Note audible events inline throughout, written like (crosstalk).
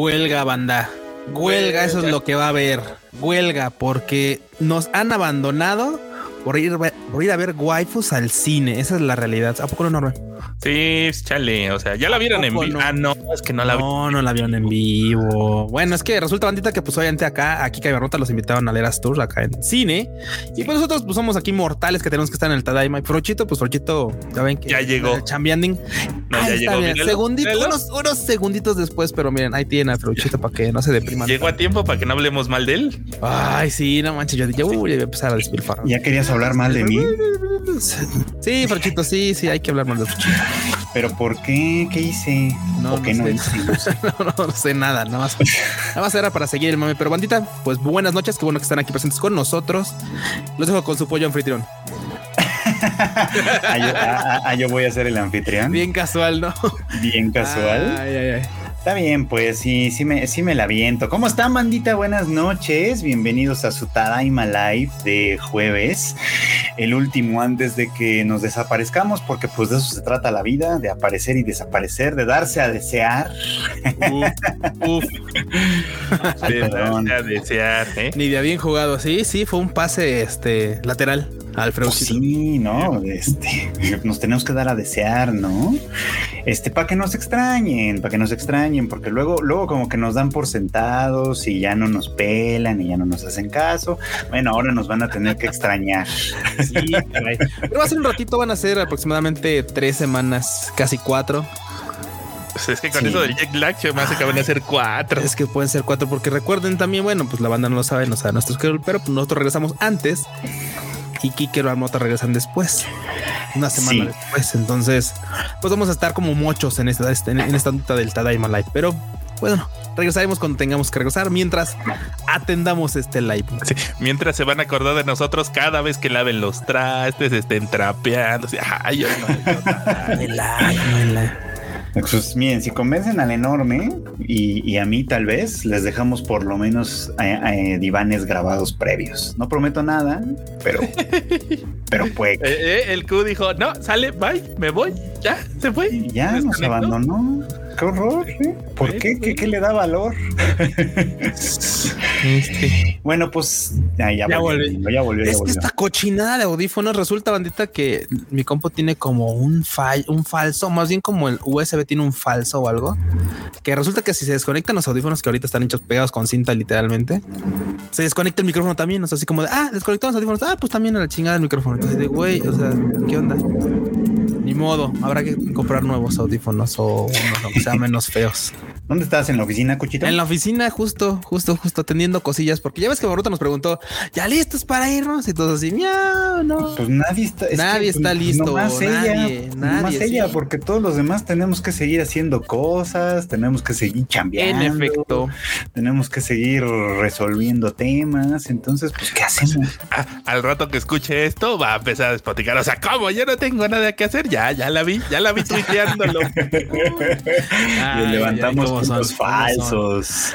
Huelga, banda. Huelga, eso es lo que va a haber. Huelga, porque nos han abandonado por ir, a ver waifus al cine. Esa es la realidad. ¿A poco no, enorme? Sí, chale. O sea, ya la vieron en vivo. Ah, no, es que no la No, no la vieron en vivo. Bueno, es que resulta, bandita, que pues obviamente acá, aquí Caberrota los invitaban a leer a Tours acá en cine. Y pues nosotros pues somos aquí mortales que tenemos que estar en el Tadaima. Y Frochito, pues Frochito, ya ven que ya llegó. Chambianding. No, ya llegó. Segundito, unos, unos, segunditos después, pero miren, ahí tiene a Frochito para que no se deprima. Llegó a tiempo para que no hablemos mal de él. Ay, sí, no manches. Yo ya voy a empezar a despilfarrar. Ya querías hablar mal de mí. Sí, Frochito, sí, sí, hay que hablar mal de Frochito. Pero ¿por qué? ¿Qué hice? No, qué no, hice? (laughs) no, sé nada, nada más. Nada más era para seguir el mame. Pero bandita, pues buenas noches, qué bueno que están aquí presentes con nosotros. Los dejo con su pollo anfitrión. (laughs) ah, yo, ah, ah, yo, voy a ser el anfitrión. Bien casual, ¿no? Bien casual. Ay, ay, ay. Está bien, pues sí, sí me, sí me la viento. ¿Cómo están, bandita? Buenas noches. Bienvenidos a su Tadaima Live de jueves. El último antes de que nos desaparezcamos, porque pues de eso se trata la vida, de aparecer y desaparecer, de darse a desear. Uf, (laughs) de darse a desear, ¿eh? Ni de bien jugado. Sí, sí, fue un pase este lateral. Alfredo. Pues sí, no, este, (laughs) nos tenemos que dar a desear, ¿no? Este, para que nos extrañen, para que nos extrañen, porque luego, luego como que nos dan por sentados y ya no nos pelan y ya no nos hacen caso. Bueno, ahora nos van a tener que extrañar. (laughs) Sí, Pero va a ser un ratito, van a ser aproximadamente tres semanas, casi cuatro. Pues es que con eso del jet lag me hace que van a ser cuatro. Es que pueden ser cuatro, porque recuerden también, bueno, pues la banda no lo sabe, no sabe nuestros pero pues nosotros regresamos antes y Kike y Marmota regresan después, una semana después. Entonces, pues vamos a estar como muchos en esta, este, en esta nota del Tadaima Live, pero bueno, regresaremos cuando tengamos que regresar mientras atendamos este live. mientras se van a acordar de nosotros cada vez que laven los trastes, estén trapeando. Ay, pues miren, si convencen al enorme y, a mí tal vez, les dejamos por lo menos eh, eh, divanes grabados previos. No prometo nada, pero, (laughs) pero puede. Eh, el Q dijo, no, sale, bye, me voy, ya, se fue. Ya nos abandonó qué horror. ¿eh? ¿Por qué? ¿Qué? le da valor? Este. Bueno, pues ya, ya, volvió, ya volvió. Es que esta cochinada de audífonos resulta, bandita, que mi compo tiene como un, un falso, más bien como el USB tiene un falso o algo. Que resulta que si se desconectan los audífonos que ahorita están hechos pegados con cinta, literalmente, se desconecta el micrófono también. O sea, así como de ah, desconectamos los audífonos. Ah, pues también a la chingada del micrófono. Entonces, de güey, o sea, ¿qué onda? Ni modo, habrá que comprar nuevos audífonos o unos que sean menos feos. ¿Dónde estás? ¿En la oficina, Cuchito? En la oficina, justo, justo, justo atendiendo cosillas, porque ya ves que Baruta nos preguntó, ¿ya listos para irnos? Y todos así, miau, no. Pues nadie está, nadie está pues, listo. Más ella, nadie, ella, porque todos los demás tenemos que seguir haciendo cosas, tenemos que seguir chambeando. En efecto. Tenemos que seguir resolviendo temas. Entonces, pues, ¿qué hacemos? Ah, al rato que escuche esto, va a empezar a despoticar. O sea, ¿cómo? Yo no tengo nada que hacer. Ya, ya la vi, ya la vi tuiteándolo. (laughs) le levantamos falsos.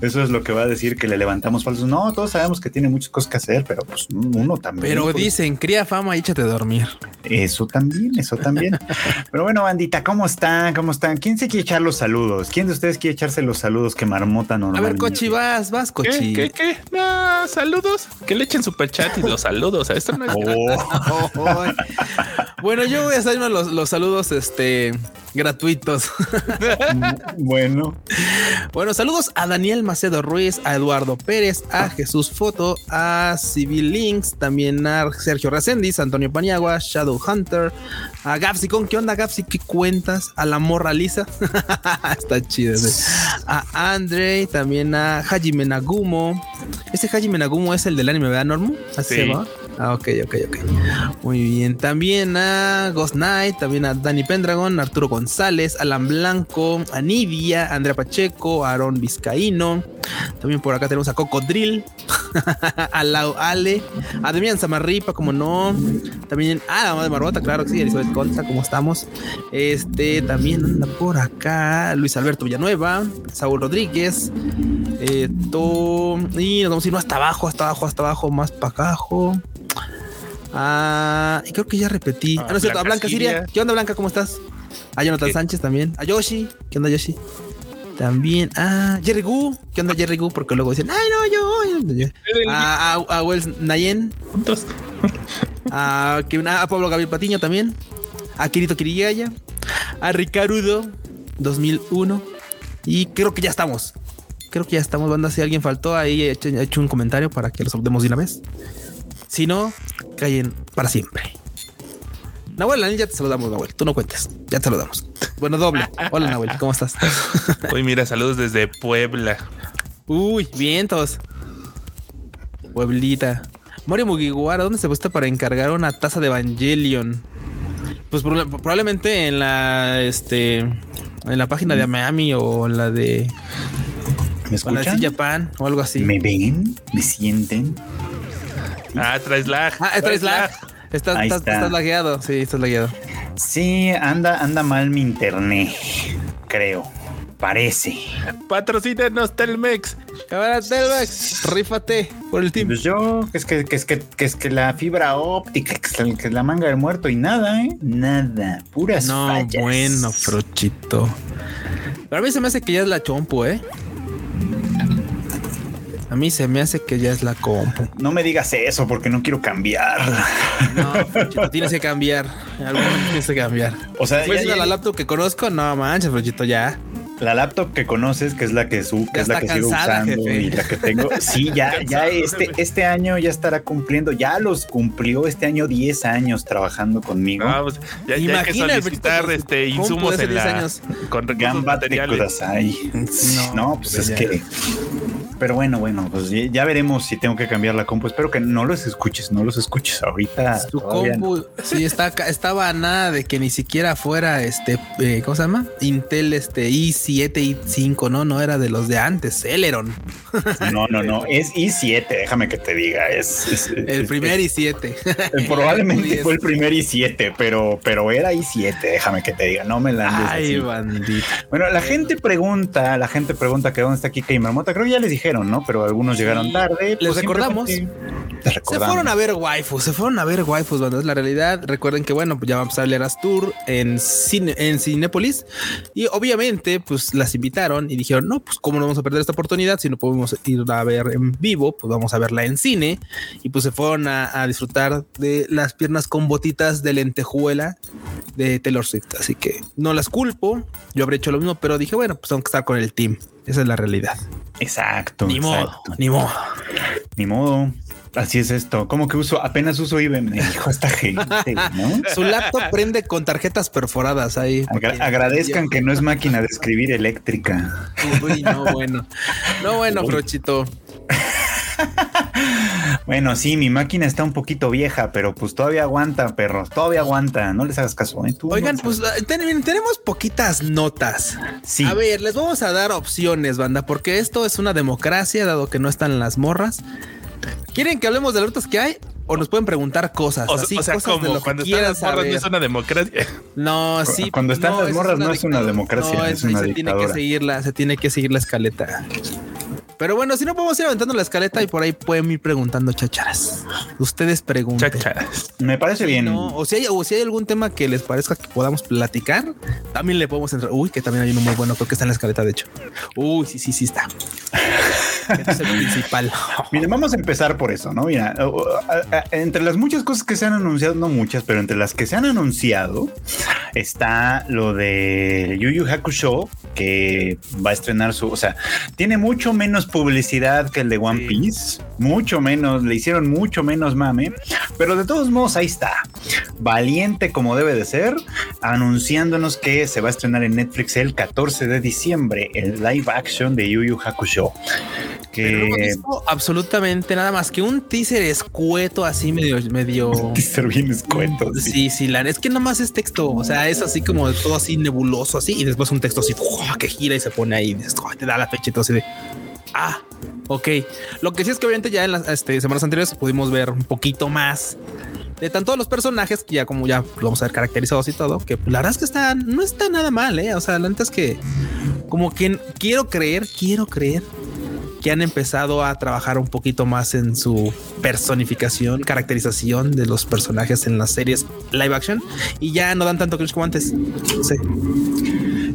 Eso es lo que va a decir que le levantamos falsos. No, todos sabemos que tiene muchas cosas que hacer, pero pues uno también. Pero pues. dicen, cría fama y échate a dormir. Eso también, eso también. (laughs) pero bueno, bandita, ¿cómo están? ¿Cómo están? ¿Quién se quiere echar los saludos? ¿Quién de ustedes quiere echarse los saludos que marmota normalmente? A ver, Cochi, vas, vas, Cochi. ¿Qué, qué, No, saludos. Que le echen super chat y los saludos. Esto no es. Oh. (laughs) bueno, yo voy a hacerme los, los saludos, este gratuitos. (laughs) bueno. Bueno, saludos a Daniel Macedo Ruiz, a Eduardo Pérez, a Jesús Foto, a Civil Links, también a Sergio Resendiz, Antonio Paniagua, Shadow Hunter, a Gapsicon, ¿qué onda Gapsi? ¿Qué cuentas? A la morra Lisa. (laughs) Está chido. A Andre, también a Hajime Nagumo. Este Hajime Nagumo es el del anime, ¿verdad, Normo? Así se va. Ah, ok, ok, ok. Muy bien. También a Ghost Knight, también a Danny Pendragon, Arturo González, Alan Blanco, a Nidia, Andrea Pacheco, Aaron Vizcaíno. También por acá tenemos a Cocodril, (laughs) a Lau Ale, a Demian Samarripa, como no. También, ah, la mamá de Marbota, claro que sí, Elizabeth Colza, ¿cómo estamos? Este también anda por acá Luis Alberto Villanueva, Saúl Rodríguez. Esto, y nos vamos a ir hasta abajo, hasta abajo, hasta abajo, más para abajo. Ah, y creo que ya repetí. Ah, no es Blanca, Siria. ¿Qué onda, Blanca? ¿Cómo estás? A Jonathan Sánchez también. A Yoshi. ¿Qué onda, Yoshi? También a Jerry Gu. ¿Qué onda Jerry Gu? Porque luego dicen, ay, no, yo. A, a, a Wells Nayen. A, a Pablo Gabriel Patiño también. A Kirito Kiriyaya. A Ricarudo 2001. Y creo que ya estamos. Creo que ya estamos, banda. Si alguien faltó, ahí he hecho, un comentario para que los demos de una vez. Si no, callen para siempre. Nahuel, ya te saludamos, Nahuel. Tú no cuentes. Ya te lo damos. Bueno, doble. Hola, Nahuel. ¿Cómo estás? (laughs) Uy, mira, saludos desde Puebla. Uy, vientos. Pueblita. Mario Mugiwara, ¿dónde se puesta para encargar una taza de Evangelion? Pues probablemente en la este en la página de Miami o en la de ¿Me escuchan? O Japan o algo así. ¿Me ven? ¿Me sienten? Ah, traes lag. Ah, traes lag. Estás, estás, estás, lagueado. Sí, estás lagueado. Sí, anda, anda mal mi internet, creo. Parece. Patrocínenos Telmex. Cámara Telmex, rífate por el team. Pues yo, es que, es que, es que la fibra óptica, que es la, manga del muerto y nada, ¿eh? Nada, puras no, bueno, Frochito. Pero a mí se me hace que ya es la chompo, ¿eh? A mí se me hace que ya es la compu. No me digas eso porque no quiero cambiar. No, tienes que cambiar. tienes que cambiar. O sea, ya, la laptop que conozco, no manches, Frochito, ya la laptop que conoces, que es la que, su, que es la que sigo usando y la que tengo, sí, ya, (laughs) ya este, este año ya estará cumpliendo, ya los cumplió este año 10 años trabajando conmigo. Ah, pues, ya, ya hay que solicitar este, insumos en la, años. con recursos No, no, pues es que pero bueno, bueno, pues ya veremos si tengo que cambiar la compu. Espero que no los escuches, no los escuches ahorita. Tu compu, sí, está, estaba nada de que ni siquiera fuera este, eh, ¿cómo se llama? Intel este i7, i5, no, no era de los de antes, Celeron. No, no, no, es i7, déjame que te diga, es, el primer i7. Eh, probablemente (laughs) fue el primer i7, pero, pero era i7, déjame que te diga, no me la Ay, bandita. Bueno, la gente pregunta, la gente pregunta que dónde está aquí Marmota, creo que ya les dije ¿no? Pero algunos llegaron tarde. Les pues recordamos. Se fueron a ver waifus, se fueron a ver waifus, cuando es la realidad. Recuerden que, bueno, pues ya vamos a salir a Tour en, cine, en Cinépolis y obviamente, pues las invitaron y dijeron, no, pues cómo no vamos a perder esta oportunidad si no podemos ir a ver en vivo, pues vamos a verla en cine y pues se fueron a, disfrutar de las piernas con botitas de lentejuela de Taylor Swift. Así que no las culpo, yo habría hecho lo mismo, pero dije, bueno, pues tengo que estar con el team. Esa es la realidad. Exacto. Ni modo, ni modo. Ni modo. Así es esto. Como que uso, apenas uso IBM. Me dijo esta gente, ¿no? (laughs) Su laptop prende con tarjetas perforadas ahí. agradezcan que no es máquina de escribir eléctrica. Uy, no, bueno. No, bueno, Frochito. (laughs) bueno, sí, mi máquina está un poquito vieja, pero pues todavía aguanta, perros, todavía aguanta. No les hagas caso. ¿eh? Oigan, pues tenemos poquitas notas. Sí. A ver, les vamos a dar opciones, banda, porque esto es una democracia, dado que no están las morras. ¿Quieren que hablemos de las notas que hay? O nos pueden preguntar cosas. O, así, o sea, como cuando están las morras no es una democracia. No, sí. Cuando están las morras no es una democracia, es una se tiene que seguirla, se tiene que seguir la escaleta. Pero bueno, si no podemos ir aventando la escaleta y por ahí pueden ir preguntando chacharas. Ustedes pregunten. Chacharas. Me parece bien. o, si hay, o si hay algún tema que les parezca que podamos platicar, también le podemos entrar. Uy, que también hay uno muy bueno, creo que está en la escaleta, de hecho. Uy, sí, sí, sí está. es el principal. (laughs) Miren, vamos a empezar por eso, ¿no? Mira, entre las muchas cosas que se han anunciado, no muchas, pero entre las que se han anunciado está lo de Yu Yu Hakusho, que va a estrenar su, o sea, tiene mucho menos publicidad que el de One Piece, mucho menos, le hicieron mucho menos mame, pero de todos modos ahí está, valiente como debe de ser, anunciándonos que se va a estrenar en Netflix el 14 de diciembre el live action de Yu Yu Hakusho. Que no absolutamente nada más que un teaser escueto así medio medio (laughs) teaser bien escueto. Sí, sí, la es que nada más es texto, o sea, es así como todo así nebuloso así y después un texto así que gira y se pone ahí, te da la fecha y todo así de Ah, ok. Lo que sí es que obviamente ya en las este, semanas anteriores pudimos ver un poquito más de tanto los personajes que ya como ya vamos a ver caracterizados y todo, que la verdad es que está, no está nada mal, eh. O sea, la es que como que quiero creer, quiero creer que han empezado a trabajar un poquito más en su personificación, caracterización de los personajes en las series live action y ya no dan tanto cringe como antes. Sí.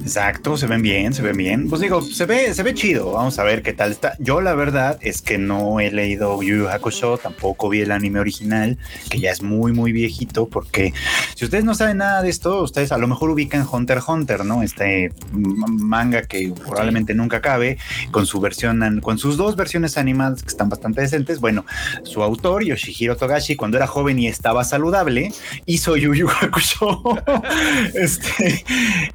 Exacto, se ven bien, se ven bien. Pues digo, se ve, se ve chido. Vamos a ver qué tal está. Yo la verdad es que no he leído Yu Yu Hakusho, tampoco vi el anime original, que ya es muy, muy viejito, porque si ustedes no saben nada de esto, ustedes a lo mejor ubican Hunter x Hunter, ¿no? Este manga que probablemente nunca acabe, con su versión, con sus dos versiones animadas que están bastante decentes. Bueno, su autor, Yoshihiro Togashi, cuando era joven y estaba saludable, hizo Yu Yu Hakusho. (laughs) este,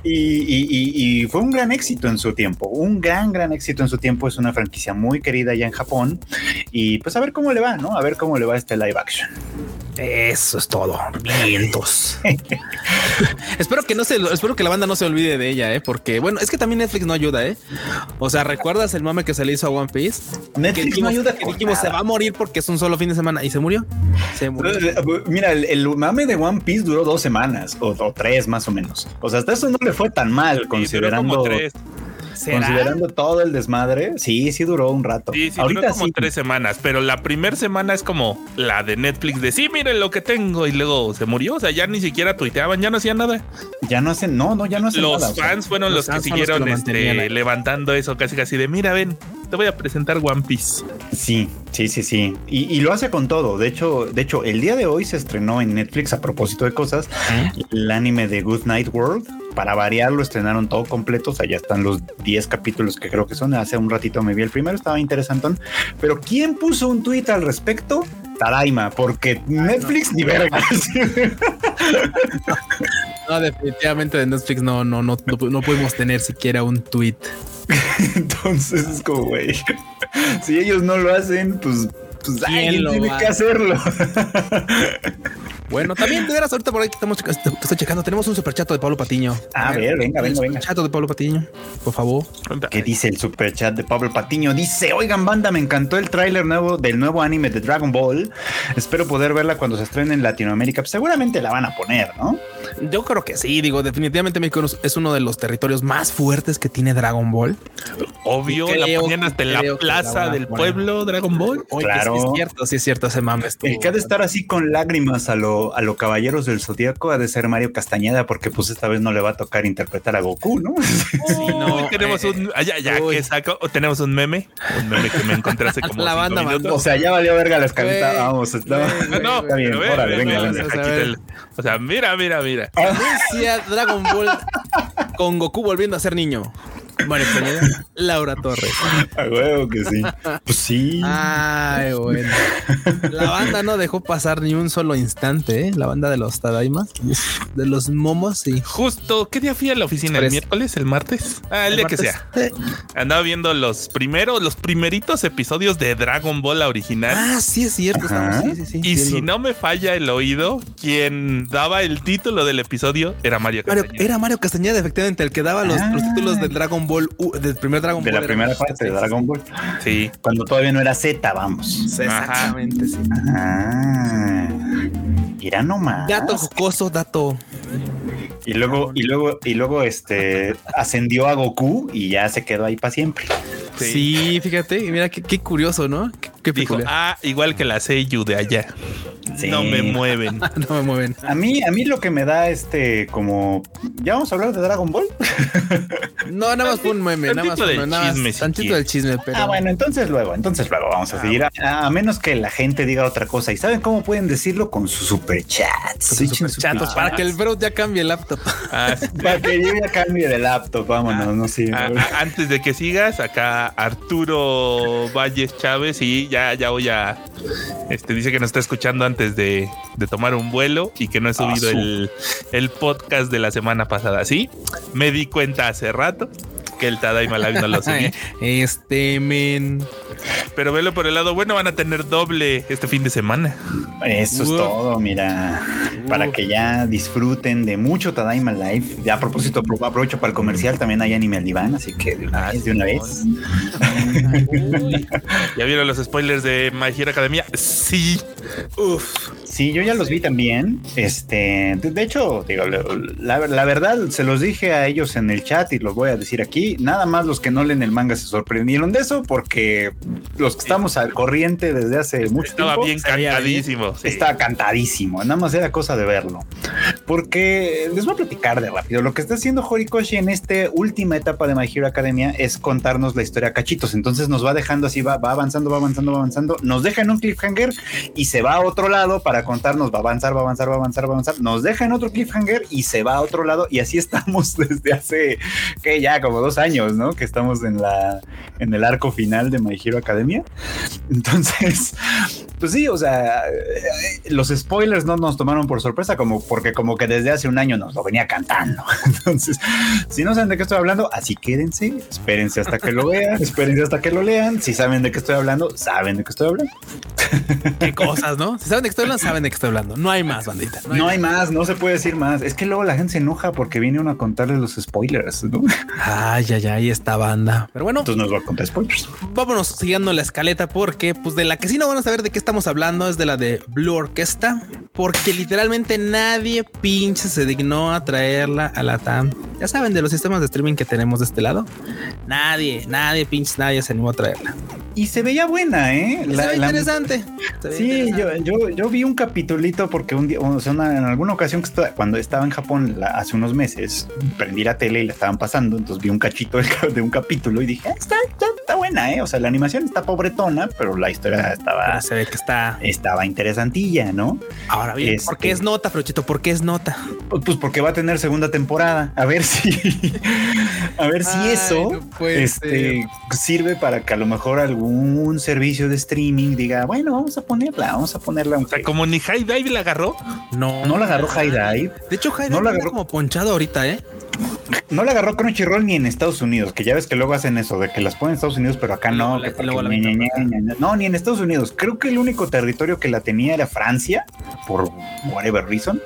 y, fue un gran éxito en su tiempo, un gran, gran éxito en su tiempo. Es una franquicia muy querida ya en Japón. Y pues a ver cómo le va, ¿no? A ver cómo le va este live action. Eso es todo. Vientos. (laughs) espero que no se, espero que la banda no se olvide de ella, ¿eh? porque bueno, es que también Netflix no ayuda, ¿eh? O sea, ¿recuerdas el mame que se le hizo a One Piece? Netflix no ayuda. Que dijimos se va a morir porque es un solo fin de semana y se murió. Se murió. Eh, mira, el, mame de One Piece duró dos semanas o, tres más o menos. O sea, hasta eso no le fue tan mal considerando. Considerando todo el desmadre, sí, sí duró un rato. Sí, sí, Ahorita duró como tres semanas, pero la primera semana es como la de Netflix de sí, miren lo que tengo y luego se murió. O sea, ya ni siquiera tuiteaban, ya no hacían nada. Ya no hacen, no, no, ya no hacen los nada. Los fans fueron los, que siguieron este, levantando eso casi casi de mira, ven, te voy a presentar One Piece. Sí, sí, sí, sí. Y, lo hace con todo. De hecho, de hecho, el día de hoy se estrenó en Netflix a propósito de cosas el anime de Good Night World. Para variarlo, estrenaron todo completo. O sea, ya están los 10 capítulos que creo que son. Hace un ratito me vi el primero, estaba interesantón. Pero ¿quién puso un tweet al respecto? Taraima, porque Netflix ni verga. (laughs) No, definitivamente de Netflix no, no, no, no, no podemos tener siquiera un tweet. (laughs) Entonces es como, güey, si ellos no lo hacen, pues, pues alguien tiene que hacerlo. (laughs) Bueno, también de veras, ahorita por ahí que estamos estoy checando, tenemos un superchat de Pablo Patiño. A, ver, venga, venga, venga. Chat de Pablo Patiño, por favor. ¿Qué dice el superchat de Pablo Patiño? Dice, oigan, banda, me encantó el tráiler nuevo del nuevo anime de Dragon Ball. Espero poder verla cuando se estrene en Latinoamérica. Pues seguramente la van a poner, ¿no? Yo creo que sí, digo, definitivamente México es uno de los territorios más fuertes que tiene Dragon Ball. Obvio, la ponían hasta en la plaza del pueblo Dragon Ball. claro. Sí es cierto, sí es cierto, ese mame El que ha de estar así con lágrimas a lo a los Caballeros del Zodíaco ha de ser Mario Castañeda, porque pues esta vez no le va a tocar interpretar a Goku, ¿no? (laughs) Sí, no, tenemos eh, un, ya, ya que saco, tenemos un meme, un meme que me encontré hace (laughs) como la banda O sea, ya valió verga la escalita, vamos, no, no, está bien, órale, venga, venga. O sea, mira, mira, mira. Anuncia Dragon Ball con Goku volviendo a ser niño. Mario Laura Torres. A huevo que sí. Pues sí. Ay, bueno. La banda no dejó pasar ni un solo instante, ¿eh? La banda de los Tadaimas, de los momos, y Justo, ¿qué día fui a la oficina? ¿El miércoles? ¿El martes? Ah, el, día que sea. Andaba viendo los primeros, los primeritos episodios de Dragon Ball original. Ah, sí, es cierto. y si no me falla el oído, quien daba el título del episodio era Mario Castañeda. era Mario Castañeda, efectivamente, el que daba los, los títulos de Dragon Ball, del primer Dragon Ball. De la primera parte de Dragon Ball. Sí. Cuando todavía no era Z, vamos. Exactamente, sí. Ah. Era nomás. Dato jocoso, dato. Y luego, y luego, y luego este ascendió a Goku y ya se quedó ahí para siempre. Sí. fíjate, mira qué, curioso, ¿no? Qué, Dijo, ah, igual que la Seiyu de allá. No me mueven. (laughs) no me mueven. A mí, a mí lo que me da este como. ¿Ya vamos a hablar de Dragon Ball? no, nada más fue un meme, nada más chisme. Tantito del chisme, pero. Ah, bueno, entonces luego, entonces luego vamos a ah, seguir. A, menos que la gente diga otra cosa. ¿Y saben cómo pueden decirlo? Con su superchat. Super para que el bro ya cambie el laptop. Ah, (laughs) para que yo ya cambie de laptop, vámonos, no sé. antes de que sigas, acá Arturo Valles Chávez y ya, ya voy a. Este dice que nos está escuchando antes de, tomar un vuelo y que no he ah, subido el, podcast de la semana pasada. Sí, me di cuenta hace rato que el Tadaima Live no lo subí. (laughs) este men. Pero velo por el lado bueno, van a tener doble este fin de semana. Eso es todo, mira. Para que ya disfruten de mucho Tadaima Live. Ya a propósito, aprovecho para el comercial, también hay anime al diván, así que de una vez, de una vez. ¿Ya vieron los spoilers de My Hero Academia? Sí. Uf. Sí, yo ya los vi también. Este, de, hecho, digo, la, verdad, se los dije a ellos en el chat y los voy a decir aquí. Nada más los que no leen el manga se sorprendieron de eso porque los que estamos al corriente desde hace mucho tiempo. Estaba bien cantadísimo. Estaba cantadísimo. Nada más era cosa de verlo. Porque les voy a platicar de rápido. Lo que está haciendo Horikoshi en esta última etapa de My Hero Academia es contarnos la historia a cachitos. Entonces nos va dejando así, va, va avanzando, va avanzando, va avanzando. Nos deja en un cliffhanger y se va a otro lado para contarnos, va a avanzar, va a avanzar, va a avanzar, va a avanzar. Nos deja en otro cliffhanger y se va a otro lado. Y así (laughs) estamos desde hace, que ya como dos años, ¿no? Que estamos en la, en el arco final de My Hero Academia. Entonces, pues sí, o sea, los spoilers no nos tomaron por sorpresa, como porque como que desde hace un año nos lo venía cantando. (laughs) Entonces, si no saben de qué estoy hablando, así quédense, espérense hasta que lo vean, espérense hasta que lo lean. Si saben de qué estoy hablando, saben de qué estoy hablando. Qué cosas, ¿no? Saben de qué estoy hablando, saben de qué estoy hablando. No hay más, bandita. No hay, más. no se puede decir más. Es que luego la gente se enoja porque viene uno a contarles los spoilers, ¿no? Ay, ay, ay, esta banda. Pero bueno. Entonces nos va a contar spoilers. Vámonos siguiendo la escaleta porque, pues, de la que sí no van a saber de qué estamos hablando es de la de Blue Orquesta, porque literalmente nadie pinche se dignó a traerla a la TAM. Ya saben de los sistemas de streaming que tenemos de este lado. Nadie, nadie pinche, nadie se animó a traerla y se veía buena, ¿eh? se ve interesante. sí, Yo, yo, yo, vi un capitulito porque un día, o sea, en alguna ocasión que cuando estaba en Japón hace unos meses, prendí la tele y la estaban pasando, entonces vi un cachito de, un capítulo y dije, ah, está, está, buena, ¿eh? O sea, la animación está pobretona, pero la historia estaba... se ve que está... Estaba interesantilla, ¿no? Ahora bien, ¿por qué es este nota, Frochito? ¿Por qué es nota? Pues porque va a tener segunda temporada. A ver si... (laughs) a ver si eso este, sirve para que a lo mejor algún un servicio de streaming diga, bueno, vamos a ponerla, vamos a ponerla. Aunque... como ni High Dive la agarró. No, no la agarró High Dive. De hecho, High Dive no la agarró como ponchado ahorita, ¿eh? No la agarró Crunchyroll ni en Estados Unidos, que ya ves que luego hacen eso, de que las ponen en Estados Unidos, pero acá no. no, ni en Estados Unidos. Creo que el único territorio que la tenía era Francia, por whatever reason.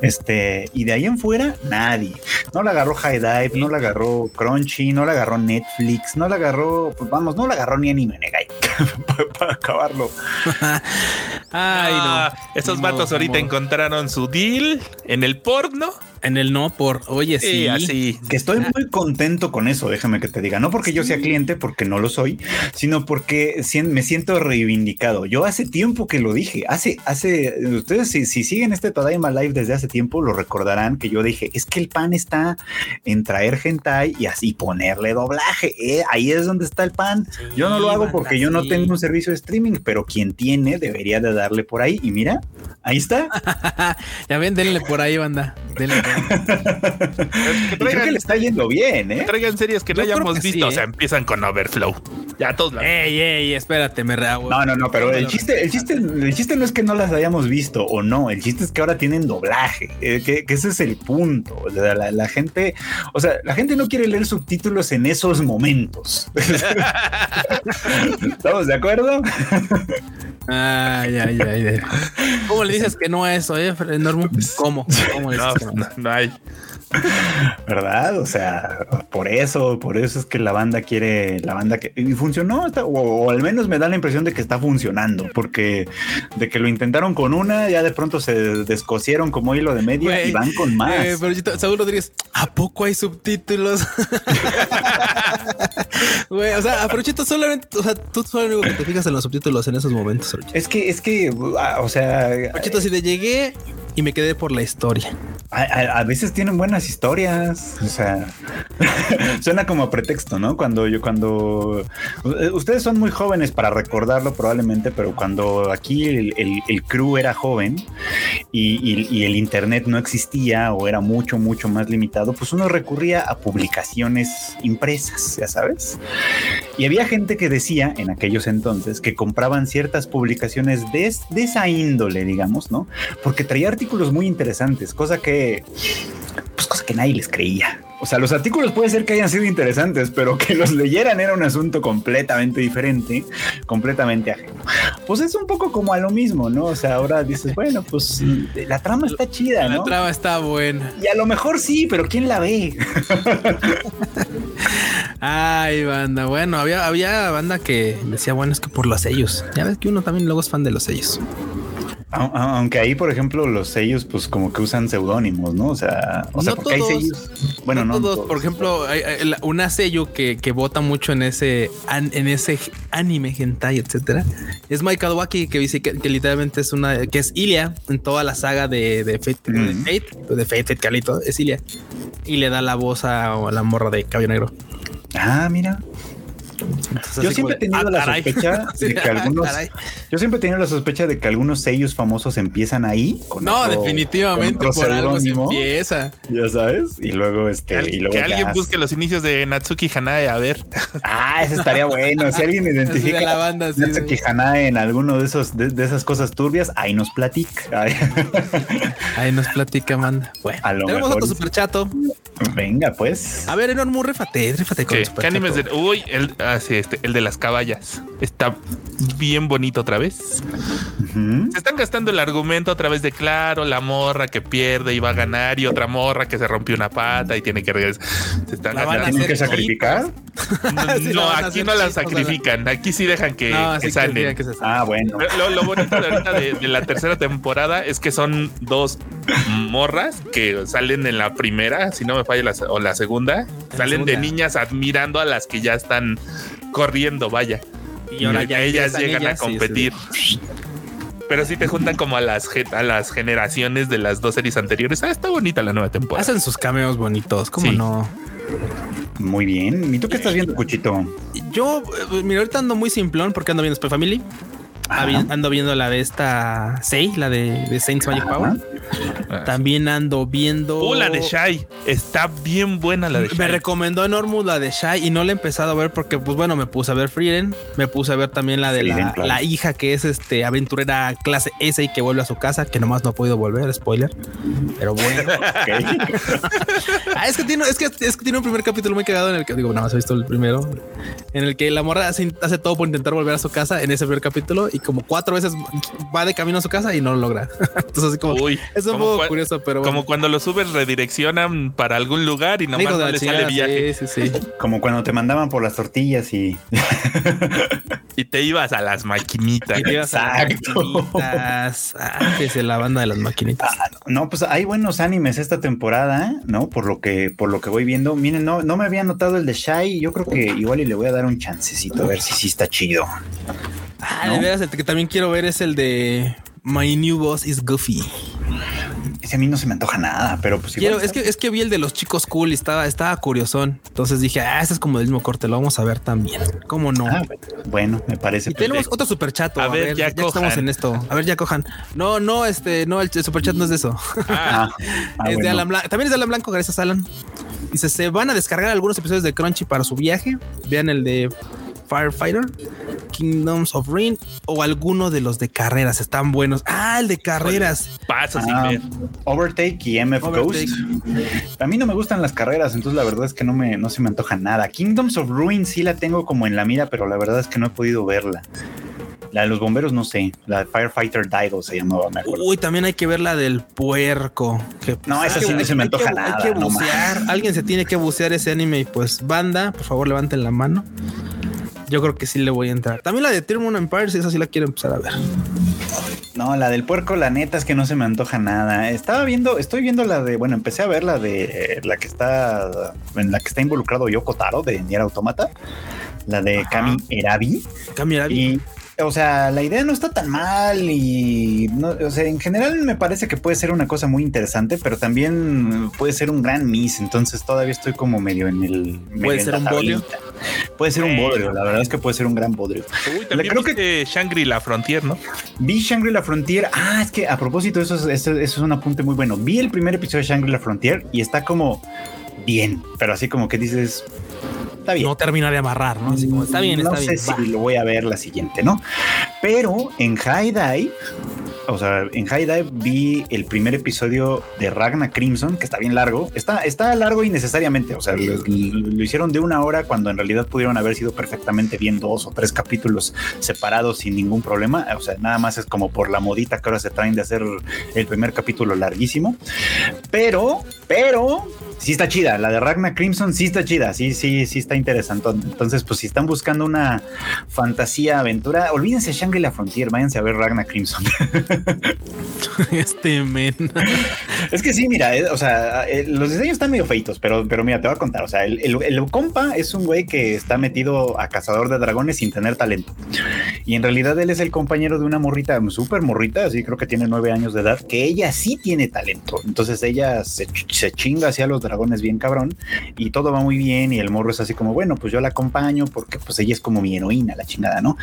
Este, y de ahí en fuera, nadie. No la agarró High Dive, no la agarró Crunchy, no la agarró Netflix, no la agarró, pues vamos, no la agarró ni Anime (laughs) Para, acabarlo. (laughs) Ay, no. Ah, esos vatos ahorita encontraron su deal en el porno en el no por, oye, sí, así. Que estoy muy contento con eso, déjame que te diga. No porque yo sea cliente, porque no lo soy, sino porque me siento reivindicado. Yo hace tiempo que lo dije, hace, hace, ustedes si, siguen este Tadaima Live desde hace tiempo, lo recordarán que yo dije, es que el pan está en traer hentai y así ponerle doblaje. Eh, ahí es donde está el pan. yo no lo hago porque yo no tengo un servicio de streaming, pero quien tiene debería de darle por ahí. Y mira, ahí está. (laughs) ya ven, denle por ahí, banda. Denle por Creo que le está yendo bien, ¿eh? Traigan series que no hayamos visto. o sea, ¿eh? empiezan con Overflow. Ya todos la. Ey, ey, espérate, me rehago. No, no, no, pero el chiste, el chiste, el chiste no es que no las hayamos visto o no. El chiste es que ahora tienen doblaje. Eh, que, ese es el punto. La, gente, o sea, la gente no quiere leer subtítulos en esos momentos. (laughs) ¿Estamos de acuerdo? Ay, ay, ay. ¿Cómo le dices que no a eso, eh, Normo? (laughs) ¿Cómo? ¿Cómo le dices no, no hay. ¿Verdad? O sea, por eso, por eso es que la banda quiere, la banda que y funcionó, o, al menos me da la impresión de que está funcionando, porque de que lo intentaron con una, ya de pronto se descosieron como hilo de media y van con más. Eh, pero Saúl Rodríguez, ¿a poco hay subtítulos? (laughs) o sea, Afrochito solamente, o sea, tú solo que te fijas en los subtítulos en esos momentos. Es que, es que, ah, o sea, Afrochito, si te llegué y me quedé por la historia. A, veces tienen buenas historias, o sea, (laughs) suena como pretexto, ¿no? Cuando yo, cuando eh, ustedes son muy jóvenes para recordarlo probablemente, pero cuando aquí el, el, crew era joven y, y, el internet no existía o era mucho, mucho más limitado, pues uno recurría a publicaciones impresas, ya sabes. Y había gente que decía en aquellos entonces que compraban ciertas publicaciones de, esa índole, digamos, ¿no? Porque traía muy interesantes, cosa que, pues cosa que nadie les creía. O sea, los artículos puede ser que hayan sido interesantes, pero que los leyeran era un asunto completamente diferente, completamente ajeno. Pues es un poco como a lo mismo, ¿no? O sea, ahora dices, bueno, pues la trama está chida, ¿no? La trama está buena. Y a lo mejor sí, pero ¿quién la ve? Ay, banda. Bueno, había, había banda que decía, bueno, es que por los sellos. Ya ves que uno también luego es fan de los sellos. Aunque ahí, por ejemplo, los sellos, pues como que usan seudónimos, ¿no? O sea, o sea, porque hay sellos. Bueno, no. todos. Por ejemplo, hay, una sello que, que vota mucho en ese, en ese anime, hentai, etcétera. Es Mike Waki, que dice que, literalmente es una, que es Ilia en toda la saga de, de Fate, de Fate, de Fate, Fate es Ilia. Y le da la voz a, a la morra de cabello negro. Ah, mira yo siempre he tenido la sospecha de (laughs) que algunos. Yo siempre he tenido la sospecha de que algunos sellos famosos empiezan ahí. no, definitivamente por algo se empieza. Ya sabes. Y luego este. Que, y luego que alguien busque los inicios de Natsuki Hanae a ver. (laughs) Ah, eso estaría bueno. Si alguien identifica la banda, Natsuki Hanae en alguno de esos de, esas cosas turbias, ahí nos platica. (laughs) Ahí, nos platica, manda. Bueno, tenemos otro super chato. Venga, pues. A ver, Enormo, réfate, réfate con ¿Qué animes de, Uy, el, ah, este, el de las caballas. Está bien bonito otra vez. Se están gastando el argumento a través de claro, la morra que pierde y va a ganar, y otra morra que se rompió una pata y tiene que regresar. Se están ¿Tienen que sacrificar? (laughs) No, aquí no la sacrifican. Aquí sí dejan que, salen. ah, bueno. Lo, bonito de ahorita de, la tercera temporada es que son dos morras que salen en la primera, si no me falla, o la segunda, salen de niñas admirando a las que ya están corriendo, vaya. Y ahora ya ellas llegan a competir. Pero si te juntan como a las, a las generaciones de las dos series anteriores. Ah, está bonita la nueva temporada. Hacen sus cameos bonitos, ¿cómo no? Muy bien. ¿Y tú qué estás viendo, Cuchito? Yo, eh, mira, ahorita ando muy simplón porque ando viendo Spy Family. Ando viendo la de esta Sei, la de, de Saints Magic Power. (laughs) También ando viendo. Oh, la de Shai. Está bien buena la de Shai. Me recomendó Enormous la de Shai y no la he empezado a ver porque, pues bueno, me puse a ver Frieden. Me puse a ver también la de la, hija que es este aventurera clase S y que vuelve a su casa, que nomás no ha podido volver. Spoiler. Pero bueno. (laughs) (laughs) ah, es que tiene, es que, es que tiene un primer capítulo muy cagado en el que digo, nada más he visto el primero, en el que la morra hace, hace todo por intentar volver a su casa en ese primer capítulo y como cuatro veces va de camino a su casa y no lo logra. Entonces, así como es un poco curioso, pero como cuando los Uber redireccionan para algún lugar y nomás no le sale viaje. Sí, sí, sí. (laughs) Como cuando te mandaban por las tortillas y (laughs) y te ibas a las maquinitas. Exacto. Ah, que es la banda de las maquinitas. Ah, no, pues hay buenos animes esta temporada, ¿no? Por lo que por lo que voy viendo. Miren, no, no me había notado el de Shy. Yo creo que igual y le voy a dar un chancecito a ver si sí está chido. Ah, de veras, el que también quiero ver es el de My New Boss is Goofy. Ese a mí no se me antoja nada, pero pues quiero, es que es que vi el de los chicos cool y estaba, estaba curiosón. Entonces dije, ah, este es como del mismo corte, lo vamos a ver también. ¿Cómo no? Ah, bueno, me parece. Y tenemos otro super chat. A, ver, ya, estamos en esto. A ver, ya cojan. No, no, este, no, el, super chat no es de eso. Ah. Ah, (laughs) es de Alan Blanco. También es de Alan Blanco, gracias Alan. Dice, se van a descargar algunos episodios de Crunchy para su viaje. Vean el de Firefighter, Kingdoms of Rain o alguno de los de carreras. Están buenos. Ah, el de carreras. Pasa sin ah, ver. Overtake y MF Ghost. A mí no me gustan las carreras, entonces la verdad es que no, me, no se me antoja nada. Kingdoms of Ruin sí la tengo como en la mira, pero la verdad es que no he podido verla. La de los bomberos no sé. La de Firefighter Daigo se llamaba, me acuerdo. Uy, también hay que ver la del puerco. no, esa sí no se me antoja nada. Hay que bucear. Alguien se tiene que bucear ese anime y pues banda, por favor levanten la mano. Yo creo que sí le voy a entrar. También la de Thermon Empire, si esa sí la quiero empezar a ver. No, la del puerco, la neta es que no se me antoja nada. Estaba viendo, estoy viendo la de, bueno, empecé a ver la de la que está, en la que está involucrado Yoko Taro de Nier Automata, la de Kami Erabi. Kami Erabi. Y o sea, la idea no está tan mal y, no, o sea, en general me parece que puede ser una cosa muy interesante, pero también puede ser un gran miss. Entonces todavía estoy como medio en el. Puede ser un bodrio. Puede ser un bodrio. La verdad es que puede ser un gran bodrio. Uy, también creo que Shangri-La Frontier, ¿no? Vi Shangri-La Frontier. Ah, es que a propósito, eso es, eso, es un apunte muy bueno. Vi el primer episodio de Shangri-La Frontier y está como bien, pero así como que dices, no termina de amarrar, ¿no? Así como está bien, no sé si lo voy a ver la siguiente, ¿no? Pero en High Dive, o sea, en High Dive vi el primer episodio de Ragna Crimson, que está bien largo. Está, está largo innecesariamente. O sea, lo, hicieron de una hora cuando en realidad pudieron haber sido perfectamente bien dos o tres capítulos separados sin ningún problema. O sea, nada más es como por la modita que ahora se traen de hacer el primer capítulo larguísimo. Pero Pero sí está chida. La de Ragnar Crimson sí está chida. Sí, sí, sí está interesante. Entonces, pues si están buscando una fantasía aventura, olvídense Shangri-La Frontier, váyanse a ver Ragnar Crimson. (laughs) este men. es que sí, mira, eh, o sea, eh, los diseños están medio feitos, pero, pero mira, te voy a contar. O sea, el, el, compa es un güey que está metido a cazador de dragones sin tener talento. Y en realidad él es el compañero de una morrita, súper morrita, así creo que tiene nueve años de edad, que ella sí tiene talento. Entonces ella se, se chinga hacia los dragones es bien cabrón y todo va muy bien y el morro es así como, bueno, pues yo la acompaño porque pues ella es como mi heroína, la chingada, ¿no?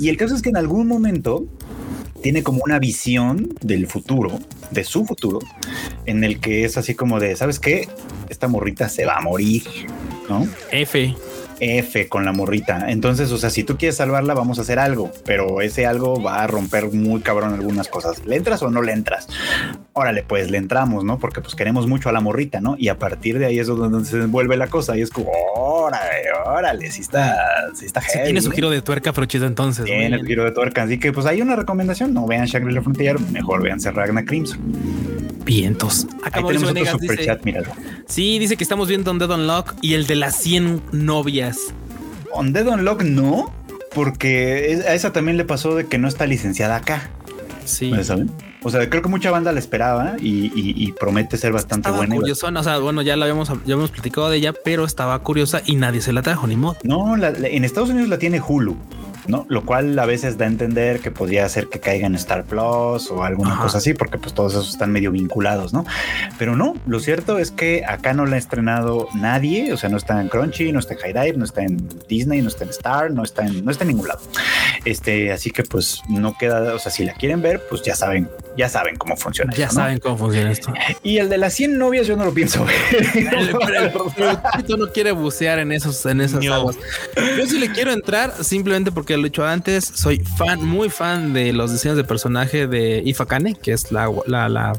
Y el caso es que en algún momento tiene como una visión del futuro, de su futuro, en el que es así como de, ¿sabes qué? Esta morrita se va a morir, ¿no? F. F con la morrita. Entonces, o sea, si tú quieres salvarla, vamos a hacer algo, pero ese algo va a romper muy cabrón algunas cosas. ¿Le entras o no le entras? Órale, pues le entramos, ¿no? Porque pues queremos mucho a la morrita, ¿no? Y a partir de ahí es donde se vuelve la cosa y es como, órale, órale, si está, si está Tiene su giro de tuerca, pero chido entonces. Tiene el giro de tuerca, así que pues hay una recomendación, no vean Shangri-La Frontier, mejor vean Ragnar Crimson. Vientos. Acá tenemos otro superchat, míralo. Sí, dice que estamos viendo un Dead Unlock y el de las 100 novias. On Dead Unlock no, porque a esa también le pasó de que no está licenciada acá. Sí. ¿Saben? O sea, creo que mucha banda la esperaba y, promete ser bastante buena. Curiosa, o sea, bueno, ya la habíamos, ya habíamos platicado de ella, pero estaba curiosa y nadie se la trajo, ni modo. No, en Estados Unidos la tiene Hulu. ¿No? Lo cual a veces da a entender que podría ser que caiga en Star Plus o alguna cosa así, porque pues todos esos están medio vinculados, ¿no? Pero no, lo cierto es que acá no la ha estrenado nadie, o sea, no está en Crunchy, no está en High Dive, no está en Disney, no está en Star, no está en, no está en ningún lado. Este, así que pues no queda, o sea, si la quieren ver, pues ya saben, ya saben cómo funciona. Ya saben cómo funciona esto. Y el de las 100 novias yo no lo pienso ver. No quiere bucear en esos, en esas aguas. Yo sí le quiero entrar simplemente porque lo he dicho antes, soy fan, muy fan de los diseños de personaje de Ifakane, que es la, la, la,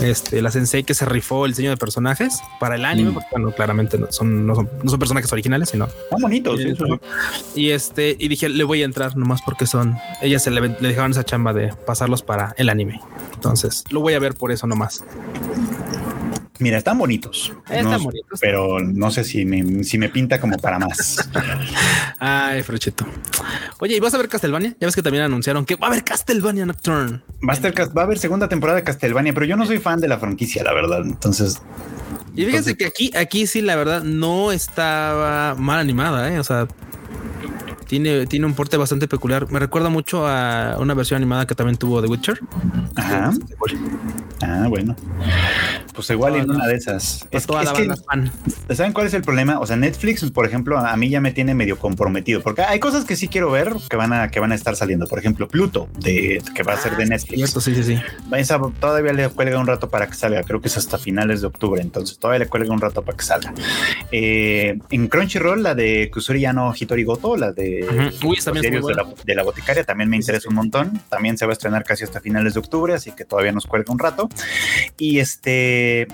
este, la sensei que se rifó el diseño de personajes para el anime, mm. porque bueno, claramente no son, no son, personajes originales, sino son bonitos. Y este, y dije, le voy a entrar nomás porque son, ellas se le, le dejaron esa chamba de pasarlos para el anime. Entonces lo voy a ver por eso nomás. Mira, están bonitos. Están bonitos. Pero no sé si me, si me pinta como para más. Ay, Frochito. Oye, ¿y vas a ver Castlevania? Ya ves que también anunciaron que va a haber Castlevania Nocturne. Va a, estar, va a haber segunda temporada de Castlevania, pero yo no soy fan de la franquicia, la verdad. Entonces. Y fíjense que aquí, aquí sí, la verdad, no estaba mal animada, ¿eh? O sea, tiene, tiene un porte bastante peculiar. Me recuerda mucho a una versión animada que también tuvo The Witcher. Ajá. Ah, bueno. Pues igual en una de esas. Es, toda la fan. ¿Saben cuál es el problema? O sea, Netflix, por ejemplo, a mí ya me tiene medio comprometido porque hay cosas que sí quiero ver que van a, que van a estar saliendo. Por ejemplo, Pluto, de, que va a ser de ah, Netflix. sí, sí, sí. Esa todavía le cuelga un rato para que salga. Creo que es hasta finales de octubre. Entonces todavía le cuelga un rato para que salga. Eh, en Crunchyroll, la de Kusuri Yano Hitori Goto, la de, de, la, boticaria, también me interesa un montón. También se va a estrenar casi hasta finales de octubre, así que todavía nos cuelga un rato. Y este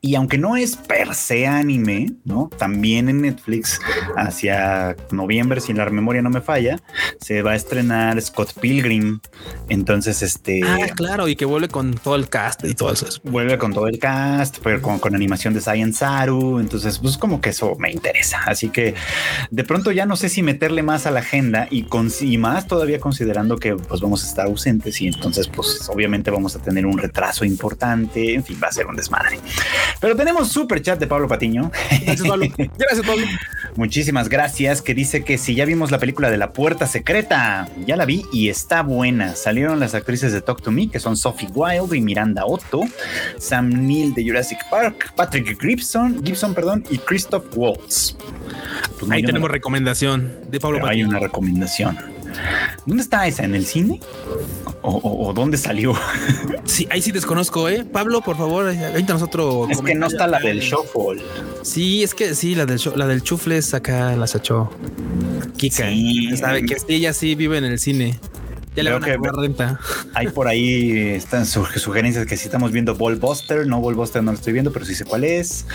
y aunque no es per se anime, ¿no? También en Netflix, hacia noviembre, si la memoria no me falla, se va a estrenar Scott Pilgrim. Entonces, este. Ah, claro, y que vuelve con todo el cast y todo eso. Vuelve con todo el cast, pero con, animación de Science Saru. Entonces, pues como que eso me interesa. Así que de pronto ya no sé si meterle más a la agenda y, con, y más todavía considerando que pues vamos a estar ausentes y entonces, pues obviamente vamos a tener un retraso importante. En fin, va a ser un desmadre. Pero tenemos super chat de Pablo Patiño. Gracias, Pablo. Gracias, Pablo. (laughs) Muchísimas gracias. Que dice que si ya vimos la película de La Puerta Secreta, ya la vi y está buena. Salieron las actrices de Talk to Me, que son Sophie Wilde y Miranda Otto, Sam Neill de Jurassic Park, Patrick Gibson, Gibson perdón, y Christoph Waltz. Pues Ahí tenemos recomendación de Pablo Patiño. Hay una recomendación. ¿Dónde está esa? ¿En el cine? ¿O, dónde salió? (laughs) Sí, ahí sí desconozco, ¿eh? Pablo, por favor, ahorita nosotros. Es que no está la del Shuffle. Sí, es que sí, la del, la del Chufles acá las echó Kika. Sí. Sabe que ella sí vive en el cine. Ya le van a cobrar renta. (laughs) Hay por ahí están sugerencias que si estamos viendo Buster, no Buster no lo estoy viendo, pero sí sé cuál es.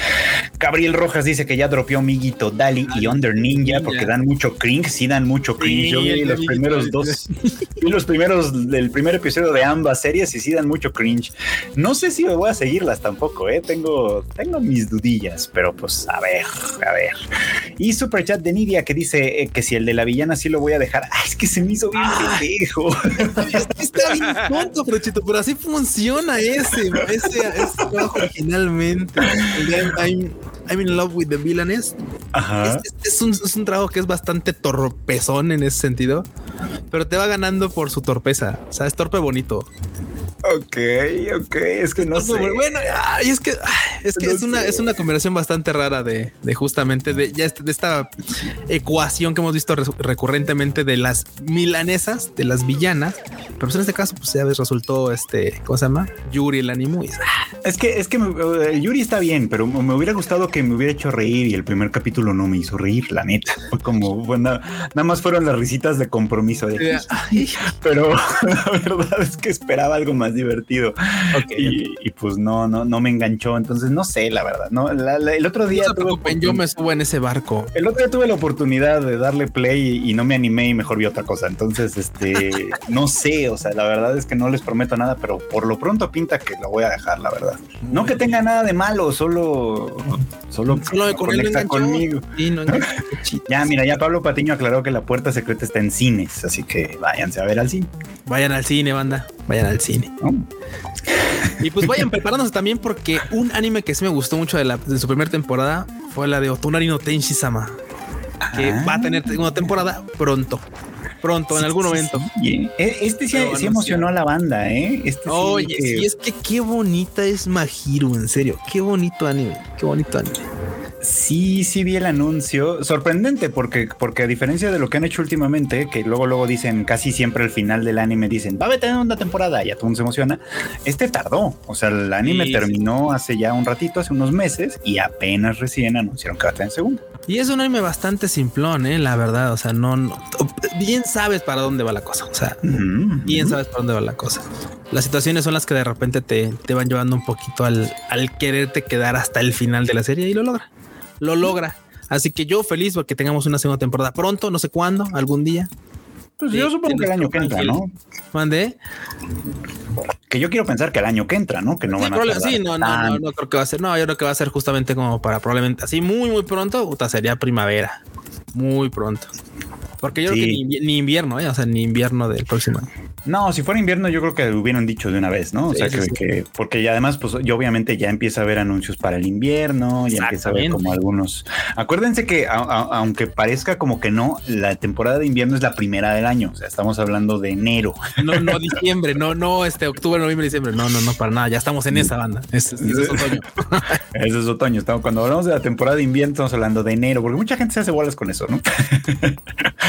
Gabriel Rojas dice que ya dropeó Miguito, Dali y Under Ninja porque dan mucho cringe, sí dan mucho cringe. Yo vi los primeros dos, vi los primeros del primer episodio de ambas series y sí dan mucho cringe. No sé si me voy a seguirlas tampoco, eh. Tengo, tengo mis dudillas, pero pues a ver, a ver. Y super chat de Nidia que dice eh, que si el de la villana sí lo voy a dejar. Ah, es que se me hizo bien pendejo. Está bien tonto, Frochito, pero así funciona ese, ese, ese trabajo originalmente. I'm, I'm, in love with the villainess. Ajá. Es, un, es, un, trabajo que es bastante torpezón en ese sentido, pero te va ganando por su torpeza. O sea, es torpe bonito. Ok, ok, es que no sé. Bueno, es que es que es una es una combinación bastante rara de, de justamente de ya de esta ecuación que hemos visto recurrentemente de las milanesas, de las villanas, pero pues en este caso pues ya ves resultó este, ¿cómo se llama? Yuri el animo ah. es que es que el Yuri está bien, pero me hubiera gustado que me hubiera hecho reír y el primer capítulo no me hizo reír, la neta. Fue como bueno, nada más fueron las risitas de compromiso de, pero (laughs) la verdad es que esperaba algo más divertido. Y, pues no, no, no me enganchó. Entonces no sé, la verdad. No, el otro día. yo me subo en ese barco. El otro día tuve la oportunidad de darle play y, no me animé y mejor vi otra cosa. Entonces, este, (laughs) no sé. O sea, la verdad es que no les prometo nada, pero por lo pronto pinta que lo voy a dejar, la verdad. No que tenga nada de malo, solo, solo, solo conecta conmigo. (laughs) ya, mira, ya Pablo Patiño aclaró que la puerta secreta está en cines, así que váyanse a ver al cine. Vayan al cine, banda. Vayan al cine. (laughs) Y pues vayan preparándose también porque un anime que sí me gustó mucho de, la, de su primera temporada fue la de Otonari no Tenshi-sama, que va a tener una temporada pronto. Pronto, en algún momento. E, este sí, emocionó a la banda, ¿eh? Este Oye, sí, es que qué bonita es Mahiro, en serio. Qué bonito anime, qué bonito anime. Sí, sí vi el anuncio. Sorprendente porque, porque a diferencia de lo que han hecho últimamente, que luego luego dicen casi siempre al final del anime dicen, va a tener una temporada y a todo mundo se emociona. Este tardó. O sea, el anime terminó hace ya un ratito, hace unos meses y apenas recién anunciaron que va a tener segunda. Y es un anime bastante simplón, ¿eh? la verdad. O sea, no, bien sabes para dónde va la cosa. O sea, bien sabes para dónde va la cosa. Las situaciones son las que de repente te, te van llevando un poquito al, al quererte quedar hasta el final de la serie y lo logra lo logra. Así que yo feliz porque tengamos una segunda temporada pronto, no sé cuándo, algún día. Pues yo supongo que el año que entra, ¿no? ¿Mande? Que yo quiero pensar que el año que entra, ¿no? Que no van a Sí, no, no, no, no, creo que va a ser. No, yo creo que va a ser justamente como para probablemente así muy, muy pronto. Puta, sería primavera. Muy pronto. Porque yo creo que ni, invierno, ¿eh? o sea, ni invierno del próximo año. No, si fuera invierno, yo creo que lo hubieran dicho de una vez, ¿no? O sea, que, porque ya además, pues yo obviamente ya empieza a ver anuncios para el invierno, ya empieza a ver como algunos. Acuérdense que aunque parezca como que no, la temporada de invierno es la primera del año. O sea, estamos hablando de enero. No, no diciembre, no, no, este octubre, noviembre, diciembre. No, no, no, para nada. Ya estamos en esa banda. Ese, es (laughs) otoño. ese es otoño. Estamos, cuando hablamos de la temporada de invierno, estamos hablando de enero, porque mucha gente se hace bolas con eso, ¿no? (laughs)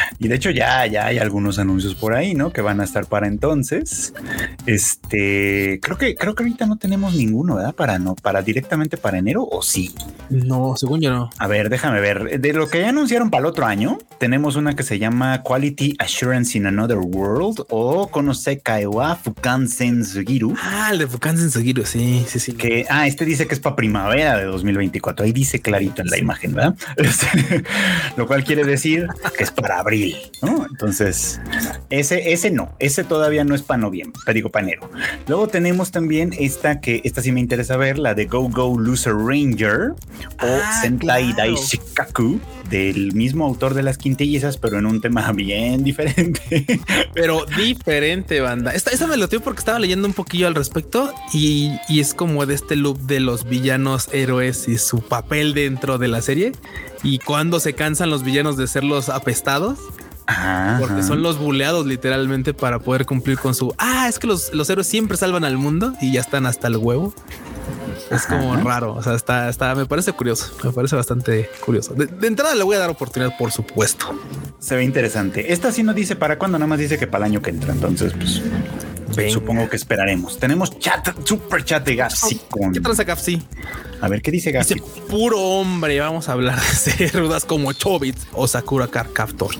y de hecho, ya, ya hay algunos anuncios por ahí, ¿no? Que van a estar para entonces. Este, creo que, creo que ahorita no tenemos ninguno, ¿verdad? Para no, para directamente para enero, o sí. No, según yo no. A ver, déjame ver. De lo que ya anunciaron para el otro año, tenemos una que se llama Quality Assurance in Another World o Konose Kaewa Fukansen Sugiru. Ah, el de Fukansen Sugiru, sí, sí, sí. Que, ah, este dice que es para primavera de 2024. Ahí dice clarito en la imagen, ¿verdad? (laughs) lo cual quiere decir que es para abril, ¿no? Entonces, ese, ese no, ese todavía no es para noviembre, te digo para enero. Luego tenemos también esta que, esta sí me interesa ver, la de Go Go Loser Ranger o ah, Sentai Dai Shikaku del mismo autor de las quintillizas, pero en un tema (laughs) bien diferente. Pero diferente, banda. Esta, esta me lo tengo porque estaba leyendo un poquillo al respecto y, y es como de este loop de los villanos héroes y su papel dentro de la serie y cuando se cansan los villanos de ser los apestados porque son los buleados literalmente para poder cumplir con su. Ah, es que los, los héroes siempre salvan al mundo y ya están hasta el huevo. Es como raro. O sea, está, está, me parece curioso. Me parece bastante curioso. De, entrada le voy a dar oportunidad, por supuesto. Se ve interesante. Esta sí no dice para cuándo, nada más dice que para el año que entra. Entonces, pues supongo que esperaremos. Tenemos chat, super chat de Gapsi ¿Qué transa Gapsi? A ver, ¿qué dice? Dice puro hombre. Vamos a hablar de rudas como Chobits o Sakura Car Captor.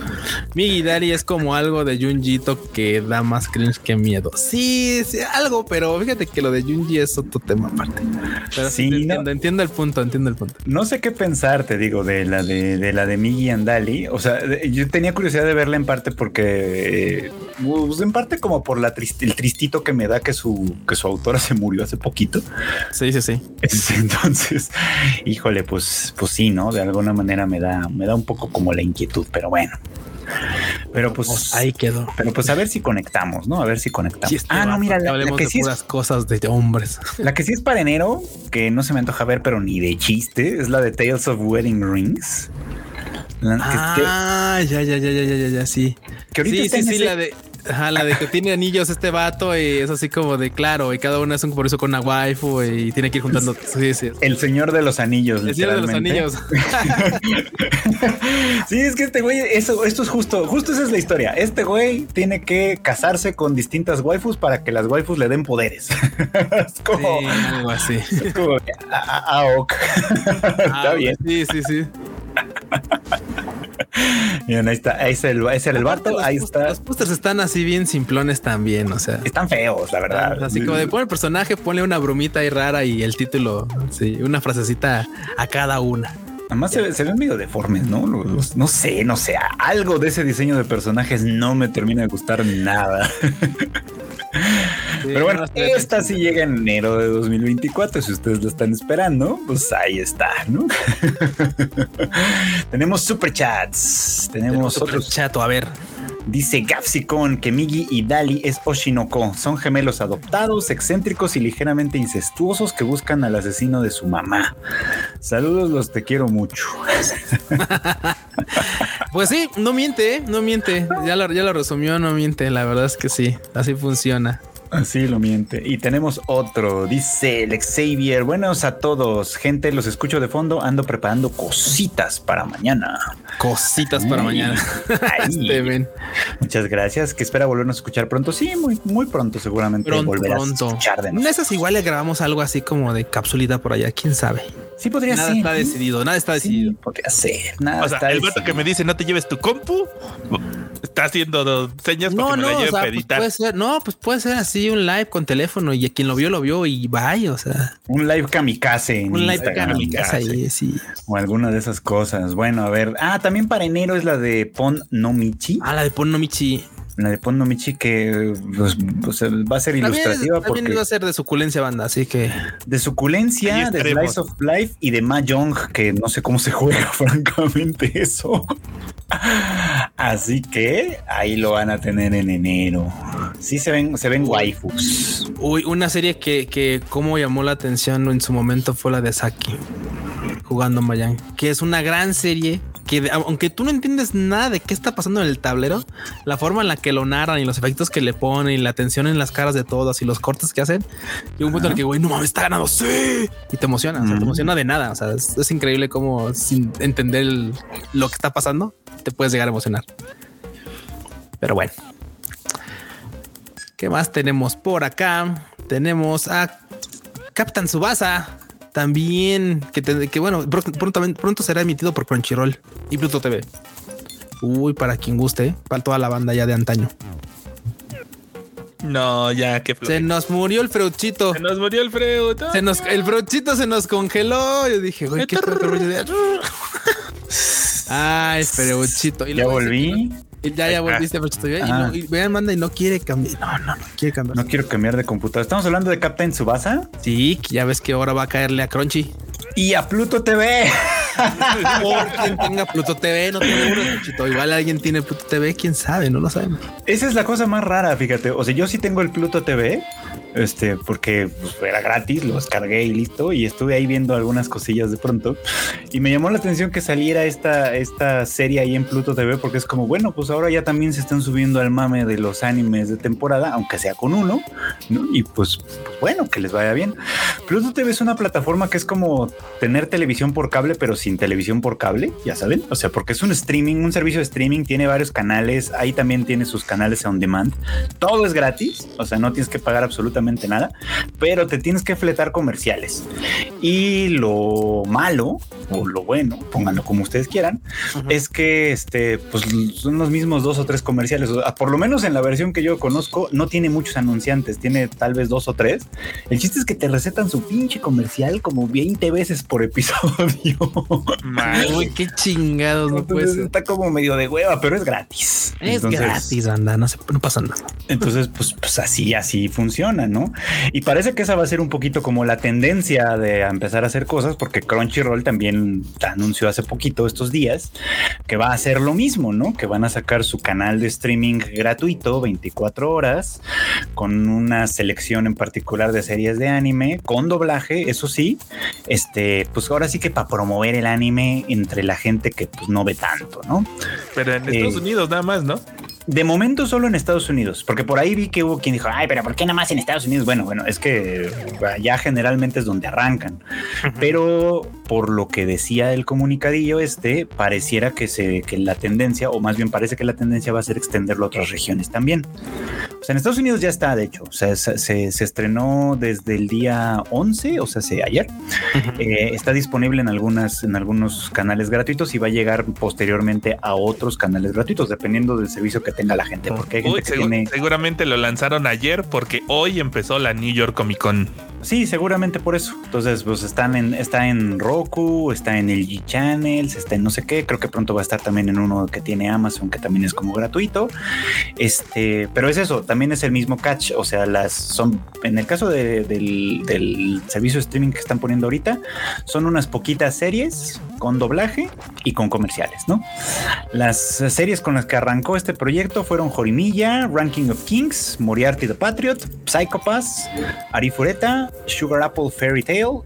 Mi Dari es como algo de Junjito que da más cringe que miedo. Sí, sí, algo, pero fíjate que lo de Junji es otro tema aparte. Pero sí, entiendo, entiendo el punto, entiendo el punto. No sé qué pensar, te digo, de la de, la de Migi Andali. O sea, yo tenía curiosidad de verla en parte porque, eh, pues, en parte como por la el tristito que me da que su, que su autora se murió hace poquito. Sí, sí, sí. (laughs) Entonces, híjole, pues, pues sí, ¿no? De alguna manera me da, me da un poco como la inquietud, pero bueno. Pero pues ahí quedó. Pero pues a ver si conectamos, ¿no? A ver si conectamos. ah, no, mira, la, que sí es, cosas de hombres. (laughs) La que sí es para enero, que no se me antoja ver, pero ni de chiste, es la de Tales of Wedding Rings. ah, ya, ya, ya, ya, ya, ya, sí. Que ahorita sí, sí, sí, la de Ajá, la de que tiene anillos este vato y es así como de claro, y cada uno es un eso con una waifu y tiene que ir juntando. Sí, sí. El señor de los anillos. El señor de los anillos. (laughs) sí, es que este güey, eso, esto es justo, justo esa es la historia. Este güey tiene que casarse con distintas waifus para que las waifus le den poderes. (laughs) es como algo así. Es como, ah, ah, ok. (laughs) Está bien. Sí, sí, sí. (laughs) Miren, ahí está, ahí es el, es el, Barto, ahí está. Los pósters están así bien simplones también, o sea. Están feos, la verdad. Así como de pon el personaje, ponle una bromita ahí rara y el título, sí, una frasecita a cada una. Además se, se, ven medio deformes, ¿no? no sé, no sé, algo de ese diseño de personajes no me termina de gustar nada. (laughs) Pero bueno, esta sí llega en enero de 2024. Si ustedes lo están esperando, pues ahí está, ¿no? (laughs) Tenemos superchats. Tenemos, Tenemos otro chat, a ver. Dice Gapsicon que Migi y Dali es Oshinoko. Son gemelos adoptados, excéntricos y ligeramente incestuosos que buscan al asesino de su mamá. Saludos, los te quiero mucho. (laughs) pues sí, no miente, ¿eh? no miente. Ya lo, ya resumió, no miente. La verdad es que sí, así funciona. Así lo miente. Y tenemos otro. Dice el Xavier. Buenos a todos. Gente, los escucho de fondo. Ando preparando cositas para mañana. Cositas para mañana. Ahí. Muchas gracias. Que espera volvernos a escuchar pronto. Sí, muy, muy pronto, seguramente. Pronto, pronto. a escuchar de esas igual le grabamos algo así como de capsulita por allá. Quién sabe. Sí, podría ser. Nada está decidido. Nada está decidido. podría ser. Nada o sea, el vato que me dice no te lleves tu compu está haciendo señas no, no, o sea, pues puede ser, no, pues puede ser así un live con teléfono y quien lo vio, lo vio y vaya, o sea. Un live kamikaze. un live kamikaze, ahí, sí. O alguna de esas cosas. Bueno, a ver. Ah, también para enero es la de Pon no Michi. Ah, la de Pon no Michi. La de Pon no Michi que pues, pues, va a ser ilustrativa. También, porque va a ser de suculencia banda, así que. De suculencia, de Slice of Life y de Mahjong, que no sé cómo se juega, (laughs) francamente, eso. Así que ahí lo van a tener en enero. Sí se ven, se ven waifus. Uy, una serie que, que como llamó la atención en su momento fue la de Saki jugando Mayan, que es una gran serie que aunque tú no entiendes nada de qué está pasando en el tablero, la forma en la que lo narran y los efectos que le ponen y la tensión en las caras de todos y los cortes que hacen, y un punto en el que güey, no mames, está ganando, sí, y te emociona, te emociona de nada, o sea, es, increíble cómo sin entender lo que está pasando te puedes llegar a emocionar. Pero bueno, ¿qué más tenemos por acá? Tenemos a Captain Subasa también, que, que bueno, pronto, pronto será emitido por Crunchyroll y Pluto TV. Uy, para quien guste, para toda la banda ya de antaño. No, ya que se nos murió el freuchito. Se nos murió el freuchito. Se nos, el freuchito se nos congeló. Yo dije, güey, qué (laughs) Ay, freuchito. Y ya volví. Ya, ya volviste, freuchito. Y, no, y vean, manda y no quiere cambiar. No, no, no quiere cambiar. No quiero cambiar de computadora. ¿Estamos hablando de Captain Subasa? Sí, ya ves que ahora va a caerle a Crunchy. Y a Pluto TV. (laughs) Por quien tenga Pluto TV, no te Igual alguien tiene Pluto TV, quién sabe, no lo sabemos. Esa es la cosa más rara, fíjate. O sea, yo sí tengo el Pluto TV, este, porque pues, era gratis, lo descargué y listo. Y estuve ahí viendo algunas cosillas de pronto. Y me llamó la atención que saliera esta, esta serie ahí en Pluto TV, porque es como, bueno, pues ahora ya también se están subiendo al mame de los animes de temporada, aunque sea con uno, ¿no? Y pues, pues bueno, que les vaya bien. Pluto TV es una plataforma que es como tener televisión por cable, pero sin televisión por cable, ya saben. O sea, porque es un streaming, un servicio de streaming, tiene varios canales. Ahí también tiene sus canales on demand. Todo es gratis. O sea, no tienes que pagar absolutamente absolutamente nada, pero te tienes que fletar comerciales. Y lo malo, o lo bueno, pónganlo como ustedes quieran, es que este, pues son los mismos dos o tres comerciales. por lo menos en la versión que yo conozco, no tiene muchos anunciantes, tiene tal vez dos o tres. El chiste es que te recetan su pinche comercial como 20 veces por episodio. Uy, qué chingados, no puede Está como medio de hueva, pero es gratis. Es gratis, anda, no, se, no pasa nada. Entonces, pues, pues así, así funciona, ¿no? Y parece que esa va a ser un poquito como la tendencia de empezar a hacer cosas, porque Crunchyroll también anunció hace poquito estos días que va a hacer lo mismo, ¿no? Que van a sacar su canal de streaming gratuito 24 horas con una selección en particular de series de anime con doblaje, eso sí, este, pues ahora sí que para promover el anime entre la gente que pues no ve tanto, ¿no? Pero en Estados eh, Unidos nada más, ¿no? De momento solo en Estados Unidos, porque por ahí vi que hubo quien dijo, ay, pero ¿por qué nada más en Estados Unidos? Bueno, bueno, es que ya generalmente es donde arrancan, pero por lo que decía el comunicadillo este, pareciera que, se, que la tendencia, o más bien parece que la tendencia va a ser extenderlo a otras regiones también. O sea, en Estados Unidos ya está, de hecho, o sea, se, se estrenó desde el día 11, o sea, se, ayer. Eh, está disponible en, algunas, en algunos canales gratuitos y va a llegar posteriormente a otros canales gratuitos, dependiendo del servicio que tenga la gente. Porque hay gente que tiene... Seguramente lo lanzaron ayer porque hoy empezó la New York Comic Con. Sí, seguramente por eso. Entonces, pues están en, está en Roku, está en el G Channels, está en no sé qué. Creo que pronto va a estar también en uno que tiene Amazon, que también es como gratuito. Este, pero es eso, también es el mismo catch. O sea, las son, en el caso del, del servicio de streaming que están poniendo ahorita, son unas poquitas series con doblaje y con comerciales, ¿no? Las series con las que arrancó este proyecto fueron Jorimilla, Ranking of Kings, Moriarty the Patriot, Psychopaths, Arifureta, Sugar Apple Fairy Tale,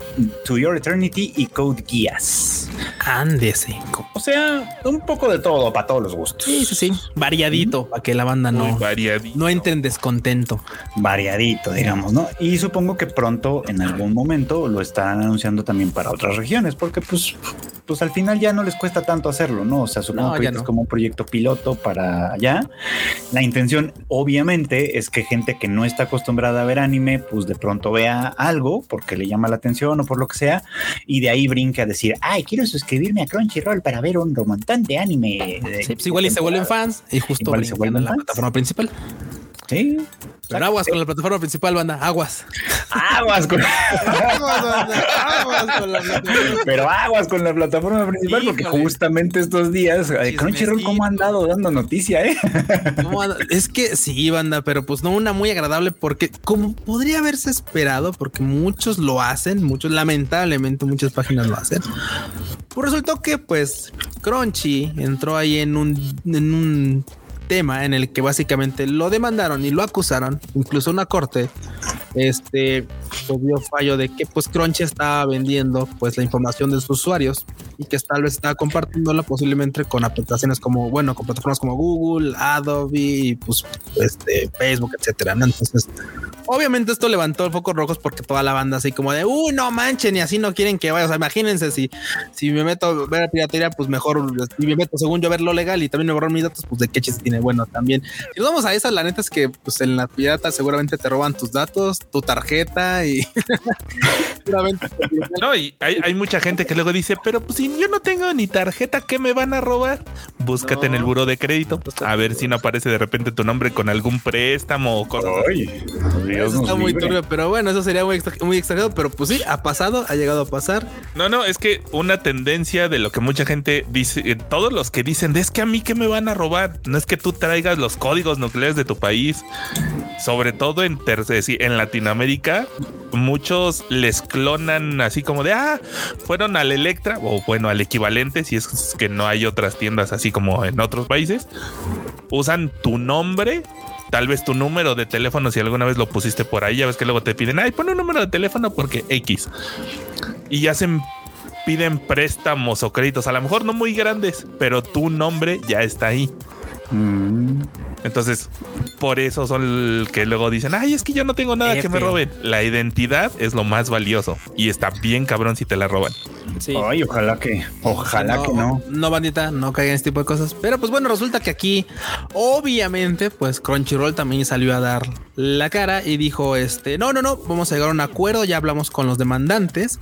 To Your Eternity y Code Geass. Ándese. O sea, un poco de todo para todos los gustos. Sí, sí, sí. Variadito para que la banda no, no entre en descontento. Variadito, digamos, ¿no? Y supongo que pronto, en algún momento, lo estarán anunciando también para otras regiones, porque pues pues al final ya no les cuesta tanto hacerlo, ¿no? O sea, supongo que es como un proyecto piloto para allá. La intención, obviamente, es que gente que no está acostumbrada a ver anime, pues de pronto vea algo porque le llama la atención o por lo que sea, y de ahí brinque a decir, ay, quiero suscribirme a Crunchyroll para ver un romantán de anime. Sí, pues igual y se vuelven fans y justo igual se vuelven la plataforma principal. Sí. Pero aguas con la plataforma principal, banda. Aguas. Aguas con, aguas, con la plataforma. Pero aguas con la plataforma principal, porque justamente estos días, eh, Crunchyroll, ¿cómo han dado dando noticia, eh? es que sí, banda, pero pues no una muy agradable, porque como podría haberse esperado, porque muchos lo hacen, muchos, lamentablemente, muchas páginas lo hacen. Pues resultó que, pues, Crunchy entró ahí en un, en un tema en el que básicamente lo demandaron y lo acusaron, incluso una corte, este dio fallo de que pues Crunchy estaba vendiendo pues la información de sus usuarios y que tal vez estaba compartiéndola posiblemente con aplicaciones como bueno con plataformas como Google, Adobe, pues este Facebook, etcétera. Entonces Obviamente esto levantó focos rojos porque toda la banda así como de, uy, no manchen y así no quieren que vaya. O sea, imagínense si, si me meto a ver piratería, pues mejor, si me meto según yo a ver lo legal y también me borran mis datos, pues de qué chiste tiene. Bueno, también. Si nos vamos a esa, la neta es que pues en la pirata seguramente te roban tus datos, tu tarjeta y... (laughs) no, y hay, mucha gente que luego dice, pero pues si yo no tengo ni tarjeta, ¿qué me van a robar? Búscate en el buro de crédito, a ver si no aparece de repente tu nombre con algún préstamo o cosas eso está muy turbio, pero bueno, eso sería muy, muy exagerado, pero pues sí, ha pasado, ha llegado a pasar. No, no, es que una tendencia de lo que mucha gente dice, eh, todos los que dicen, es que a mí que me van a robar, no es que tú traigas los códigos nucleares de tu país, sobre todo en, en Latinoamérica, muchos les clonan así como de, ah, fueron al Electra, o bueno, al equivalente, si es que no hay otras tiendas así como en otros países, usan tu nombre tal vez tu número de teléfono, si alguna vez lo pusiste por ahí, ya ves que luego te piden, ay, pon un número de teléfono porque X. Y ya piden préstamos o créditos, a lo mejor no muy grandes, pero tu nombre ya está ahí. Mm. Entonces, por eso son que luego dicen, ay, es que yo no tengo nada que me roben. La identidad es lo más valioso y está bien cabrón si te la roban. Sí. Ay, ojalá que, ojalá que no. No, bandita, no caigan en este tipo de cosas. Pero pues bueno, resulta que aquí, obviamente, pues Crunchyroll también salió a dar la cara y dijo: Este, no, no, no, vamos a llegar a un acuerdo. Ya hablamos con los demandantes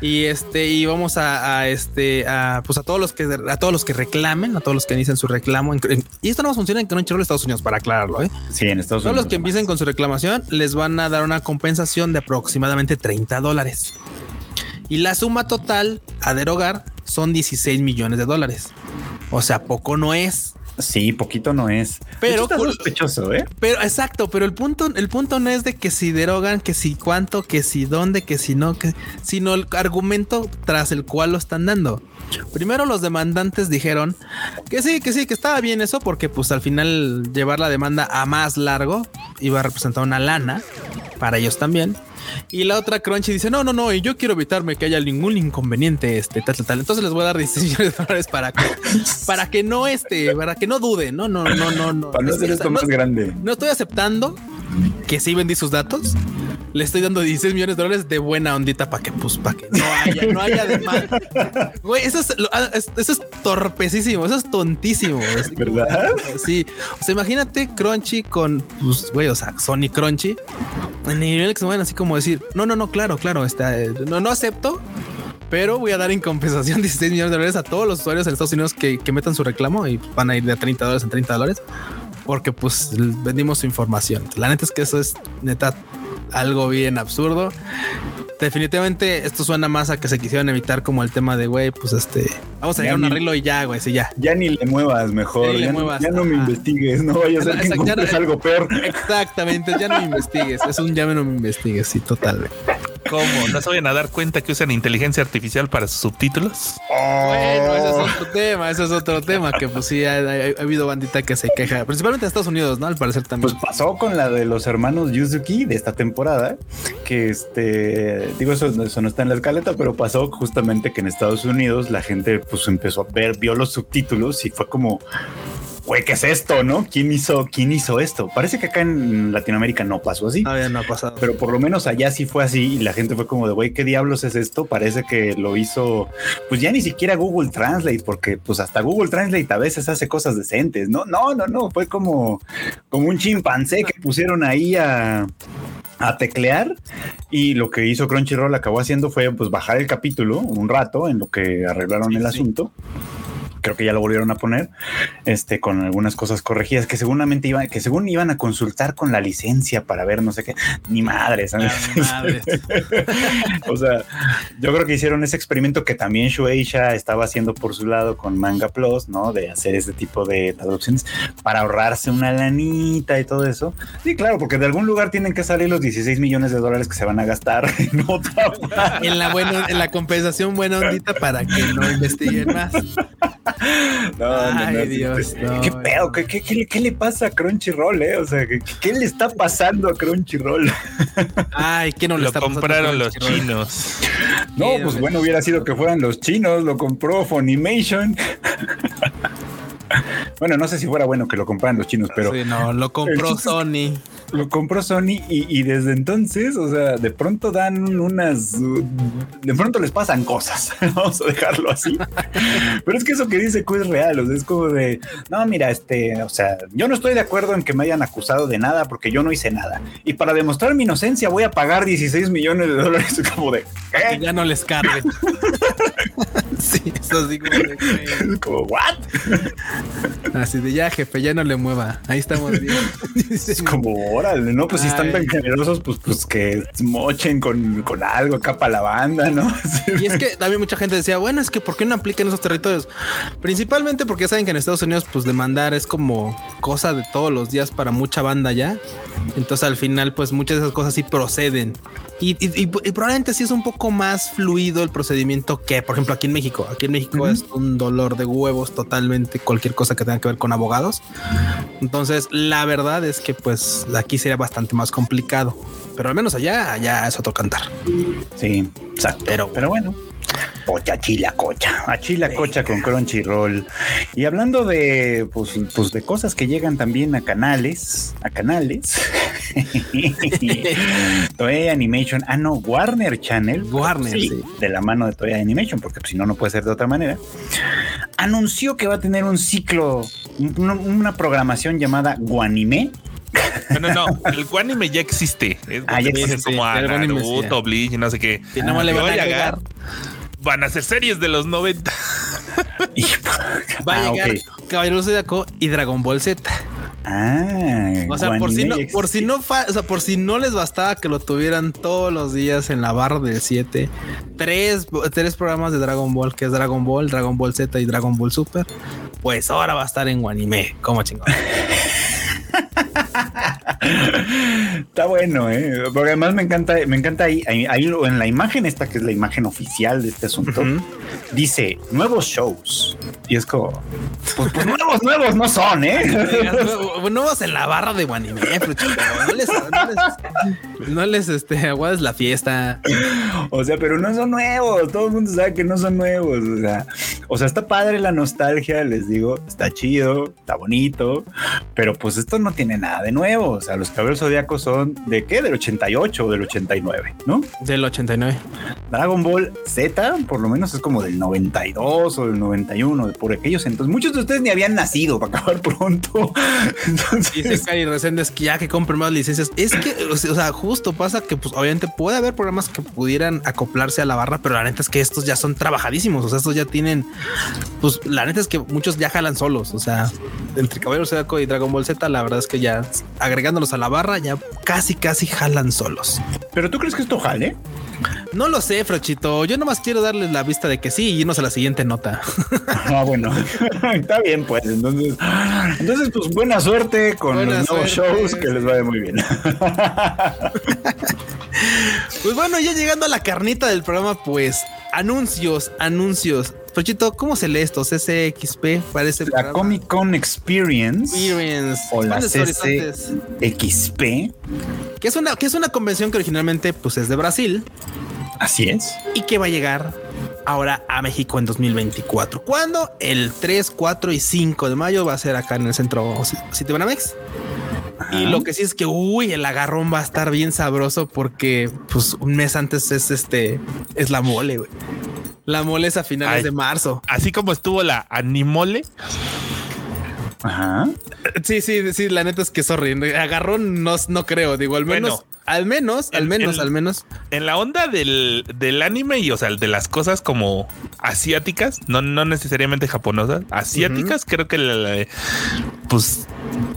y este, y vamos a, este, a pues a todos los que a todos los que reclamen, a todos los que dicen su reclamo. y esto no funciona en Crunchyroll, Estados Unidos, para aclararlo. ¿eh? Sí, en Estados Unidos. Todos los que empiecen con su reclamación les van a dar una compensación de aproximadamente 30 dólares. Y la suma total a derogar son 16 millones de dólares. O sea, poco no es. Sí, poquito no es. Pero sospechoso, ¿eh? Pero exacto, pero el punto, el punto no es de que si derogan, que si cuánto, que si dónde, que si no, que, sino el argumento tras el cual lo están dando. Primero los demandantes dijeron que sí, que sí, que estaba bien eso porque pues al final llevar la demanda a más largo iba a representar una lana para ellos también. Y la otra Crunchy dice, no, no, no, y yo quiero evitarme que haya ningún inconveniente, este, tal, tal, tal. Entonces les voy a dar 16 millones de dólares para que, para que no, este, para que no dude, no, no, no, no, no. Para no hacer esto más grande. No estoy aceptando que sí vendí sus datos. Le estoy dando 16 millones de dólares de buena ondita para que, pues, para que no haya, no haya de mal. Güey, eso es, ah, eso es torpecísimo, eso es tontísimo. ¿Verdad? Sí. O sea, imagínate Crunchy con, pues, güey, o sea, Sony Crunchy. En el nivel que se mueven así como decir, no, no, no, claro, claro, está, no, no acepto pero voy a dar en compensación (laughs) 16 millones de dólares a todos los usuarios en Estados Unidos que, que metan su reclamo y van a ir de 30 dólares en 30 dólares porque pues vendimos su información. La neta es que eso es neta algo bien absurdo. Definitivamente esto suena más a que se quisieron evitar como el tema de güey, pues este, vamos a llegar a un arreglo y ya, güey, sí, ya. Ya ni le muevas mejor, ya, no me investigues, no vayas a ser que algo peor. Exactamente, ya no me investigues, es un ya no me investigues, sí, totalmente. ¿Cómo? ¿No se vayan a dar cuenta que usan inteligencia artificial para sus subtítulos? Bueno, ese es otro tema, ese es otro tema que pues sí ha, habido bandita que se queja, principalmente en Estados Unidos, ¿no? Al parecer también. Pues pasó con la de los hermanos Yuzuki de esta temporada, que este, digo, eso, eso no está en la escaleta, pero pasó justamente que en Estados Unidos la gente pues empezó a ver, vio los subtítulos y fue como, güey, ¿qué es esto? ¿No? ¿Quién hizo, quién hizo esto? Parece que acá en Latinoamérica no pasó así. No ha pasado. Pero por lo menos allá sí fue así y la gente fue como de, güey, ¿qué diablos es esto? Parece que lo hizo, pues ya ni siquiera Google Translate, porque pues hasta Google Translate a veces hace cosas decentes, ¿no? No, no, no, fue como, como un chimpancé que pusieron ahí a a teclear y lo que hizo Crunchyroll acabó haciendo fue pues bajar el capítulo un rato en lo que arreglaron el asunto creo que ya lo volvieron a poner, este, con algunas cosas corregidas que seguramente iban, que según iban a consultar con la licencia para ver no sé qué, ni madres, ah, (laughs) o sea, yo creo que hicieron ese experimento que también Shueisha estaba haciendo por su lado con Manga Plus, ¿no? De hacer este tipo de traducciones para ahorrarse una lanita y todo eso. Sí, claro, porque de algún lugar tienen que salir los 16 millones de dólares que se van a gastar (laughs) en otra. en la buena, en la compensación buena ondita para que no investiguen más. No, Ay, Dios, ¿Qué pedo? ¿Qué, le pasa a Crunchyroll, eh? O sea, ¿qué, le está pasando a Crunchyroll? Ay, ¿qué no le lo está compraron los chinos. (laughs) No, pues bueno, hubiera sido que fueran los chinos, lo compró Funimation. (laughs) Bueno, no sé si fuera bueno que lo compraran los chinos, pero. Sí, no, lo compró Sony. Lo compró Sony y, desde entonces, o sea, de pronto dan unas. De pronto les pasan cosas. (laughs) Vamos a dejarlo así. pero es que eso que dice Q es real. O sea, es como de. No, mira, este. O sea, yo no estoy de acuerdo en que me hayan acusado de nada porque yo no hice nada. Y para demostrar mi inocencia voy a pagar 16 millones de dólares. (laughs) Como de. Que ya no les carguen. (laughs) sí, eso sí como de. (laughs) Como, ¿what? (laughs) Así de ya, jefe, ya no le mueva. Ahí estamos bien. es como, órale, ¿no? Pues si están tan generosos, pues, pues que mochen con, con algo acá para la banda, ¿no? y es que también mucha gente decía, bueno, es que ¿por qué no apliquen esos territorios? Principalmente porque saben que en Estados Unidos, pues demandar es como cosa de todos los días para mucha banda ya. Entonces al final, pues muchas de esas cosas sí proceden. Y, probablemente sí es un poco más fluido el procedimiento que, por ejemplo, aquí en México. Aquí en México es un dolor de huevos totalmente cualquier cosa que tenga que ver con abogados. Entonces, la verdad es que pues aquí sería bastante más complicado. Pero al menos allá, allá es otro cantar. Sí, exacto. Pero, pero bueno, Pocha chila cocha, a chila cocha con Crunchyroll. Y hablando de, pues, pues, de cosas que llegan también a canales, a canales. (laughs) Toei Animation, ah no, Warner Channel. Warner, sí, De la mano de Toei Animation, porque si no, no puede ser de otra manera. Anunció que va a tener un ciclo, una, programación llamada Guanime. No, no, el Guanime ya existe. Es ah, ya existe. como a Naruto, Bleach, no sé qué. Y no le van a llegar. Van a hacer series de los 90. (laughs) Va a ah, llegar Caballeros de Zodiaco y Dragon Ball Z. Ah, o sea, por si no, por si no, o sea, por si no les bastaba que lo tuvieran todos los días en la barra del 7, tres, tres programas de Dragon Ball, que es Dragon Ball, Dragon Ball Z y Dragon Ball Super, pues ahora va a estar en Guanime, como chingón. (laughs) (laughs) Está bueno, ¿eh? porque además me encanta, me encanta ahí, ahí, en la imagen esta que es la imagen oficial de este asunto, dice nuevos shows y es como, pues, pues nuevos, nuevos no son, ¿eh? (laughs) nuevos en la barra de Guanime, no les, no les, este, aguades la fiesta. O sea, pero no son nuevos, todo el mundo sabe que no son nuevos, o sea, o sea, está padre la nostalgia, les digo, está chido, está bonito, pero pues esto no tiene nada de nuevo, o sea, los cabellos zodiacos son de qué? Del 88 o del 89, ¿no? Del 89. Dragon Ball Z, por lo menos es como del 92 o del 91, de por aquellos entonces. Muchos de ustedes ni habían nacido para acabar (laughs) pronto. Entonces... Dice Cari Reséndez que ya que compren más licencias. Es que, o sea, justo pasa que, pues, obviamente puede haber programas que pudieran acoplarse a la barra, pero la neta es que estos ya son trabajadísimos. O sea, estos ya tienen, pues, la neta es que muchos ya jalan solos. O sea, entre Caballero Zodiaco y Dragon Ball Z, la verdad es que ya agregándolos a la barra, ya casi, casi jalan solos. Pero tú crees que esto jale? No lo sé, Frochito. Yo nomás quiero darles la vista de que sí y irnos a la siguiente nota. Ah, bueno, (laughs) está bien, pues. Entonces, entonces, pues buena suerte con los nuevos shows que les vaya muy bien. (laughs) pues bueno, ya llegando a la carnita del programa, pues anuncios, anuncios. Frochito, ¿cómo se lee esto? CCXP parece. La Comic Con Experience. Experience. O la CCXP. Que es una, que es una convención que originalmente pues, es de Brasil. Así es. Y que va a llegar ahora a México en 2024. ¿Cuándo? El 3, 4 y 5 de mayo va a ser acá en el centro Citibanamex. Y lo que sí es que, uy, el agarrón va a estar bien sabroso porque, pues, un mes antes es este, es la mole, güey. La mole es a finales de marzo. Así como estuvo la animole. Ajá. Sí, sí, sí, la neta es que sorriendo. Agarrón no, no creo, digo, al menos, al menos, al menos, al menos. En la onda del, anime y, o sea, de las cosas como asiáticas, no, no necesariamente japonesas, asiáticas, creo que, pues,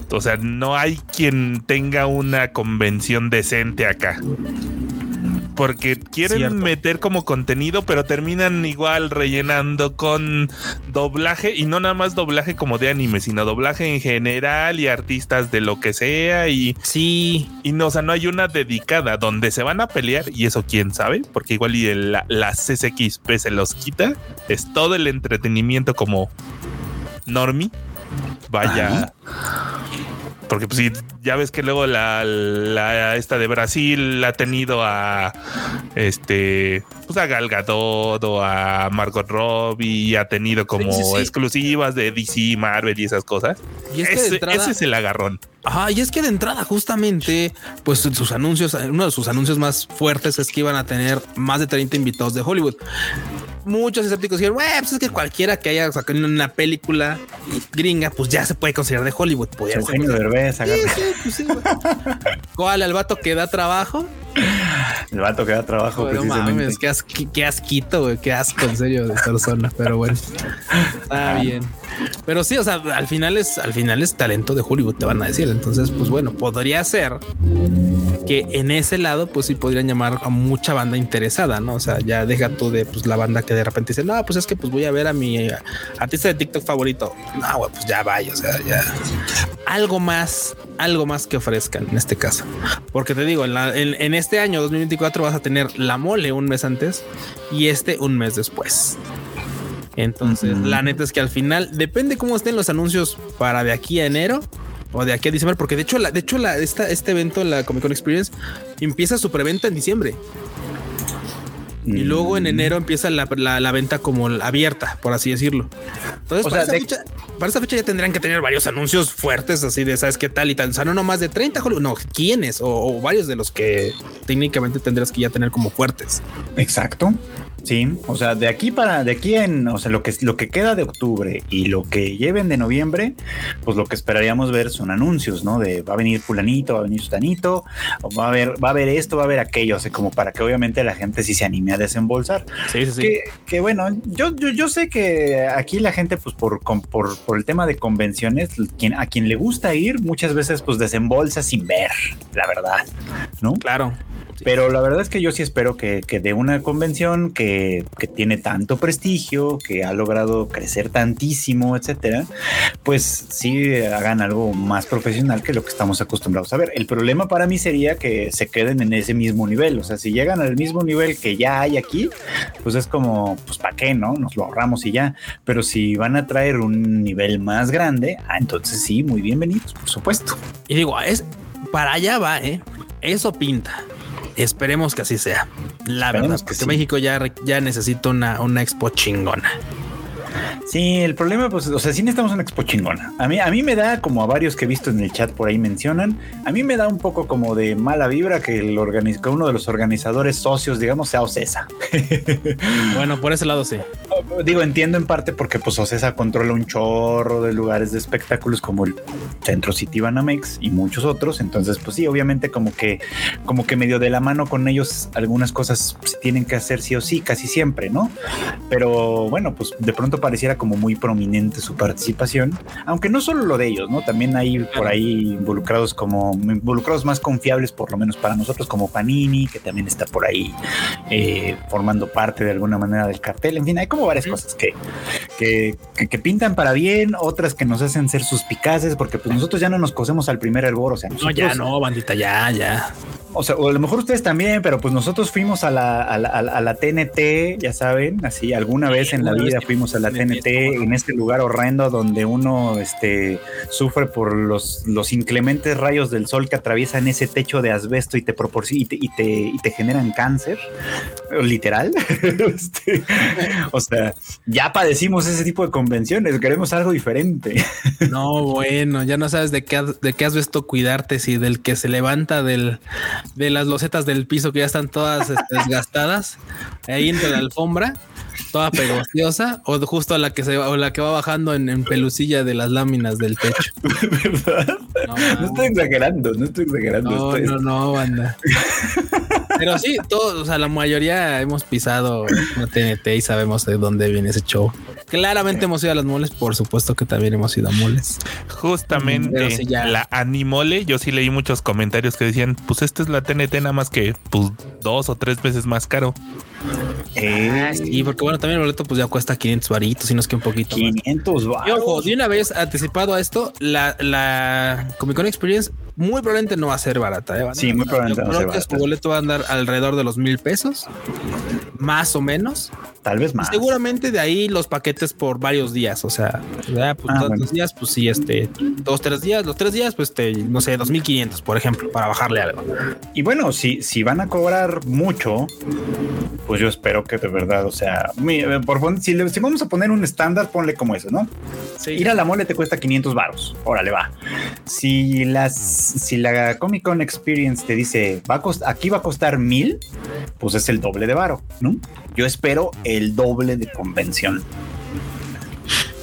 o sea, no hay quien tenga una convención decente acá porque quieren meter como contenido, pero terminan igual rellenando con doblaje y no nada más doblaje como de anime, sino doblaje en general y artistas de lo que sea y sí, y no, o sea, no hay una dedicada donde se van a pelear y eso quién sabe, porque igual y la, la CCXP se los quita, es todo el entretenimiento como Normi. Vaya. Porque pues sí, ya ves que luego la, esta de Brasil ha tenido a este pues a Gal Gadot o a Margot Robbie ha tenido como exclusivas de DC, Marvel y esas cosas. Y ese, ese es el agarrón. Ajá, y es que de entrada, justamente, pues sus anuncios, uno de sus anuncios más fuertes es que iban a tener más de 30 invitados de Hollywood muchos escépticos dijeron, pues es que cualquiera que haya sacado una película gringa, pues ya se puede considerar de Hollywood. Eugenio Derbez, sí, pues sí, ¿Cuál? ¿El vato que da trabajo? El vato que da trabajo. No mames, qué, qué, asquito, güey, qué asco en serio de persona, pero bueno, (laughs) está bien. Pero sí, o sea, al final es, al final es talento de Hollywood, te van a decir. Entonces, pues bueno, podría ser que en ese lado, pues sí podrían llamar a mucha banda interesada, ¿no? O sea, ya deja tú de pues la banda que de repente dice, no, pues es que pues voy a ver a mi artista de TikTok favorito. No, güey, pues ya vaya, o sea, ya algo más, algo más que ofrezcan en este caso. Porque te digo, en este año 2024 vas a tener la mole un mes antes y este un mes después. Entonces, la neta es que al final depende cómo estén los anuncios para de aquí a enero o de aquí a diciembre, porque de hecho, la, de hecho, la, esta, este evento, la Comic Con Experience, empieza su preventa en diciembre. Y luego en mm. enero empieza la, venta como abierta, por así decirlo. Entonces, para, esa fecha, ya tendrían que tener varios anuncios fuertes, así de sabes qué tal y tal. O sea, no más de 30 no, quiénes o, o varios de los que técnicamente tendrías que ya tener como fuertes. Exacto. Sí, o sea, de aquí para, de aquí en, o sea, lo que, lo que queda de octubre y lo que lleven de noviembre, pues lo que esperaríamos ver son anuncios, ¿no? De va a venir fulanito, va a venir sustanito, o va a haber, va a haber esto, va a haber aquello, o sea, como para que obviamente la gente sí se anime a desembolsar. Sí, sí, sí. Que, bueno, yo, yo, yo, sé que aquí la gente, pues por, por, por el tema de convenciones, quien, a quien le gusta ir, muchas veces pues desembolsa sin ver, la verdad, ¿no? Claro. Pero la verdad es que yo sí espero que, de una convención que, tiene tanto prestigio, que ha logrado crecer tantísimo, etcétera, pues sí hagan algo más profesional que lo que estamos acostumbrados a ver. El problema para mí sería que se queden en ese mismo nivel. O sea, si llegan al mismo nivel que ya hay aquí, pues es como, pues para qué, ¿no? Nos lo ahorramos y ya. Pero si van a traer un nivel más grande, ah, entonces sí, muy bienvenidos, por supuesto. Y digo, es para allá va, ¿eh? Eso pinta. Esperemos que así sea. La verdad, porque México ya, ya necesita una, una expo chingona. Sí, el problema, pues, o sea, sí necesitamos una expo chingona. A mí, a mí me da, como a varios que he visto en el chat por ahí mencionan, a mí me da un poco como de mala vibra que, el uno de los organizadores socios, digamos, sea Ocesa. (laughs) bueno, por ese lado sí. Digo, entiendo en parte porque pues Ocesa controla un chorro de lugares de espectáculos como el Centro City Banamex y muchos otros. Entonces, pues sí, obviamente como que, como que medio de la mano con ellos algunas cosas se tienen que hacer sí o sí, casi siempre, ¿no? Pero bueno, pues de pronto pareciera como muy prominente su participación, aunque no solo lo de ellos, ¿no? También hay por ahí involucrados como involucrados más confiables, por lo menos para nosotros, como Panini, que también está por ahí eh, formando parte de alguna manera del cartel. En fin, hay como varias cosas que, que, que, pintan para bien, otras que nos hacen ser suspicaces, porque pues nosotros ya no nos cosemos al primer hervor, o sea, no, ya no, bandita, ya, ya. O sea, o a lo mejor ustedes también, pero pues nosotros fuimos a la, a la, a la TNT, ya saben, así alguna vez en la vida fuimos a la TNT en este lugar horrendo donde uno este, sufre por los, los inclementes rayos del sol que atraviesan ese techo de asbesto y te proporcionan y te, y te, generan cáncer, literal. (laughs) Este, o sea, ya padecimos ese tipo de convenciones, queremos algo diferente. no, bueno, ya no sabes de qué, de qué asbesto cuidarte, si del que se levanta del, de las losetas del piso que ya están todas este, (laughs) desgastadas, ahí entre la alfombra toda pegostiosa o justo a la que se o la que va bajando en, pelucilla de las láminas del techo. (laughs) No, estoy exagerando, no estoy exagerando. No, no, no, banda. (laughs) Pero sí, todos, o sea, la mayoría hemos pisado una TNT y sabemos de dónde viene ese show. Claramente hemos ido a las moles, por supuesto que también hemos ido a moles. Justamente la Animole, yo sí leí muchos comentarios que decían, pues esta es la TNT nada más que pues dos o tres veces más caro. Eh, sí, porque bueno, también el boleto pues ya cuesta 500 varitos, si no es que un poquito 500 más. Y ojo, de una vez anticipado a esto, la, la Comic Con Experience muy probablemente no va a ser barata. ¿eh? Sí, muy probablemente no va a ser barata. Su boleto va a andar alrededor de los mil pesos, más o menos. Tal vez más. seguramente de ahí los paquetes por varios días. O sea, ya, pues, ah, los días, pues sí, este, dos, tres días, los tres días, pues te, no sé, 2500, por ejemplo, para bajarle algo. Y bueno, si, si van a cobrar mucho, pues yo espero que de verdad, o sea, por, si, si vamos a poner un estándar, ponle como eso, ¿no? Ir a la mole te cuesta 500 varos. Órale, va. Si las, si la Comic Con Experience te dice, va a aquí va a costar mil, pues es el doble de varo, ¿no? Yo espero el doble de convención.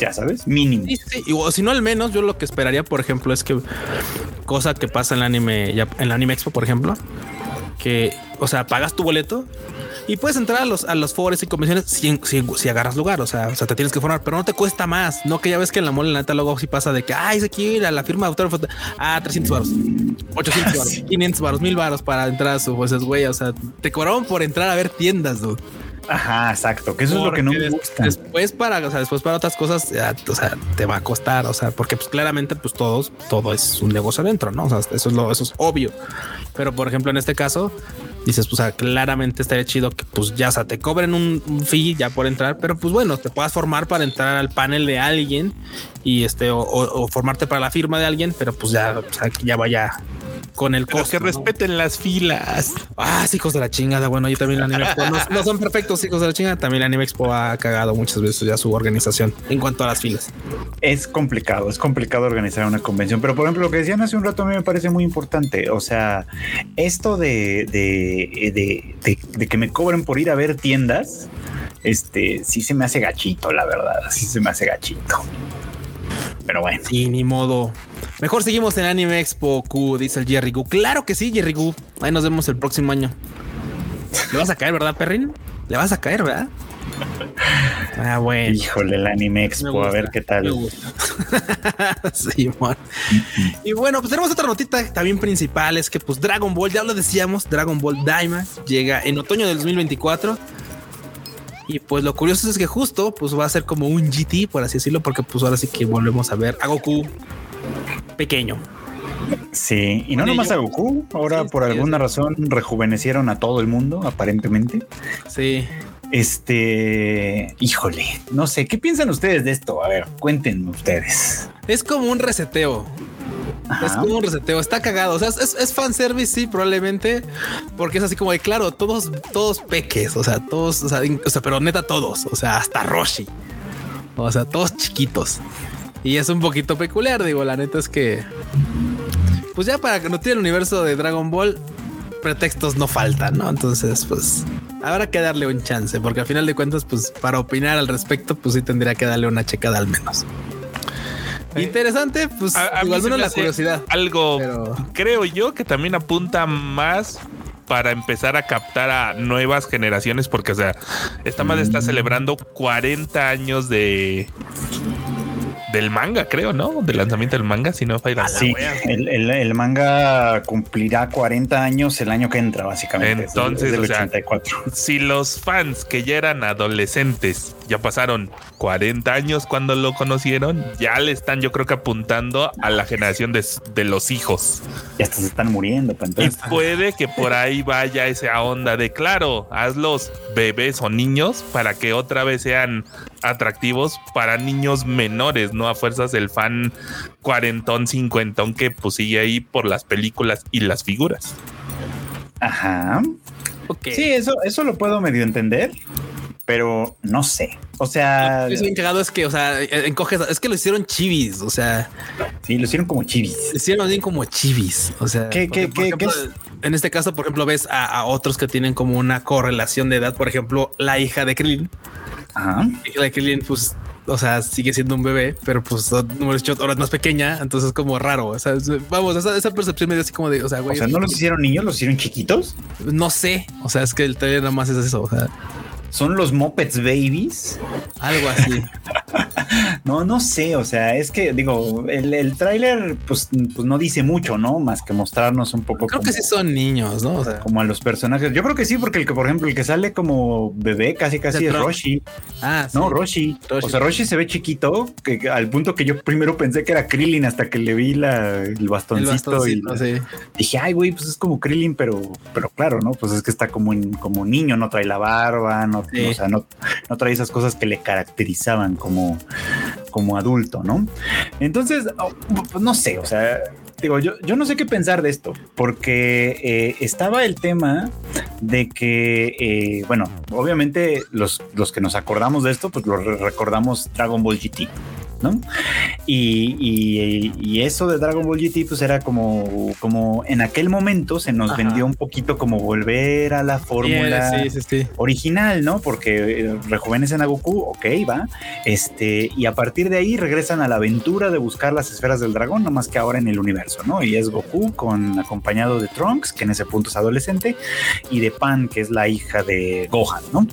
Ya sabes, mínimo. O si no, al menos yo lo que esperaría, por ejemplo, es que cosa que pasa en el anime, en el anime expo, por ejemplo, que, o sea, pagas tu boleto y puedes entrar a los, a los foros y convenciones si, si, agarras lugar. O sea, o sea, te tienes que formar, pero no te cuesta más. No que ya ves que en la mole, la neta, luego sí pasa de que, ay, se quiere ir a la firma de autógrafo. Ah, 300 baros, 800 baros, 500 baros, 1000 baros para entrar a su, pues, güey. O sea, te cobraron por entrar a ver tiendas, dude. Ajá, exacto, que eso es lo que no me gusta. Después para, o sea, después para otras cosas, o sea, te va a costar, o sea, porque pues claramente pues todos, todo es un negocio adentro, ¿no? O sea, eso es lo, eso es obvio. Pero por ejemplo, en este caso, dices, pues claramente estaría chido que pues ya, o sea, te cobren un, fee ya por entrar, pero pues bueno, te puedas formar para entrar al panel de alguien y este, o, formarte para la firma de alguien, pero pues ya, o sea, que ya vaya con el costo. que respeten las filas. Ah, sí, hijos de la chingada. Bueno, yo también Anime Expo no, son perfectos, hijos de la chingada. También Anime Expo ha cagado muchas veces ya su organización en cuanto a las filas. Es complicado, es complicado organizar una convención. Pero por ejemplo, lo que decían hace un rato a mí me parece muy importante. O sea, esto de, de, de que me cobren por ir a ver tiendas, este sí se me hace gachito, la verdad. Sí se me hace gachito. Pero bueno. Sí, ni modo. Mejor seguimos en Anime Expo Q, dice el Jerry Gu. Claro que sí, Jerry Gu. Ahí nos vemos el próximo año. Le vas a caer, ¿verdad, Perrin? Le vas a caer, ¿verdad? (laughs) Ah, bueno. Híjole, el Anime Expo, a ver qué tal. (laughs) sí, man. y bueno, pues tenemos otra notita también principal, es que pues Dragon Ball, ya lo decíamos, Dragon Ball Daima llega en otoño del 2024 y pues lo curioso es que justo pues va a ser como un GT, por así decirlo, porque pues ahora sí que volvemos a ver a Goku pequeño. Sí, y no nomás a Goku, ahora por alguna razón rejuvenecieron a todo el mundo, aparentemente. Sí. Este, híjole, no sé, ¿qué piensan ustedes de esto? A ver, cuéntenme ustedes. Es como un reseteo. Es como un reseteo, está cagado. O sea, es, es fanservice, sí, probablemente, porque es así como de claro, todos, todos peques, o sea, todos, o sea, pero neta, todos, o sea, hasta Roshi, o sea, todos chiquitos. Y es un poquito peculiar, digo, la neta es que, pues ya para que no tiene el universo de Dragon Ball, pretextos no faltan, ¿no? Entonces, pues habrá que darle un chance, porque al final de cuentas, pues para opinar al respecto, pues sí tendría que darle una checada al menos. Interesante, pues a, igual menos la curiosidad. Algo, creo yo que también apunta más para empezar a captar a nuevas generaciones, porque, o sea, esta madre está mm. celebrando 40 años de del manga, creo, ¿no? Del lanzamiento del manga, si no falla. Sí, el, manga cumplirá 40 años el año que entra, básicamente. Entonces, o sea, si los fans que ya eran adolescentes ya pasaron 40 años cuando lo conocieron, ya le están, yo creo que apuntando a la generación de, los hijos. Ya se están muriendo. Pues, y puede que por ahí vaya esa onda de, claro, hazlos bebés o niños para que otra vez sean atractivos para niños menores, no a fuerzas del fan cuarentón, cincuentón que pues sigue ahí por las películas y las figuras. Ajá. Sí, eso, eso lo puedo medio entender pero no sé. O sea, es bien cagado es que, o sea, encoges, es que lo hicieron chivis, o sea, sí, lo hicieron como chivis. Lo hicieron bien como chivis, o sea, ¿Qué, qué, qué, en este caso, por ejemplo, ves a, otros que tienen como una correlación de edad, por ejemplo, la hija de Krillin. Ajá. La hija de Krillin, pues o sea, sigue siendo un bebé, pero pues número ahora es más pequeña, entonces es como raro. O sea, vamos, esa, esa percepción medio así como de, o sea, güey. O sea, ¿no los hicieron niños? ¿Los hicieron chiquitos? No sé. O sea, es que el trailer nada más es eso. O sea, son los Muppets Babies. Algo así. (laughs) no, no sé, o sea, es que digo, el, el tráiler pues, pues, no dice mucho, ¿no? Más que mostrarnos un poco. Creo que sí son niños, ¿no? O sea, como a los personajes. Yo creo que sí, porque el que, por ejemplo, el que sale como bebé casi casi es Roshi. Ah, sí. No, Roshi. O sea, Roshi se ve chiquito, que, al punto que yo primero pensé que era Krillin hasta que le vi la, el bastoncito, y dije, ay, güey, pues es como Krillin, pero, pero claro, ¿no? Pues es que está como, como niño, no trae la barba, no o sea, no, no trae esas cosas que le caracterizaban como, como adulto, ¿no? Entonces, oh, pues no sé, o sea, digo, yo, yo no sé qué pensar de esto, porque eh, estaba el tema de que, eh, bueno, obviamente los, los que nos acordamos de esto, pues lo recordamos Dragon Ball GT. ¿no? Y, eso de Dragon Ball GT, pues era como, como en aquel momento se nos vendió un poquito como volver a la fórmula original, ¿no? Porque eh, rejuvenecen a Goku, ok, va. Este, y a partir de ahí regresan a la aventura de buscar las esferas del dragón, más que ahora en el universo, Y es Goku acompañado de Trunks, que en ese punto es adolescente, y de Pan, que es la hija de Gohan, ¿no?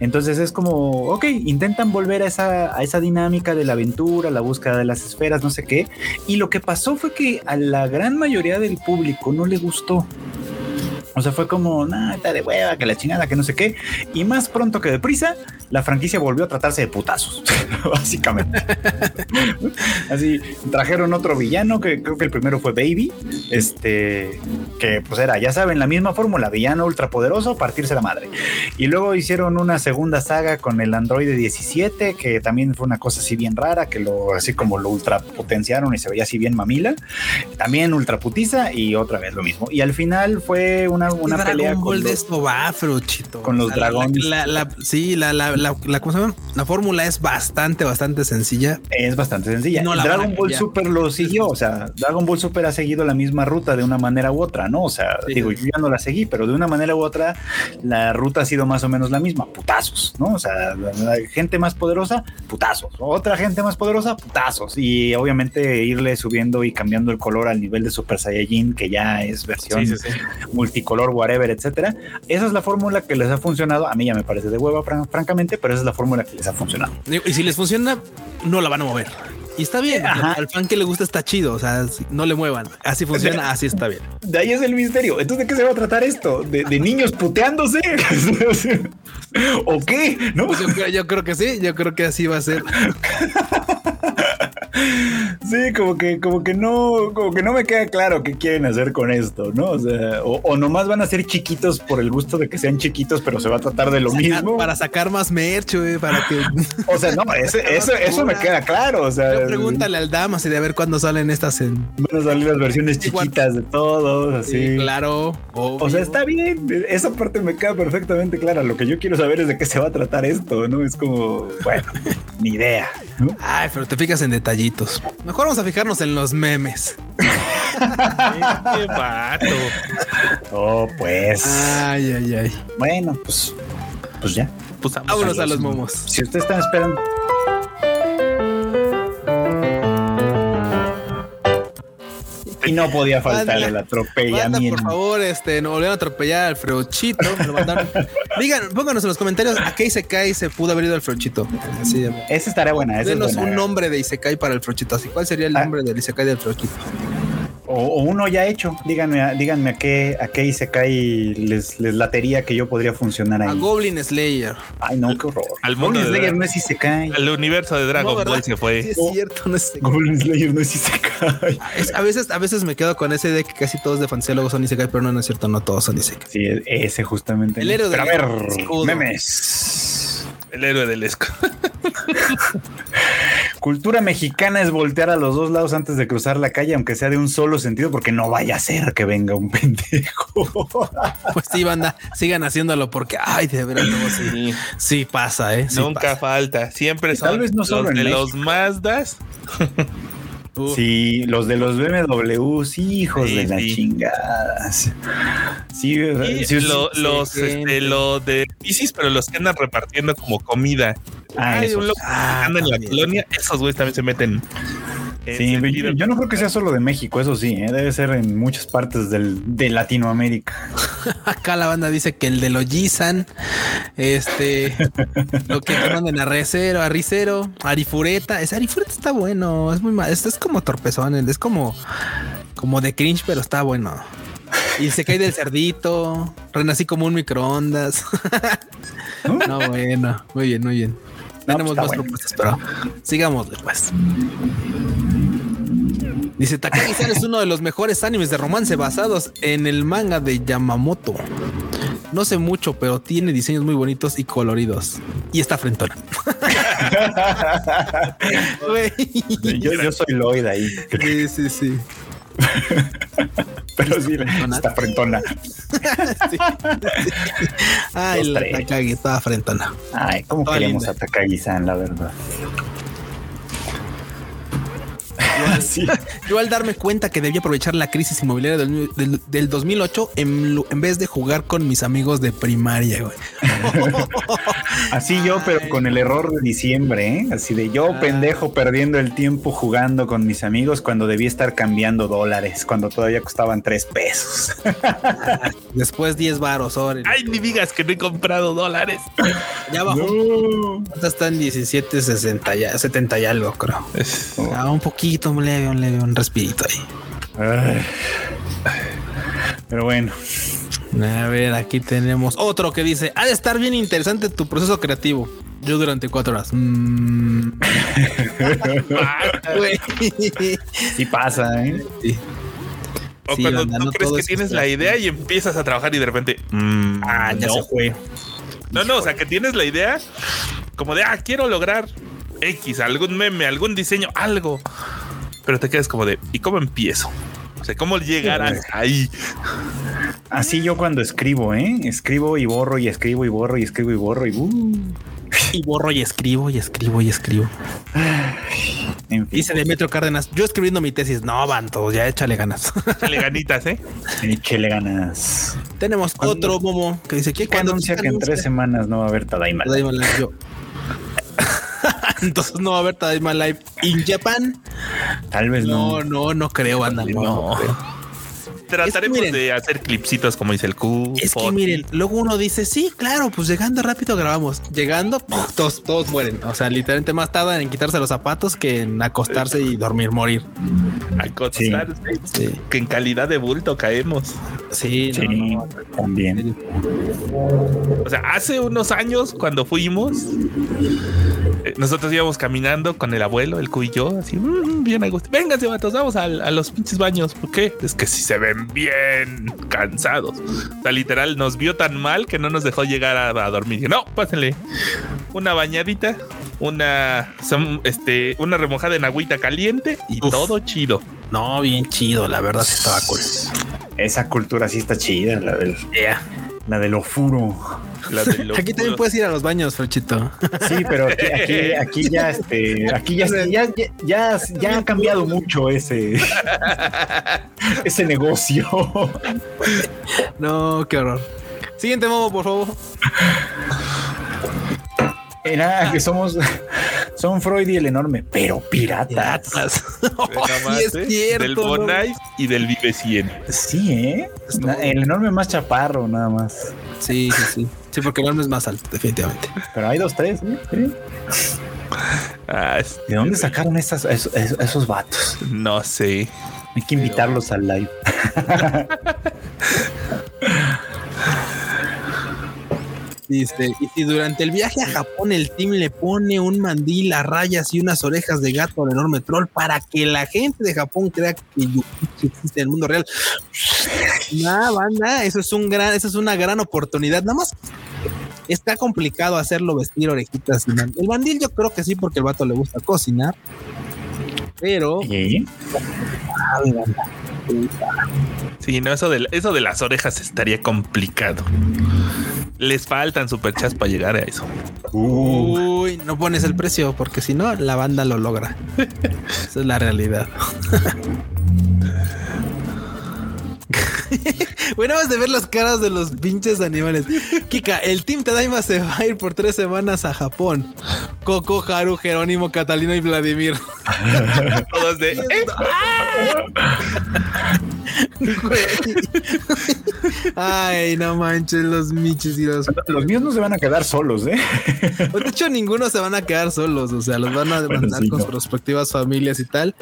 Entonces es como, ok, intentan volver a esa dinámica de la aventura la búsqueda de las esferas, no sé qué. Y lo que pasó fue que a la gran mayoría del público no le gustó. O sea, fue como, nada, de hueva, que la chingada, que no sé qué. Y más pronto que deprisa, la franquicia volvió a tratarse de putazos, (laughs) básicamente. (laughs) Así, trajeron otro villano, que creo que el primero fue Baby, este, que pues era, ya saben, la misma fórmula, villano ultrapoderoso, partirse la madre. Y luego hicieron una segunda saga con el Android 17, que también fue una cosa así bien rara, que lo, así como lo ultrapotenciaron y se veía así bien mamila. También ultraputiza y otra vez lo mismo. Y al final fue una una, pelea con los, de Con los dragones. La, sí, la, la, la, la fórmula es bastante, bastante sencilla. Es bastante sencilla. Dragon Ball Super lo siguió. O sea, Dragon Ball Super ha seguido la misma ruta de una manera u otra, ¿no? O sea, digo, yo ya no la seguí, pero de una manera u otra, la ruta ha sido más o menos la misma. Putazos, ¿no? O sea, gente más poderosa, putazos. Otra gente más poderosa, putazos. Y obviamente irle subiendo y cambiando el color al nivel de Super Saiyajin, que ya es versión multicolor whatever, etcétera. Esa es la fórmula que les ha funcionado. A mí ya me parece de hueva, francamente, pero esa es la fórmula que les ha funcionado. Y si les funciona, no la van a mover. Y está bien. Al fan que le gusta está chido. O sea, no le muevan. Así funciona, (laughs) así está bien. De ahí es el misterio. Entonces, ¿de qué se va a tratar esto? ¿De, niños puteándose? (laughs) ¿O qué? ¿No? Pues yo, yo, creo que sí. Yo creo que así va a ser. (laughs) Sí, como que, como que no, como que no me queda claro qué quieren hacer con esto, ¿no? O sea, o, nomás van a ser chiquitos por el gusto de que sean chiquitos, pero se va a tratar de lo mismo. Para sacar más merch, güey, para que. (laughs) O sea, no, eso, eso me queda claro. O sea, pregúntale al Damas y de ver cuándo salen estas en. Van a salir las versiones chiquitas de todos, así. claro. O sea, está bien. Esa parte me queda perfectamente clara. Lo que yo quiero saber es de qué se va a tratar esto, ¿no? Es como, bueno, ni idea. Ay, pero te fijas en detallitos. Mejor vamos a fijarnos en los memes. Qué vato. Oh, pues. Ay, ay, ay. Bueno, pues, pues ya. Pues vámonos a los momos. Si ustedes están esperando. Y no podía faltar el atropellamiento. por favor, este, no volvieron a atropellar al Freuchito. (laughs) Digan, pónganos en los comentarios a qué Isekai se pudo haber ido al Freuchito. Así, esa estará buena. Denos un nombre de Isekai para el Freuchito. Así, ¿cuál sería el ah. nombre del Isekai del Freuchito? O, uno ya hecho. Díganme, díganme a qué, a qué Isekai les, les latería que yo podría funcionar ahí. A Goblin Slayer. Ay, no, qué horror. Al Goblin Slayer no es Isekai. El universo de Dragon Ball se fue. Sí, es cierto, no es Goblin Slayer no es Isekai. a, veces, a veces me quedo con ese de que casi todos de fanciólogos son Isekai, pero no, no es cierto, no todos son Isekai. Sí, ese justamente. El héroe pero a ver, memes. El héroe del esco. (laughs) Cultura mexicana es voltear a los dos lados antes de cruzar la calle, aunque sea de un solo sentido, porque no vaya a ser que venga un (laughs) pendejo. Pues sí, banda, sigan haciéndolo porque, ay, de verdad, sí, sí pasa, ¿eh? Nunca falta. Siempre son Tal vez no los de los Mazdas. (laughs) Sí, los de los BMW, sí, hijos de la chingada. Sí, sí, los, este, lo de bicis, pero los que andan repartiendo como comida. Ah, Ay, un loco ah, anda en la colonia, esos güeyes también se meten Sí, yo, no creo que sea solo de México, eso sí, ¿eh? debe ser en muchas partes de Latinoamérica. (laughs) Acá la banda dice que el de Loyisan, este, (laughs) lo que manden a Recero, a Ricero, Arifureta, ese Arifureta está bueno, es muy mal, esto es como torpezón, es como, como de cringe, pero está bueno. Y se cae del (laughs) cerdito, renací como un microondas. no, bueno, muy bien, muy bien. Tenemos pues más propuestas, pero sigamos después. Dice Takagi-san es uno de los mejores animes de romance basados en el manga de Yamamoto. No sé mucho, pero tiene diseños muy bonitos y coloridos. Y está frentona. (laughs) yo, yo, soy Lloyd ahí. Sí, sí, sí. (laughs) Pero sí, está frentona. (laughs) Ay, la Takagi estaba frentona. Ay, ¿cómo queremos a Takagi-san, la verdad? Yo al (laughs) darme cuenta que debía aprovechar la crisis inmobiliaria del, 2008 en, vez de jugar con mis amigos de primaria, güey. Así yo, pero con el error de diciembre, ¿eh? Así de yo, ah. pendejo, perdiendo el tiempo jugando con mis amigos cuando debía estar cambiando dólares, cuando todavía costaban tres pesos. (laughs) Después 10 varos, Ay, ni digas que no he comprado dólares. Ya bajó. No. Están 17, 60 ya, 70 y algo, creo. Ah, un poquito, un leve, un leve, un respirito ahí. Pero bueno. A ver, aquí tenemos otro que dice: Ha de estar bien interesante tu proceso creativo. Yo durante cuatro horas. Mm. sí pasa, ¿eh? Sí. O cuando tú crees que tienes la idea y empiezas a trabajar y de repente. Mm, ah, ya se fue. No, no, o sea, que tienes la idea como de, ah, quiero lograr X, algún meme, algún diseño, algo. Pero te quedas como de, ¿y cómo empiezo? O sea, ¿cómo llegar ahí? Así yo cuando escribo, ¿eh? Escribo y borro y escribo y borro y escribo y borro y... Uh. Y borro y escribo y escribo y escribo. Dice Demetrio Cárdenas, yo escribiendo mi tesis, no, van todos, ya échale ganas. (laughs) Échale ganitas, ¿eh? Échale ganas. Tenemos otro Momo que dice que anuncia que en tres semanas no va a haber Tadaima. Tadaima yo. (laughs) Entonces no va a haber Tadaima Live in Japan. Tal vez no. No, no, no creo, anda. No. Trataremos de hacer clipsitos como dice el Q. Es que miren, luego uno dice, sí, claro, pues llegando rápido grabamos. Llegando, todos, todos mueren. O sea, literalmente más tardan en quitarse los zapatos que en acostarse y dormir, morir. Acostarse. Sí. Que en calidad de bulto caemos. Sí, también. O sea, hace unos años cuando fuimos, eh, nosotros íbamos caminando con el abuelo, el Q y yo, así, mm, bien a gusto. Vénganse, vatos, vamos a, a los pinches baños. ¿Por qué? Es que si se ven bien cansados. O sea, literal, nos vio tan mal que no nos dejó llegar a, dormir. No, pásenle una bañadita, una, este, una remojada en agüita caliente y todo chido. No, bien chido, la verdad estaba cool. Esa cultura sí está chida, la del, la del ofuro. (laughs) Aquí también puedes ir a los baños, Franchito. Sí, pero aquí, aquí, ya, este, aquí (laughs) ya, ya, ya, ya, ha cambiado mucho ese, (laughs) ese negocio. No, qué horror. Siguiente modo, por favor. Era que somos son Freud y el enorme, pero piratas. es cierto, del Bonai y del Vive 100. Sí, ¿eh? El enorme más chaparro, nada más. Sí, sí, sí. Sí, porque el enorme es más alto, definitivamente. Pero hay dos, tres, ¿eh? Ah, ¿De dónde sacaron esas, esos, esos, vatos? No sé. Hay que invitarlos al live. (laughs) (laughs) Dice, y si durante el viaje a Japón el team le pone un mandil a rayas y unas orejas de gato al enorme troll para que la gente de Japón crea que existe en el mundo real. Nada, banda, eso es un gran, eso es una gran oportunidad. Nada más está complicado hacerlo vestir orejitas. El mandil yo creo que sí, porque el vato le gusta cocinar. Pero. Sí, no, eso de, eso de las orejas estaría complicado. Les faltan superchats para llegar a eso. Uy, no pones el precio porque si no, la banda lo logra. (laughs) Esa es la realidad. (laughs) bueno, vamos a ver las caras de los pinches animales. Kika, el Team Tadaima se va a ir por tres semanas a Japón. Coco, Haru, Jerónimo, Catalino y Vladimir. (laughs) Todos de. (laughs) (laughs) Ay, no manches, los michis y los. Los míos no se van a quedar solos, ¿eh? Pues, de hecho, ninguno se van a quedar solos. O sea, los van a (laughs) demandar con sus respectivas familias y tal.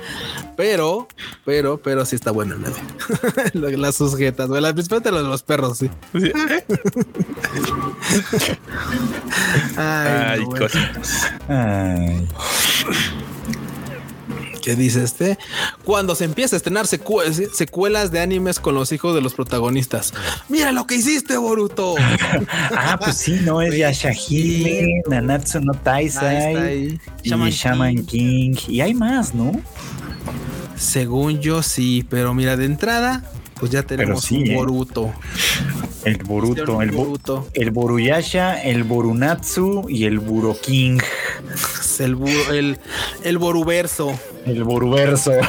Pero, pero, pero sí está bueno el (laughs) Las sujetas, güey. Principalmente los, los perros, sí. Ay, Ay. Ay. ¿Qué dice este? Cuando se empieza a estrenar secuelas de animes con los hijos de los protagonistas. Mira lo que hiciste, Boruto. (laughs) ah, pues sí, no es Yashahime, Nanatsu no Taisai, y Shaman King. Y hay más, ¿no? Según yo sí, pero mira, de entrada, pues ya tenemos un ¿eh? Boruto. El Boruto, el, Boruto. el Boruyasha, el Borunatsu y el Buroking. El, el, el Boruverso. El Boruverso. (laughs)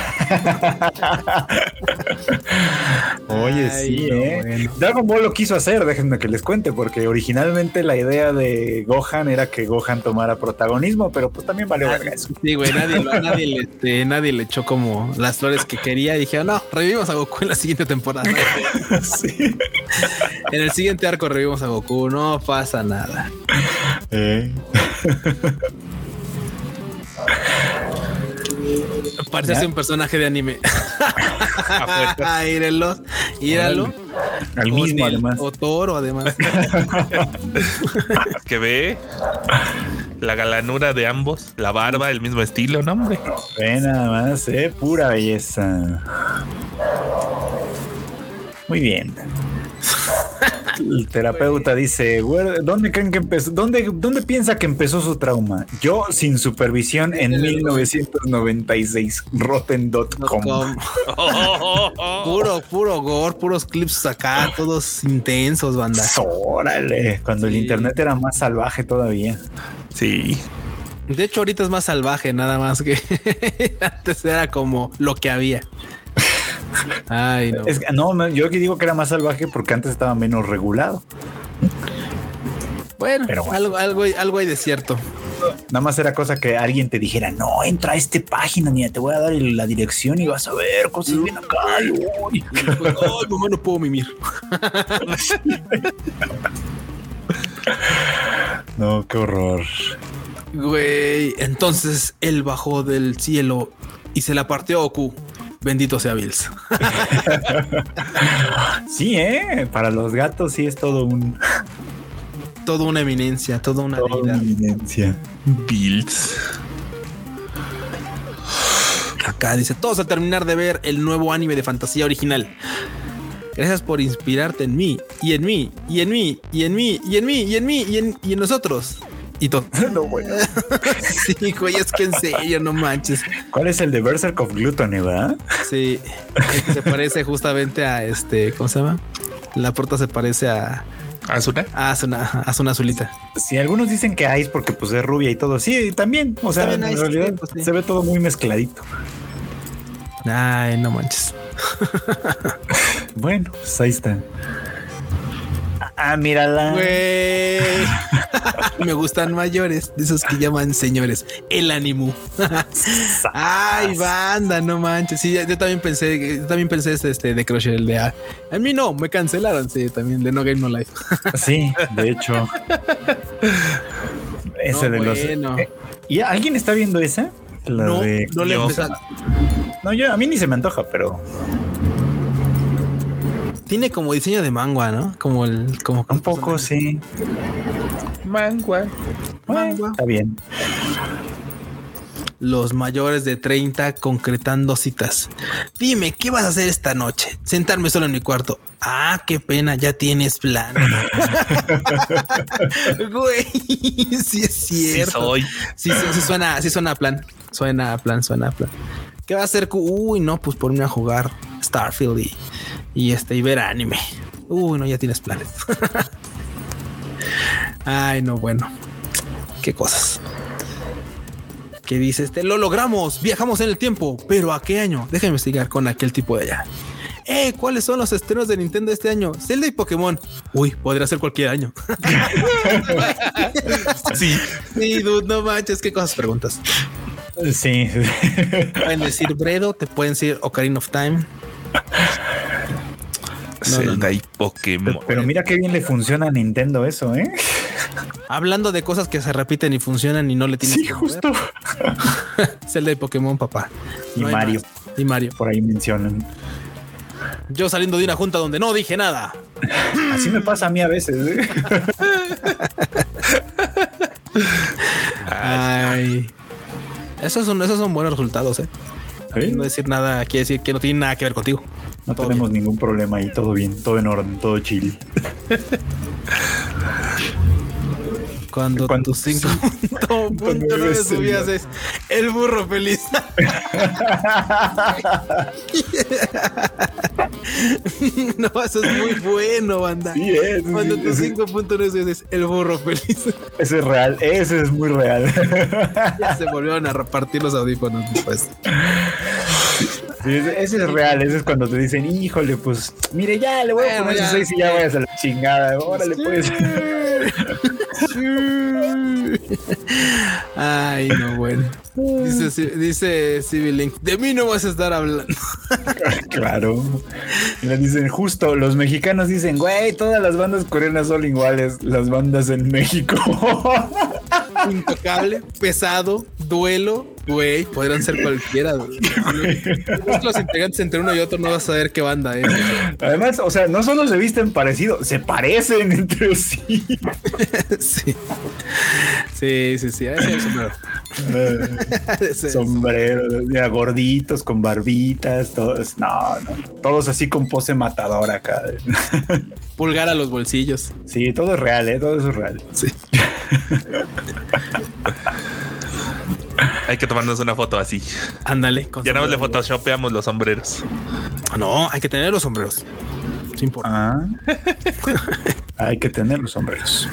Oye, sí, ¿eh? Dragon Ball lo quiso hacer, déjenme que les cuente, porque originalmente la idea de Gohan era que Gohan tomara protagonismo, pero pues también valió eso. Sí, güey, nadie, nadie, le, este, nadie, le, echó como las flores que quería dijeron, no, revivimos a Goku en la siguiente temporada. (laughs) sí. En el siguiente arco revivimos a Goku, no pasa nada. Eh. Parece un personaje de anime. (laughs) (laughs) Íralo, íralo. Al mismo, además. O toro, además. que ve la galanura de ambos, la barba, el mismo estilo, ¿no, hombre? Ve nada más, eh, pura belleza. Muy bien. El terapeuta dice, ¿dónde creen que empezó? ¿Dónde, ¿Dónde piensa que empezó su trauma? Yo sin supervisión en 1996. Rotten.com. (laughs) puro, puro gore, puros clips acá, todos intensos, banda. Órale, cuando el internet era más salvaje todavía. Sí. De hecho, ahorita es más salvaje, nada más que (laughs) antes era como lo que había. Ay, no. no, yo aquí digo que era más salvaje porque antes estaba menos regulado. Bueno, Pero Algo, algo, algo hay de cierto. Nada más era cosa que alguien te dijera, no, entra a esta página, ni te voy a dar la dirección y vas a ver cosas bien acá. Ay, (laughs) mamá, no puedo mimir. no, qué horror. Güey, entonces él bajó del cielo y se la partió a Goku. Bendito sea Bills. (laughs) sí, ¿eh? Para los gatos sí es todo un... Todo una eminencia, toda una, una eminencia. Bills. Acá dice, todos al terminar de ver el nuevo anime de fantasía original. Gracias por inspirarte en mí, y en mí, y en mí, y en mí, y en mí, y en mí, y en, y en nosotros y todo. (laughs) No, bueno. (laughs) sí, güey, es que en serio, no manches. ¿Cuál es el de Berserk of Gluttony, verdad? Sí, se parece justamente a este, ¿cómo se llama? La puerta se parece a Azuna. Azuna, Azuna azulita. Sí, algunos dicen que Ice porque pues es rubia y todo. Sí, también. O sea, en realidad se ve todo muy mezcladito. Ay, no manches. bueno, pues ahí está. Ah, mírala. Me gustan mayores, de esos que llaman señores. El ánimo. Ay, banda, no manches. Sí, yo también pensé, yo también pensé este, este de Crush, el de A. A mí no, me cancelaron, sí, también de No Game No Life. sí, de hecho. (laughs) Ese de los. Eh, ¿Y alguien está viendo esa? no, no le No, yo a mí ni se me antoja, pero tiene como diseño de mangua, ¿no? Como el, como un poco, sí. Mangua. Mangua. Está bien. Los mayores de 30 concretando citas. Dime, ¿qué vas a hacer esta noche? Sentarme solo en mi cuarto. Ah, qué pena, ya tienes plan. (laughs) Güey, sí es cierto. Sí, soy. Sí, sí, suena, sí suena a plan. Suena a plan, suena a plan. ¿Qué va a hacer? Uy, no, pues por a jugar Starfield y y este y ver anime. Uy, no, ya tienes planes. (laughs) Ay, no, bueno. Qué cosas. ¿Qué dice este? Lo logramos, viajamos en el tiempo, pero ¿a qué año? Déjame investigar con aquel tipo de allá. Eh, ¿cuáles son los estrenos de Nintendo este año? Zelda y Pokémon. Uy, podría ser cualquier año. (laughs) sí. Sí, dude, no manches, qué cosas preguntas. Sí. Pueden decir Bredo, te pueden decir Ocarina of Time. Zelda y Pokémon. Pero, mira qué bien le funciona a Nintendo eso, ¿eh? (laughs) Hablando de cosas que se repiten y funcionan y no le tienen sí, justo. (laughs) Zelda y Pokémon, papá. Y Mario. Y Mario. Por ahí mencionan. Yo saliendo de una junta donde no dije nada. Así me pasa a mí a veces. ¿eh? (laughs) Ay. Esos son, esos son buenos resultados, ¿eh? No decir nada quiere decir que no tiene nada que ver contigo. No tenemos ningún problema ahí, todo bien, todo en orden, todo chill. (laughs) Cuando, Cuando tus 5.9 subías es el burro feliz. (laughs) (laughs) no, eso es muy bueno, banda. Sí, es, Cuando tus 5.9 es el burro feliz. Ese es real, ese es muy real. ya se volvieron a repartir los audífonos después ese, es real, ese es cuando te dicen, híjole, pues, mire, ya le voy a poner 6 y ya vayas a la chingada. Órale, pues. Ay, no, bueno. Dice, dice Civil Link, de mí no vas a estar hablando. (laughs) claro. Y le dicen, justo, los mexicanos dicen, güey, todas las bandas coreanas son iguales, las bandas en México. (laughs) Intocable, pesado, duelo, Güey, podrían ser cualquiera. Los integrantes entre uno y otro no vas a saber qué banda es. Además, o sea, no solo se visten parecidos, se parecen entre sí. sí. Sí, sí, sí. Ese sombrero. sombrero, gorditos, con barbitas, todos. No, no. Todos así con pose matador acá. Pulgar a los bolsillos. Sí, todo es real, ¿eh? Todo eso es real. Sí. (laughs) Hay que tomarnos una foto así. Ándale. Ya nada más le photoshopeamos los sombreros. No, hay que tener los sombreros. Es importante. Ah. hay que tener los sombreros.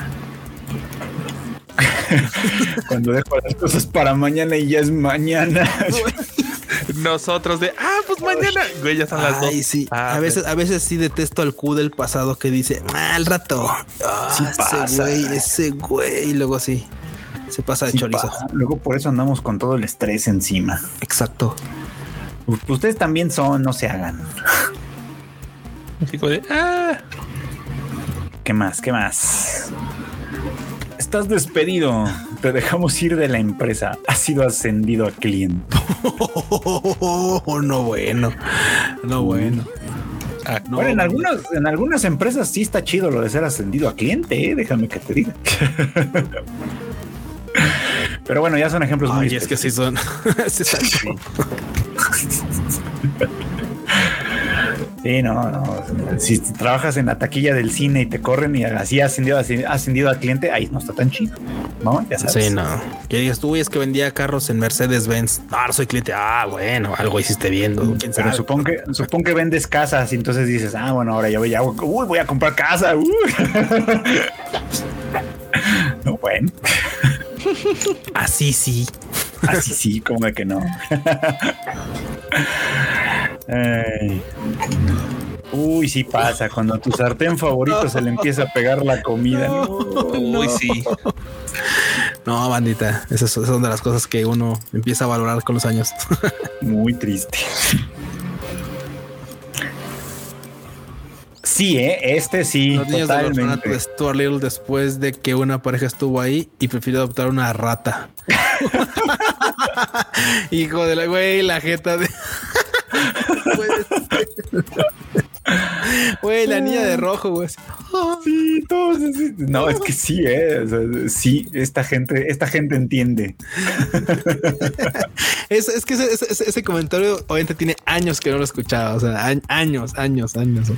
(laughs) Cuando dejo las cosas para mañana y ya es mañana. Nosotros de, ah, pues mañana, güey, ya son las dos. Sí. Ah, a veces, a veces sí detesto al Q del pasado que dice, ah, al rato. Ah, ese güey, ese güey. Y luego sí, se pasa de chorizo. Luego por eso andamos con todo el estrés encima. Exacto. Ustedes también son, no se hagan. de, ah. ¿Qué más? ¿Qué más? Estás despedido. Te dejamos ir de la empresa. Has sido ascendido a cliente. (laughs) no bueno. No bueno. Ah, bueno, en algunas, en algunas empresas sí está chido lo de ser ascendido a cliente, ¿eh? déjame que te diga. (laughs) Pero bueno, ya son ejemplos muy. es que sí son. (laughs) Sí, no, no. Si trabajas en la taquilla del cine y te corren y así ascendido, ascendido al cliente, ahí no está tan chido, ¿no? Ya sabes. Sí, no. Que digas tú, es que vendía carros en Mercedes-Benz. Ah, soy cliente. Ah, bueno, algo hiciste viendo. Pero supongo que, supongo que vendes casas y entonces dices, ah, bueno, ahora ya voy, a, uy, voy a comprar casa. (laughs) no, bueno. Así sí. Así sí, como que no. Uy, sí pasa, cuando a tu sartén favorito se le empieza a pegar la comida. Uy, sí. No, bandita, esas son de las cosas que uno empieza a valorar con los años. Muy triste. Sí, ¿eh? este sí. Los niños totalmente. de Stuart Little después de que una pareja estuvo ahí y prefirió adoptar una rata. (laughs) Hijo de la güey, la jeta de. (laughs) Güey, la niña de rojo, güey. Sí, todos. No, es que sí, eh. sí, esta gente, esta gente entiende. (laughs) es, que ese, comentario obviamente tiene años que no lo escuchaba. O sea, años, años, años.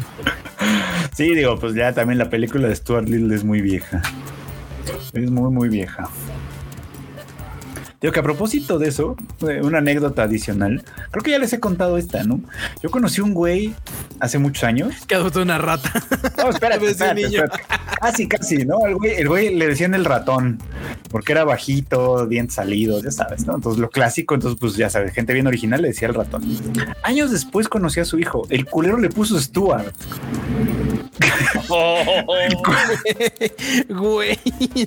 Sí, digo, pues ya también la película de Stuart Little es muy vieja. Es muy, muy vieja. Digo que a propósito de eso, eh, una anécdota adicional, creo que ya les he contado esta, ¿no? Yo conocí un güey hace muchos años. Que adoptó una rata. No, (laughs) espérate, espérate, Casi, casi, ¿no? El güey, el güey le decían el ratón, porque era bajito, dientes salidos, ya sabes, ¿no? Entonces lo clásico, entonces pues ya sabes, gente bien original le decía el ratón. Años después conocí a su hijo, el culero le puso Stuart. (laughs) güey,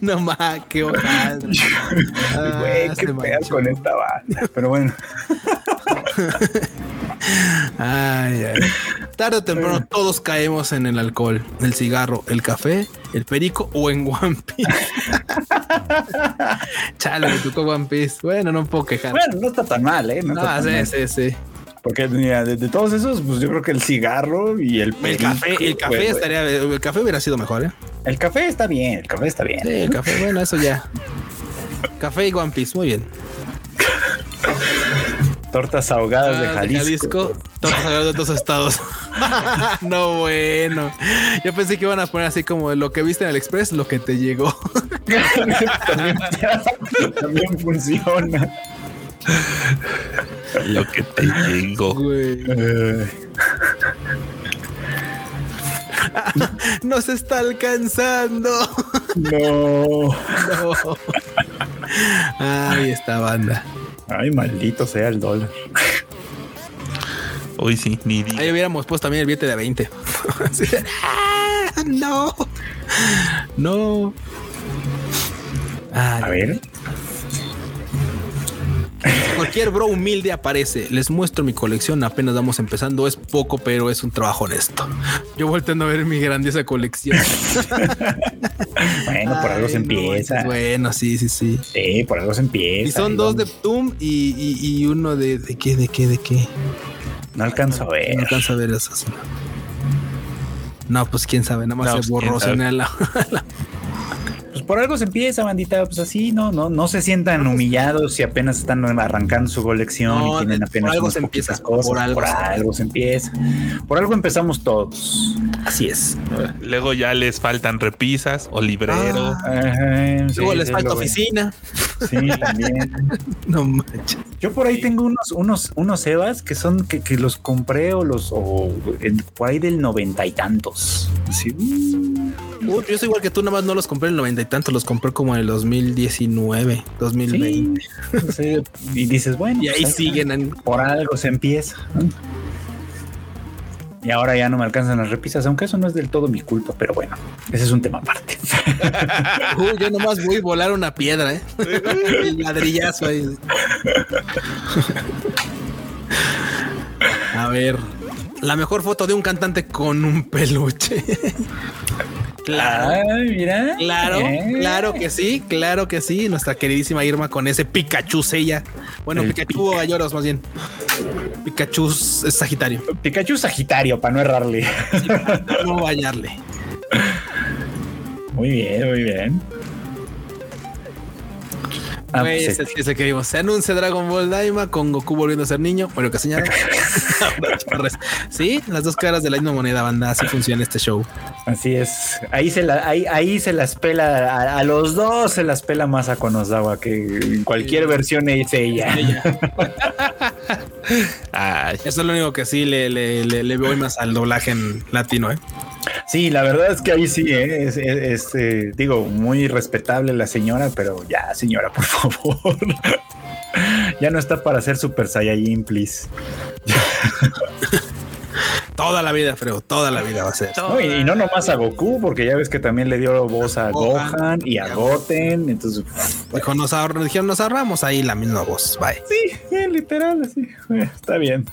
no más, qué ojal. Güey, qué pedo con esta banda. Pero bueno. ay, ay. Tarde o temprano todos caemos en el alcohol, el cigarro, el café, el perico o en One Piece. (laughs) Chale, me tocó One Piece. Bueno, no puedo quejar. Bueno, no está tan mal, ¿eh? No, ah, sí, sí, sí. Porque de, todos esos, pues yo creo que el cigarro y el El café, el café estaría, el café hubiera sido mejor, ¿eh? El café está bien, el café está bien. Sí, el café, bueno, eso ya. Café y One Piece, muy bien. Tortas ahogadas de ah, Jalisco. Tortas ahogadas de otros estados. (laughs) no, bueno. Yo pensé que iban a poner así como lo que viste en el Express, lo que te llegó. (laughs) también funciona. (laughs) Lo que te llegó. (laughs) Nos está alcanzando. (laughs) No. no. Ay, esta banda. Ay, maldito sea el dólar. Hoy sí, ni Ahí hubiéramos puesto también el billete de 20. Ah, no. No. A ver. (laughs) Cualquier bro humilde aparece. Les muestro mi colección. Apenas vamos empezando. Es poco, pero es un trabajo honesto. Yo volteando a ver mi grandiosa colección. (laughs) bueno, por algo se empieza. bueno, sí, sí, sí. Sí, por algo se empieza. Y son dos de Tum y, uno de, de qué, de qué, de qué. No alcanzo a ver. No alcanzo a ver esas. No, pues quién sabe, nada más se pues, borró la, (laughs) pues por algo se empieza, bandita. Pues así, no, no, no se sientan humillados si apenas están arrancando su colección y tienen apenas por algo se empieza, cosas. Por algo, se empieza. Por algo empezamos todos. Así es. Luego ya les faltan repisas o librero. Ah, luego les falta oficina. Sí, también. (laughs) no manches. Yo por ahí tengo unos, unos, unos Evas que son que, que los compré o los o por ahí del noventa y tantos. Sí. Yo soy igual que tú, nada más no los compré en el noventa y tantos, los compré como en el 2019, 2020. y dices, bueno, (laughs) y ahí pues, siguen. Por algo se empieza. Y ahora ya no me alcanzan las repisas, aunque eso no es del todo mi culpa, pero bueno, ese es un tema aparte. (laughs) Uy, yo nomás voy a volar una piedra, ¿eh? (laughs) El ladrillazo ahí. A ver, la mejor foto de un cantante con un peluche. Claro, mira. Claro, eh. claro que sí, claro que sí. Nuestra queridísima Irma con ese Pikachu sella. Bueno, Pikachu o Galloros más bien. Pikachu es Sagitario. Pikachu Sagitario, para no errarle. (laughs) no fallarle. Muy bien, muy bien. Ah, pues ese, que vimos. Se anuncia Dragon Ball Daima con Goku volviendo a ser niño. Bueno, que señala. (laughs) sí, las dos caras de la misma moneda, banda. Así funciona este show. Así es. Ahí se la, ahí, ahí se las pela, a, los dos se las pela más a Konosawa que en cualquier versión es ella. (laughs) eso es lo único que sí le, le, le, le voy más al doblaje en latino, ¿eh? Sí, la verdad es que ahí sí, ¿eh? es, este, digo, muy respetable la señora, pero ya, señora, por (laughs) favor. ya no está para ser Super Saiyajin, please. (laughs) Toda la vida, Freo, toda la vida va a ser. y, no nomás a Goku, porque ya ves que también le dio voz a Gohan, y a Goten. Entonces, dijo, nos dijeron, nos ahorramos ahí la misma voz. Bye. Sí, literal, así. Está bien.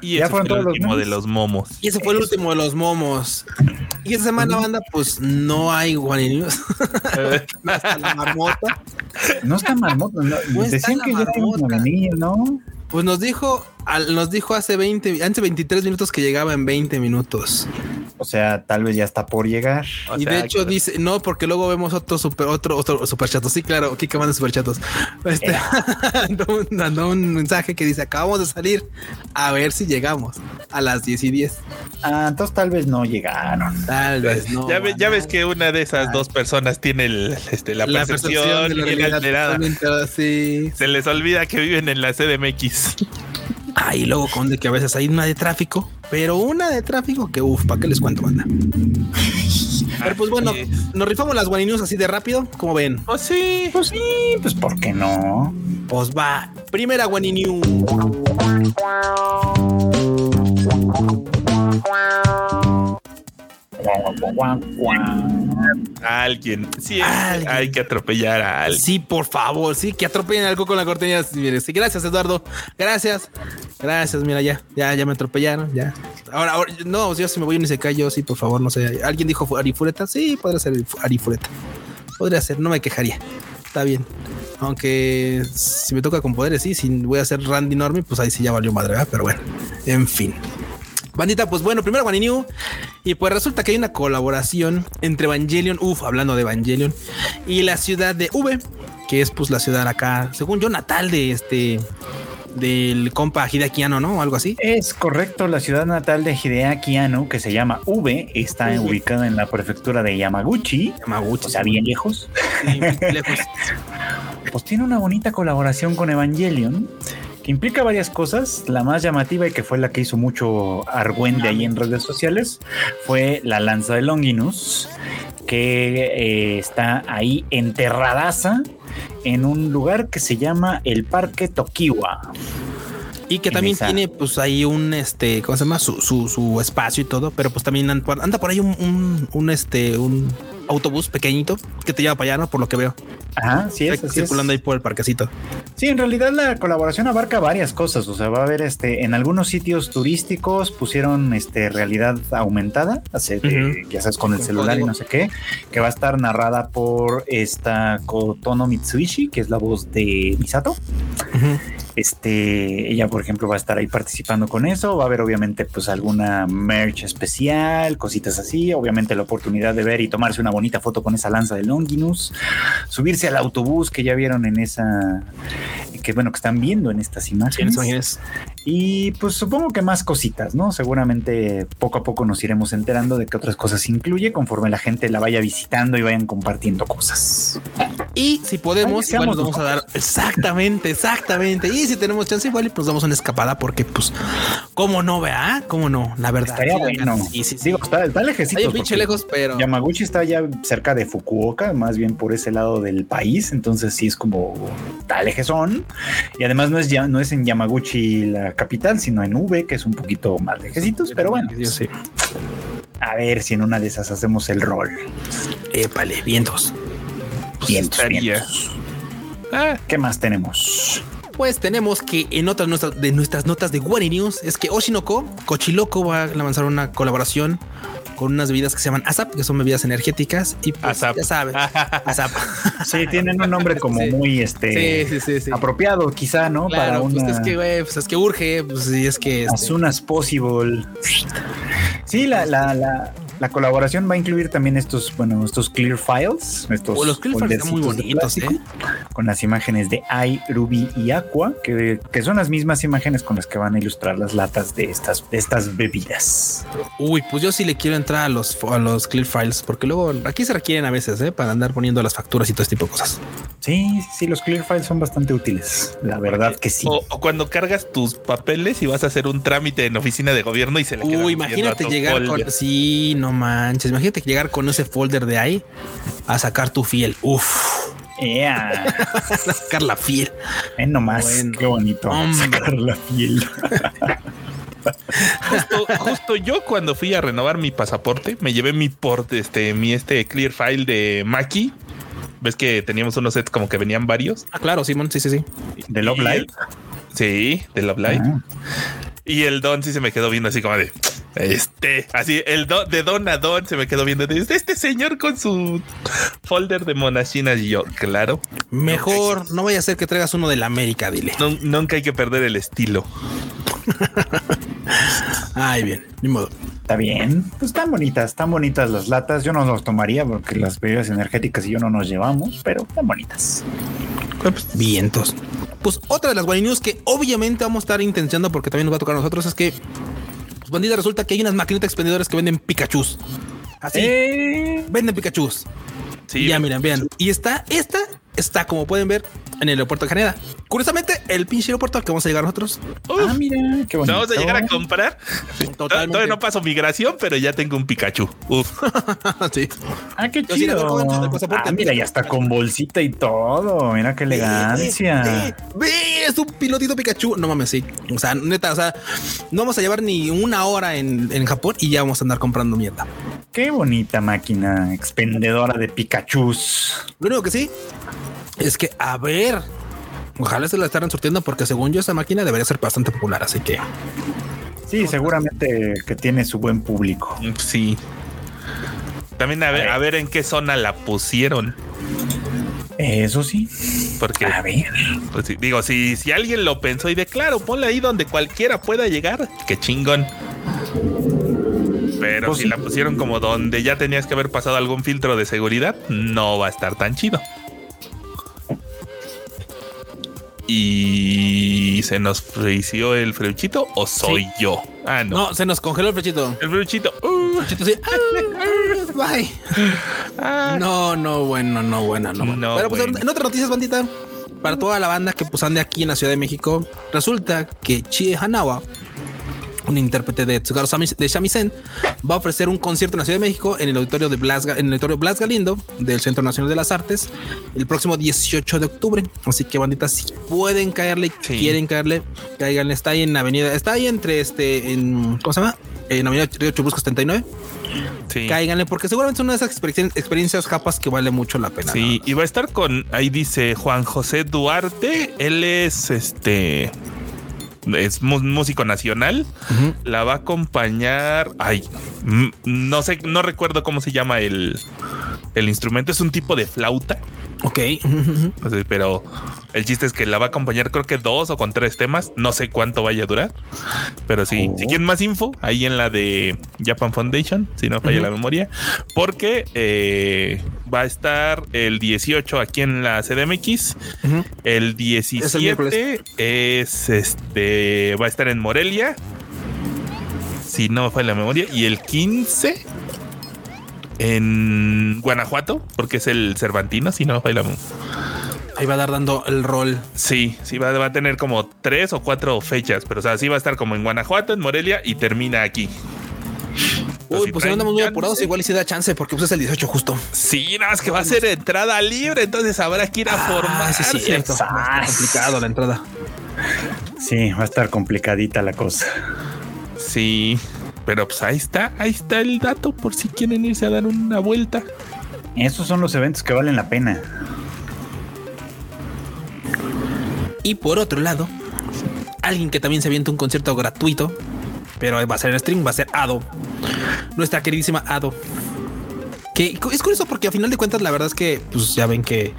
Y ya fueron fue el último de los momos. Y ese fue el último de los momos. Y esta semana, banda, pues no hay News. (laughs) no está la marmota. No está marmota. No, decían que ya tiene ¿no? Pues nos dijo, nos dijo hace 20, hace 23 minutos que llegaba en 20 minutos. O sea, tal vez ya está por llegar. y de hecho dice, no, porque luego vemos otro super, otro, otro super chato. Sí, claro, Kika manda super chatos. Este, (laughs) dando un, mensaje que dice, acabamos de salir a ver si llegamos a las 10 y 10. Ah, entonces tal vez no llegaron. Tal vez no. Ya, ya ves que una de esas dos personas tiene el, este, la, percepción, alterada. Se les olvida que viven en la CDMX. Ah, y luego con de que a veces hay una de tráfico, pero una de tráfico que uff, ¿para qué les cuento, banda? (laughs) Pero pues bueno, nos rifamos las News así de rápido, como ven. Pues sí, pues sí, pues ¿por qué no? Pues va, primera News. Alguien. Sí, hay que atropellar a alguien. Sí, por favor, sí, que atropellen algo con la cortina. Sí, gracias, Eduardo. Gracias. Gracias, mira, ya, ya, ya me atropellaron, ya. Ahora, ahora no, yo si me voy a un yo sí, por favor, no sé. ¿Alguien dijo Arifureta? Sí, podría ser Arifureta. Podría ser, no me quejaría. Está bien. Aunque si me toca con poderes, sí, si voy a hacer Randy Normie, pues ahí sí ya valió madre, pero bueno, en fin. Bandita, pues bueno, primero New. Y pues resulta que hay una colaboración entre Evangelion, uff, hablando de Evangelion, y la ciudad de V, que es pues la ciudad acá, según yo, natal de este del compa Hideaki Anno, ¿no? Algo así. Es correcto, la ciudad natal de Hideaki Anno, que se llama V, está ubicada en la prefectura de Yamaguchi. Yamaguchi. O sea, bien lejos. lejos. (laughs) pues tiene una bonita colaboración con Evangelion que implica varias cosas. La más llamativa y que fue la que hizo mucho argüende ahí en redes sociales fue la lanza de Longinus, que eh, está ahí enterradaza en un lugar que se llama el Parque Tokiwa. Y que también tiene pues ahí un este, ¿cómo se llama? Su, su, espacio y todo, pero pues también anda por ahí un, un, este, un autobús pequeñito que te lleva para allá, ¿no? Por lo que veo. Ajá, sí es. circulando ahí por el parquecito. Sí, en realidad la colaboración abarca varias cosas. O sea, va a haber este, en algunos sitios turísticos pusieron este realidad aumentada, hace ya sabes, con el celular y no sé qué, que va a estar narrada por esta Kotono Mitsuishi, que es la voz de Misato. Este, ella, por ejemplo, va a estar ahí participando con eso. Va a haber, obviamente, pues alguna merch especial, cositas así. Obviamente, la oportunidad de ver y tomarse una bonita foto con esa lanza de Longinus. Subirse al autobús que ya vieron en esa, que bueno, que están viendo en estas imágenes. Y pues supongo que más cositas, ¿no? Seguramente poco a poco nos iremos enterando de qué otras cosas incluye conforme la gente la vaya visitando y vayan compartiendo cosas. Y si podemos, igual nos vamos a dar exactamente, exactamente. Y si tenemos chance, igual pues damos una escapada porque, pues, ¿cómo no, vea? ¿Cómo no? La verdad. Estaría bueno. Y sí, Digo, está, está lejecito. Hay un pinche lejos, pero. Yamaguchi está ya cerca de Fukuoka, más bien por ese lado del país. Entonces sí es como está lejezón. Y además no es ya, no es en Yamaguchi la capital, sino en V, que es un poquito más lejecitos, pero bueno. Sí. A ver si en una de esas hacemos el rol. Épale, vientos. Vientos, vientos. Ah. ¿Qué más tenemos? Pues tenemos que en otras de nuestras notas de One News es que Oshinoko, Cochiloco va a lanzar una colaboración con unas bebidas que se llaman ASAP, que son bebidas energéticas y pues, ya sabes, (laughs) ASAP. Sí, tienen un nombre como muy este apropiado, quizá, ¿no? Para pues una... es que, güey, pues es que urge, pues sí, es que as soon as possible. Sí, la, la, la, la colaboración va a incluir también estos, bueno, estos clear files. Estos oh, los clear files están muy bonitos, ¿eh? Con las imágenes de I, Ruby y Aqua, que, que, son las mismas imágenes con las que van a ilustrar las latas de estas, de estas bebidas. Uy, pues yo sí le quiero entrar a los, a los clear files, porque luego aquí se requieren a veces, ¿eh? Para andar poniendo las facturas y todo este tipo de cosas. Sí, sí, los clear files son bastante útiles. La verdad que sí. O, cuando cargas tus papeles y vas a hacer un trámite en oficina de gobierno y se le Uy, imagínate llegar con. Sí, no manches. Imagínate llegar con ese folder de ahí a sacar tu fiel. Uf. Yeah. (laughs) sacar la fiel. Ven nomás. Qué bonito. Sacar la fiel. (laughs) justo, yo cuando fui a renovar mi pasaporte, me llevé mi porte, este, mi este clear file de Maki ves que teníamos unos sets como que venían varios. Ah, claro, Simón, sí, sí, sí. De Love Light. Sí, de Love Light. Ah. Y el Don sí se me quedó viendo así como de este, así el don de Don a Don se me quedó viendo de este señor con su folder de monachinas y yo, claro. Mejor no vaya a ser que traigas uno de la América, dile. nunca hay que perder el estilo. (laughs) Ay, bien, ni modo. Está bien, pues están bonitas, están bonitas las latas. Yo no los tomaría porque las bebidas energéticas y yo no nos llevamos, pero están bonitas. Pues, vientos. Pues otra de las guay news que obviamente vamos a estar intentando porque también nos va a tocar a nosotros es que, resulta que hay unas maquinitas expendedores que venden Pikachu. Así. Eh. Venden Pikachu. Sí. Ya miren, vean. Y está, esta está, como pueden ver, en el aeropuerto de Canadá. Curiosamente, el pinche aeropuerto al que vamos a llegar nosotros. ah, mira, qué bonito. Vamos a llegar a comprar. Totalmente. Todavía no paso migración, pero ya tengo un Pikachu. Uf. (laughs) sí. Ah, qué chido. Ah, mira, ya está con bolsita y todo. Mira qué elegancia. Ve, es un pilotito Pikachu. No mames, sí. O sea, neta, o sea, no vamos a llevar ni una hora en, en Japón y ya vamos a andar comprando mierda. Qué bonita máquina expendedora de Pikachu. Lo único que sí es que, a ver, ojalá se la estaran sortiendo porque según yo esa máquina debería ser bastante popular, así que... Sí, seguramente que tiene su buen público. Sí. También a ver, a ver en qué zona la pusieron. Eso sí. Porque, a ver, pues, digo, si, si alguien lo pensó y de claro, ponla ahí donde cualquiera pueda llegar, qué chingón. Pero pues si la pusieron como donde ya tenías que haber pasado algún filtro de seguridad, no va a estar tan chido. Y se nos frició el freuchito o soy yo. Ah, no. No, se nos congeló el frechito. El freuchito. Uh. sí. (laughs) bye. Ah. No, no, bueno, no, bueno, no. Pero pues en otras noticias, bandita, para toda la banda que pues ande aquí en la Ciudad de México, resulta que Chie Hanawa un intérprete de Tsugaru de Shamisen, va a ofrecer un concierto en la Ciudad de México en el auditorio de Blas, en el auditorio Blas Galindo del Centro Nacional de las Artes el próximo 18 de octubre. Así que banditas, si pueden caerle, quieren caerle, caigan. Está ahí en la avenida, está ahí entre este, en, ¿cómo se llama? en Avenida Río Chubusco 79. Sí. Cáiganle, porque seguramente son una de esas experiencias japas que vale mucho la pena. Sí, y va a estar con, ahí dice Juan José Duarte, él es este es músico nacional. La va a acompañar. Ay, no sé, no recuerdo cómo se llama el, el instrumento. Es un tipo de flauta. Ok. pero el chiste es que la va a acompañar, creo que dos o con tres temas. No sé cuánto vaya a durar, pero sí. Si oh. quieren más info, ahí en la de Japan Foundation, si no falla la memoria, porque eh, va a estar el 18 aquí en la CDMX. El 17 es, este, va a estar en Morelia, si no falla la memoria, y el 15 en Guanajuato, porque es el Cervantino, si no falla la memoria. Ahí va a dar dando el rol. Sí, sí, va, va, a tener como tres o cuatro fechas, pero o sea, sí va a estar como en Guanajuato, en Morelia y termina aquí. Uy, pues si andamos muy apurados, igual y si da chance, porque pues es el 18 justo. Sí, nada más que va a ser entrada libre, entonces habrá que ir a ah, formar. Sí, sí, cierto. complicado la entrada. Sí, va a estar complicadita la cosa. Sí, pero pues ahí está, ahí está el dato por si quieren irse a dar una vuelta. Esos son los eventos que valen la pena. Y por otro lado, alguien que también se avienta un concierto gratuito pero va a ser en stream, va a ser Ado. Nuestra queridísima Ado. Que es curioso porque a final de cuentas la verdad es que pues ya ven que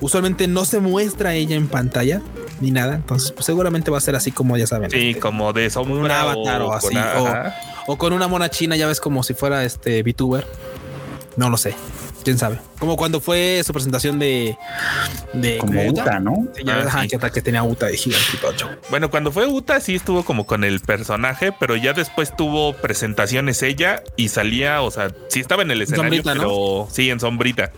usualmente no se muestra ella en pantalla ni nada. Entonces pues, seguramente va a ser así como ya saben. Sí, este, como de un avatar o, así. o, con una mona china, ya ves como si fuera este VTuber. No lo sé quién sabe. Como cuando fue su presentación de. de como Uta, ¿no? Sí, ya ah, que, tenía Uta de gigante Bueno, cuando fue Uta, sí estuvo como con el personaje, pero ya después tuvo presentaciones ella y salía, o sea, sí estaba en el escenario, pero sí, en sombrita.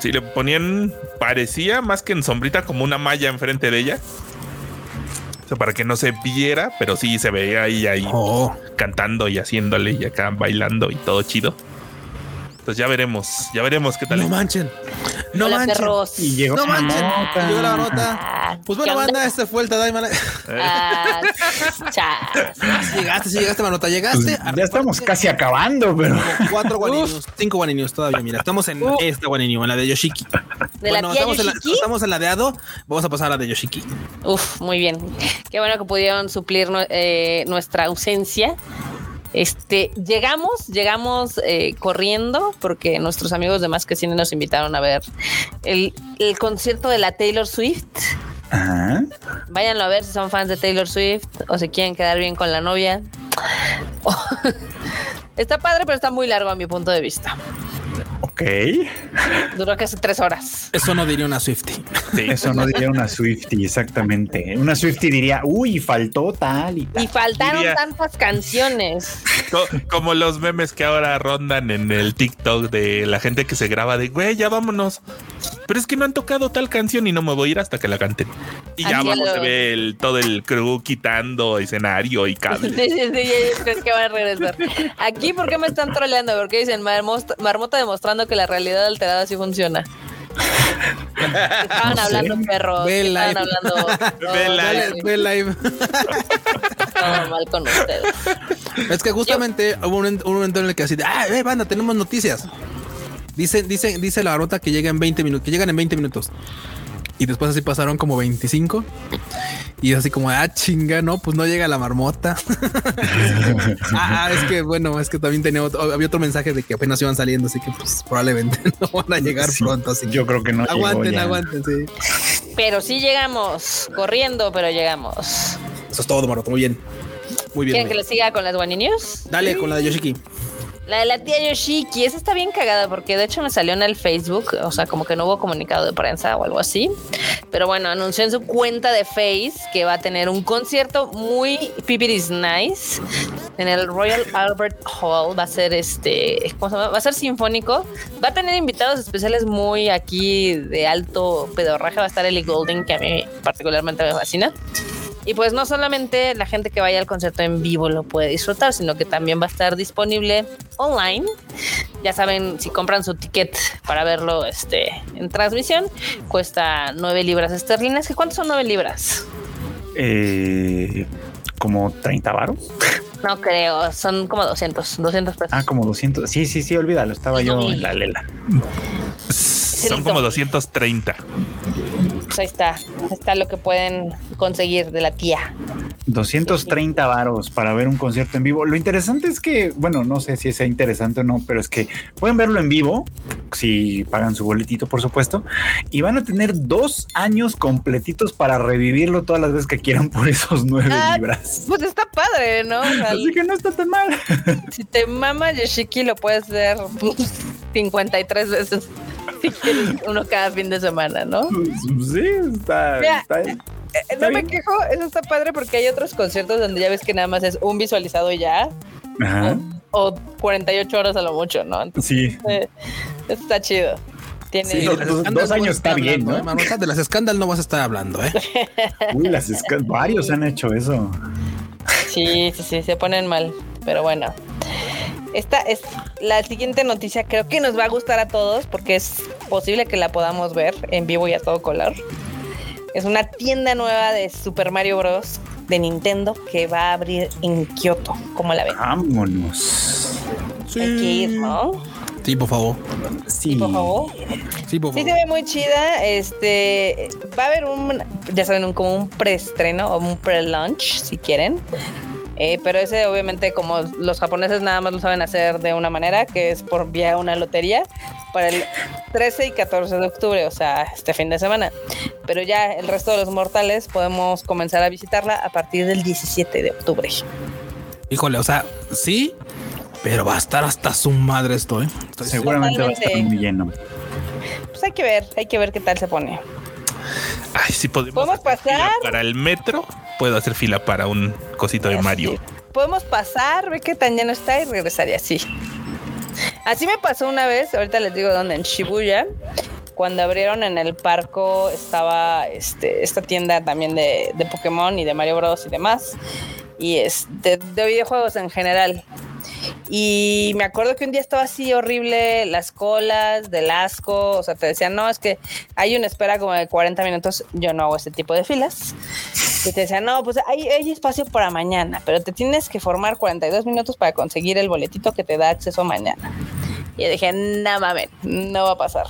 Sí, le ponían, parecía más que en sombrita como una malla enfrente de ella. O sea, para que no se viera, pero sí se veía ahí, ahí oh. cantando y haciéndole y acá bailando y todo chido. Pues ya veremos, ya veremos qué tal. No manchen. No manchen. Y llegó no manchen. Llegó la nota. Ah, pues bueno, banda, este fue el Tadaima. Ah, (laughs) llegaste, sí, llegaste, manota. Llegaste. Pues ya estamos casi acabando, pero. Cuatro guaninios, cinco guaninios todavía. Mira, estamos en esta guaninio, en la de Yoshiki. ¿De bueno, la estamos, En la, estamos en la de Ado. Vamos a pasar a la de Yoshiki. Uf, muy bien. (laughs) Qué bueno que pudieron suplir eh, nuestra ausencia. Este, llegamos, llegamos eh, corriendo porque nuestros amigos de Más que Cine nos invitaron a ver el, concierto de la Taylor Swift. Ajá. Váyanlo a ver si son fans de Taylor Swift o se quieren quedar bien con la novia. Está padre, pero está muy largo a mi punto de vista. Ok. Duró casi tres horas. Eso no diría una Swifty. Eso no diría una Swifty, exactamente. Una Swifty diría, uy, faltó tal y tal. Y faltaron tantas canciones. como los memes que ahora rondan en el TikTok de la gente que se graba de, güey, ya vámonos. Pero es que no han tocado tal canción y no me voy a ir hasta que la canten. Y ya vamos, se ve el, todo el crew quitando escenario y (laughs) cable. Sí, sí, sí, es que van a regresar. Aquí, ¿por qué me están troleando? Porque dicen Marmota demostrando que la realidad alterada sí funciona. Estaban hablando perros. Estaban hablando. (laughs) Live. Ve live. Estaba mal con ustedes. Es que justamente hubo un, momento en el que así de, ah, eh, banda, tenemos noticias. Dice, dice, dice la rota que llega en 20 minutos, que llegan en 20 minutos. Y después así pasaron como 25. Y así como, ah, chinga, no, pues no llega la marmota. (laughs) Ah, ah, es que bueno, es que también tenía otro, había otro mensaje de que apenas iban saliendo, así que pues probablemente (laughs) no van a llegar pronto. Así yo creo que no. Aguanten, aguanten, sí. Pero sí llegamos, corriendo, pero llegamos. Eso es todo, Maroto, muy bien. Muy bien. ¿Quieren que le siga con las One News? Dale, con la de Yoshiki. La de la tía Yoshiki, esa está bien cagada porque de hecho me salió en el Facebook, o sea, como que no hubo comunicado de prensa o algo así. Pero bueno, anunció en su cuenta de Face que va a tener un concierto muy pipiris nice en el Royal Albert Hall. Va a ser este, ¿cómo se llama? Va a ser sinfónico. Va a tener invitados especiales muy aquí de alto pedorraje. Va a estar Ellie Golden, que a mí particularmente me fascina. Y pues no solamente la gente que vaya al concierto en vivo lo puede disfrutar, sino que también va a estar disponible online. Ya saben, si compran su ticket para verlo este, en transmisión, cuesta 9 libras esterlinas. ¿Cuántos son 9 libras? Eh, como 30 varos. (laughs) No creo, son como 200, 200 pesos. Ah, como 200. Sí, sí, sí, olvídalo. Estaba yo en la lela. Son como 230. Pues ahí está, está lo que pueden conseguir de la tía. 230 varos para ver un concierto en vivo. Lo interesante es que, bueno, no sé si sea interesante o no, pero es que pueden verlo en vivo, si pagan su boletito, por supuesto, y van a tener dos años completitos para revivirlo todas las veces que quieran por esos nueve Ah, libras. Pues está padre, ¿no? O sea, Así que no está tan mal. (laughs) si te mama Yoshiki, lo puedes ver pues, 53 veces. (laughs) Si quieres uno cada fin de semana, ¿no? Sí, está. Mira, está- Eh, Está no me quejo, eso está padre porque hay otros conciertos donde ya ves que nada más es un visualizado y ya, Ajá. o 48 horas a lo mucho, ¿no? Entonces, Sí. eh, eso está chido. Tiene. Sí, dos- años está bien, hablando, ¿no? ¿eh, de las Scandal no vas a estar hablando, ¿eh? (laughs) Uy, las varios han hecho eso. Sí, sí, sí, se ponen mal. Pero bueno. Esta es la siguiente noticia, creo que nos va a gustar a todos porque es posible que la podamos ver en vivo y a todo color. Es una tienda nueva de Super Mario Bros. de Nintendo que va a abrir en Kioto. ¿Cómo la ven? Vámonos. Hay que ir, ¿no? Sí, por favor. Sí. Por favor. Sí, por Sí favor. se ve muy chida. Este va a haber un, ya saben, un, como un preestreno o un pre-launch, si quieren. Eh, pero ese obviamente como los japoneses nada más lo saben hacer de una manera, que es por vía una lotería, para el 13 y 14 de octubre, o sea, este fin de semana. Pero ya el resto de los mortales podemos comenzar a visitarla a partir del 17 de octubre. Híjole, o sea, sí, pero va a estar hasta su madre esto, ¿eh? Estoy Seguramente va a estar muy lleno. Pues hay que ver, hay que ver qué tal se pone. Ay, si podemos ¿Podemos pasar? para el metro, puedo hacer fila para un cosito de Mario. Podemos pasar, ver qué tan lleno está y regresar y así. Así me pasó una vez, ahorita les digo dónde, en Shibuya. Cuando abrieron en el parco estaba este, esta tienda también de, de Pokémon y de Mario Bros y demás. Y es de, de videojuegos en general. Y me acuerdo que un día estaba así horrible, las colas, del asco, o sea, te decían, no, es que hay una espera como de 40 minutos, yo no hago ese tipo de filas. Y te decían, no, pues hay, hay espacio para mañana, pero te tienes que formar 42 minutos para conseguir el boletito que te da acceso mañana. Y yo dije, no mames, no va a pasar.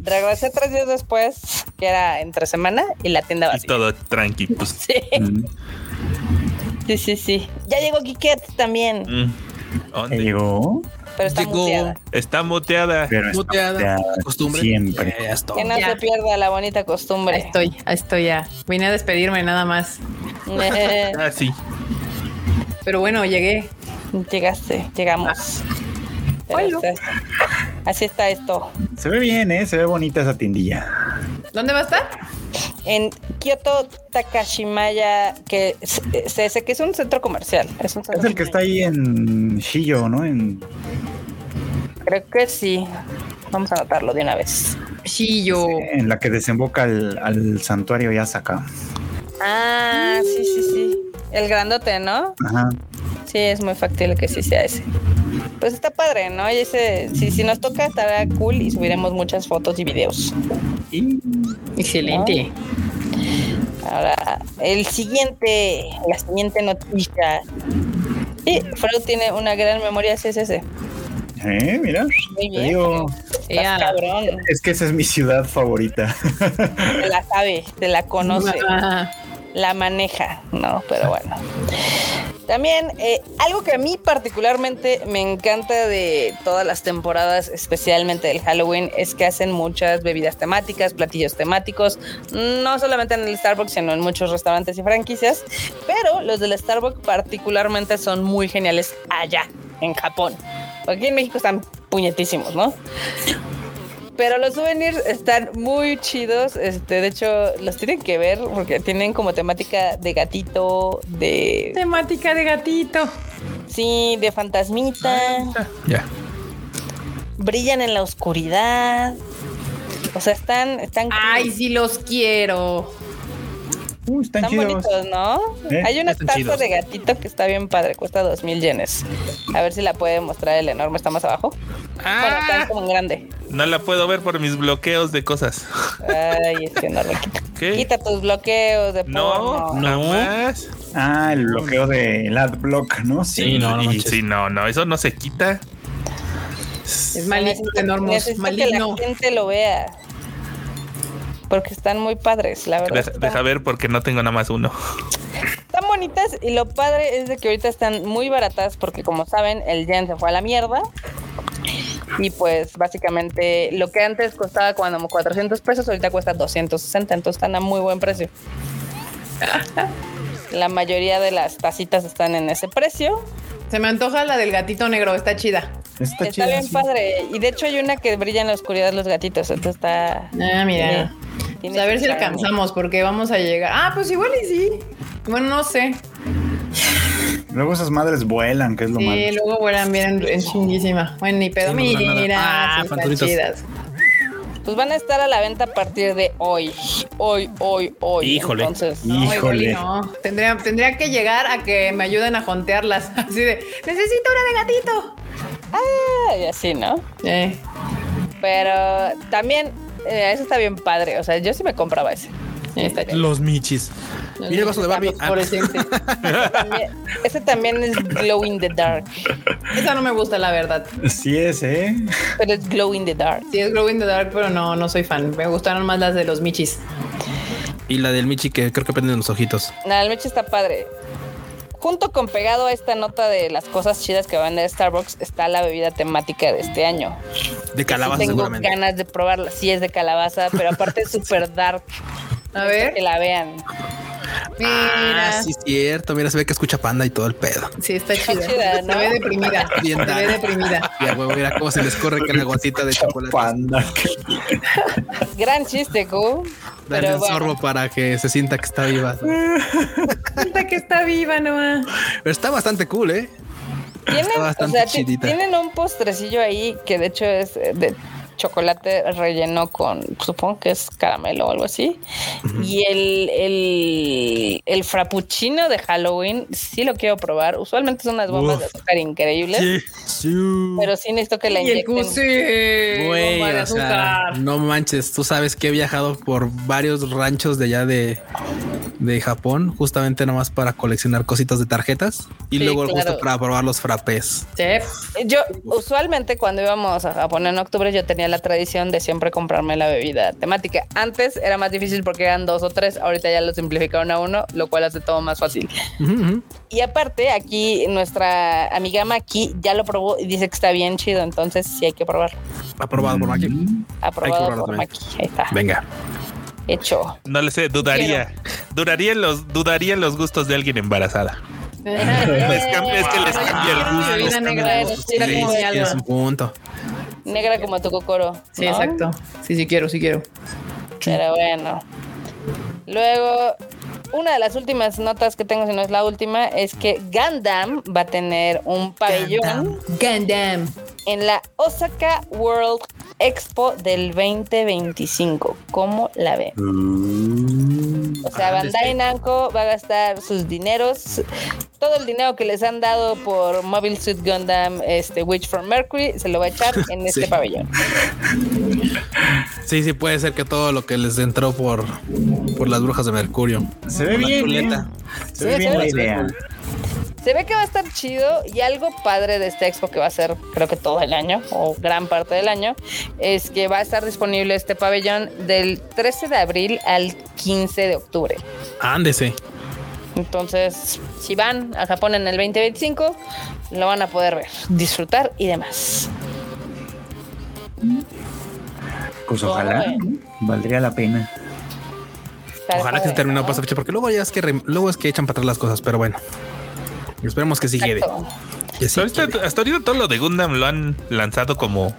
Regresé tres días después, que era entre semana, y la tienda Y vacía. todo tranqui, pues. (laughs) Sí, Mm. sí, sí, sí. Ya llegó Kiket también, mm. ¿Dónde? ¿Ya llegó? pero está Llegó. muteada. Está muteada. Pero está Muteada, muteada costumbre. Siempre. Ya. Que no Ya. se pierda la bonita Ahí costumbre. estoy, ahí estoy ya. Vine a despedirme nada más. (laughs) Ah, sí. Pero bueno, llegué. Llegaste, llegamos. Pero así está esto. Se ve bien, ¿eh? Se ve bonita esa tiendilla. ¿Dónde va a estar? En Kyoto Takashimaya, que se, se- se- que es un centro comercial. Es, un Es el que está ahí en Shiyo, ¿no? En, Creo que sí. Vamos a anotarlo de una vez. Sí, yo. en la que desemboca al, al santuario Yasaka. Ah, sí, sí, sí. El grandote, ¿no? Ajá. Sí, es muy factible que sí sea ese. Pues está padre, ¿no? Y ese, si, si nos toca, estará cool y subiremos muchas fotos y videos. Y Excelente. Ahora, el siguiente, la siguiente noticia. Sí, Freud tiene una gran memoria CSS. Eh, mira. Muy te bien. digo, es que esa es mi ciudad favorita. Se la sabe, se la conoce, Ah, la maneja, ¿no? Pero bueno. También, eh, algo que a mí particularmente me encanta de todas las temporadas, especialmente del Halloween, es que hacen muchas bebidas temáticas, platillos temáticos, no solamente en el Starbucks, sino en muchos restaurantes y franquicias, pero los del Starbucks particularmente son muy geniales allá, en Japón. Aquí en México están puñetísimos, ¿no? Pero los souvenirs están muy chidos. Este, de hecho, los tienen que ver porque tienen como temática de gatito, de temática de gatito. sí, de fantasmita. Ya. Brillan en la oscuridad. O sea, están, están, Ay, sí los quiero. Uh, están, están chidos. bonitos, ¿no? Eh, Hay una están chidos. de gatito que está bien padre, cuesta dos mil yenes. A ver si la puede mostrar el enorme, está más abajo. Bueno, Ah, tan como en grande. no la puedo ver por mis bloqueos de cosas. Ay, este no lo quita. (laughs) ¿Qué? Quita tus bloqueos de No, porno. No. jamás. Ah, el bloqueo del adblock, ¿no? Sí, no, no manches. sí, no, no, eso no se quita. Es Necesito- de normos, necesito que la gente lo vea. Porque están muy padres, la verdad. Deja, deja ver porque no tengo nada más uno. Están bonitas y lo padre es de que ahorita están muy baratas porque como saben el yen se fue a la mierda. Y pues básicamente lo que antes costaba como 400 pesos ahorita cuesta 260, entonces están a muy buen precio. (laughs) La mayoría de las tacitas están en ese precio. Se me antoja la del gatito negro, está chida. Está, Está chida, bien sí. padre. Y de hecho hay una que brilla en la oscuridad los gatitos, entonces está... Ah, mira. tiene Pues a ver si alcanzamos, porque vamos a llegar. Ah, pues igual y sí. Bueno, no sé. Luego esas madres vuelan, que es lo Sí, malo. luego vuelan bien en, en chinguísima. Bueno, ni pedo. Sí, no. Mira, Ah, sí están fanturitos. chidas. Pues van a estar a la venta a partir de hoy. Hoy, hoy, hoy. Híjole. Entonces, No, Híjole. y no. Tendría, tendría que llegar a que me ayuden a jontearlas. (laughs) Así de, necesito una de gatito. ah, y así, ¿no? Eh, Pero también, eh, eso está bien padre. O sea, yo sí me compraba ese. está bien. Los michis. Mira el vaso de Barbie. Ah, Fluorescente. También- (laughs) ese también es Glow in the Dark. Esa no me gusta, la verdad. Sí es, ¿eh? Pero es Glow in the Dark. Sí, es Glow in the Dark, pero no, no soy fan. Me gustaron más las de los michis. y la del Michi que creo que prenden los ojitos. Nada, el meche está padre. Junto con pegado a esta nota de las cosas chidas que va a vender Starbucks está la bebida temática de este año. De calabaza, Sí tengo seguramente. ganas de probarla. Sí es de calabaza, pero aparte es súper dark. A ver. Que la vean. Mira. Ah, sí, cierto. Mira, se ve que escucha panda y todo el pedo. Sí, está chida. chida, ¿no? Se ve deprimida. Bien se ve deprimida. Ya, huevo, mira cómo se les corre que la gotita de chocolate. Panda. Gran chiste, Q. Dale Pero el bueno, sorbo para que se sienta que está viva. Sienta que está viva nomás. Pero está bastante cool, ¿eh? tienen, está o sea, tienen un postrecillo ahí que de hecho es eh, de chocolate relleno con, supongo que es caramelo o algo así. Y el, el, el frappuccino de Halloween, sí lo quiero probar. Usualmente son unas bombas Uf. de azúcar increíbles. Sí. Pero sí necesito que la Y el. Güey, bomba de o sea, azúcar. no manches, tú sabes que he viajado por varios ranchos de allá de, de Japón, justamente nomás para coleccionar cositas de tarjetas y Sí, luego claro. justo para probar los frappés. Sí. Yo usualmente cuando íbamos a Japón en octubre yo tenía la tradición de siempre comprarme la bebida temática. Antes era más difícil porque eran dos o tres, ahorita ya lo simplificaron a uno, lo cual hace todo más fácil. Y aparte aquí nuestra amiga Maki ya lo probó y dice que está bien chido, entonces sí hay que probarlo. Aprobado por aquí. Aprobado por también. Maki. Ahí está. Venga. Hecho. No le sé, dudaría. En los, dudaría en los gustos de alguien embarazada. (laughs) Les cambia- es que les cambia el Ah, gusto. bebida negra. Sí, como Tienes alma. un punto. Negra como tu cocoro. Sí, ¿no? exacto. Sí, sí quiero, sí quiero. Pero bueno. Luego, una de las últimas notas que tengo, si no es la última, es que Gundam va a tener un pabellón Gundam. en la Osaka World Expo del 2025. ¿Cómo la ven? O sea, Ah, Bandai este. Namco va a gastar sus dineros, todo el dinero que les han dado por Mobile Suit Gundam, este Witch from Mercury, se lo va a echar en (laughs) este Sí. pabellón. (laughs) Sí, sí, puede ser que todo lo que les entró por, por las brujas de Mercurio. Se ve bien. chuleta. ¿eh? Se ve bien la idea. Se ve que va a estar chido y algo padre de este expo que va a ser creo que todo el año o gran parte del año es que va a estar disponible este pabellón del 13 de abril al 15 de octubre. Ándese. Entonces, si van a Japón en el 2025, lo van a poder ver, disfrutar y demás. Pues ojalá. Valdría la pena. Ojalá que se termine ¿no? fecha, porque luego ya es que re- luego es que echan para atrás las cosas, pero bueno. Esperemos que sí quede. Exacto. Que sí Hasta ahorita, quede. hasta ahorita todo lo de Gundam lo han lanzado como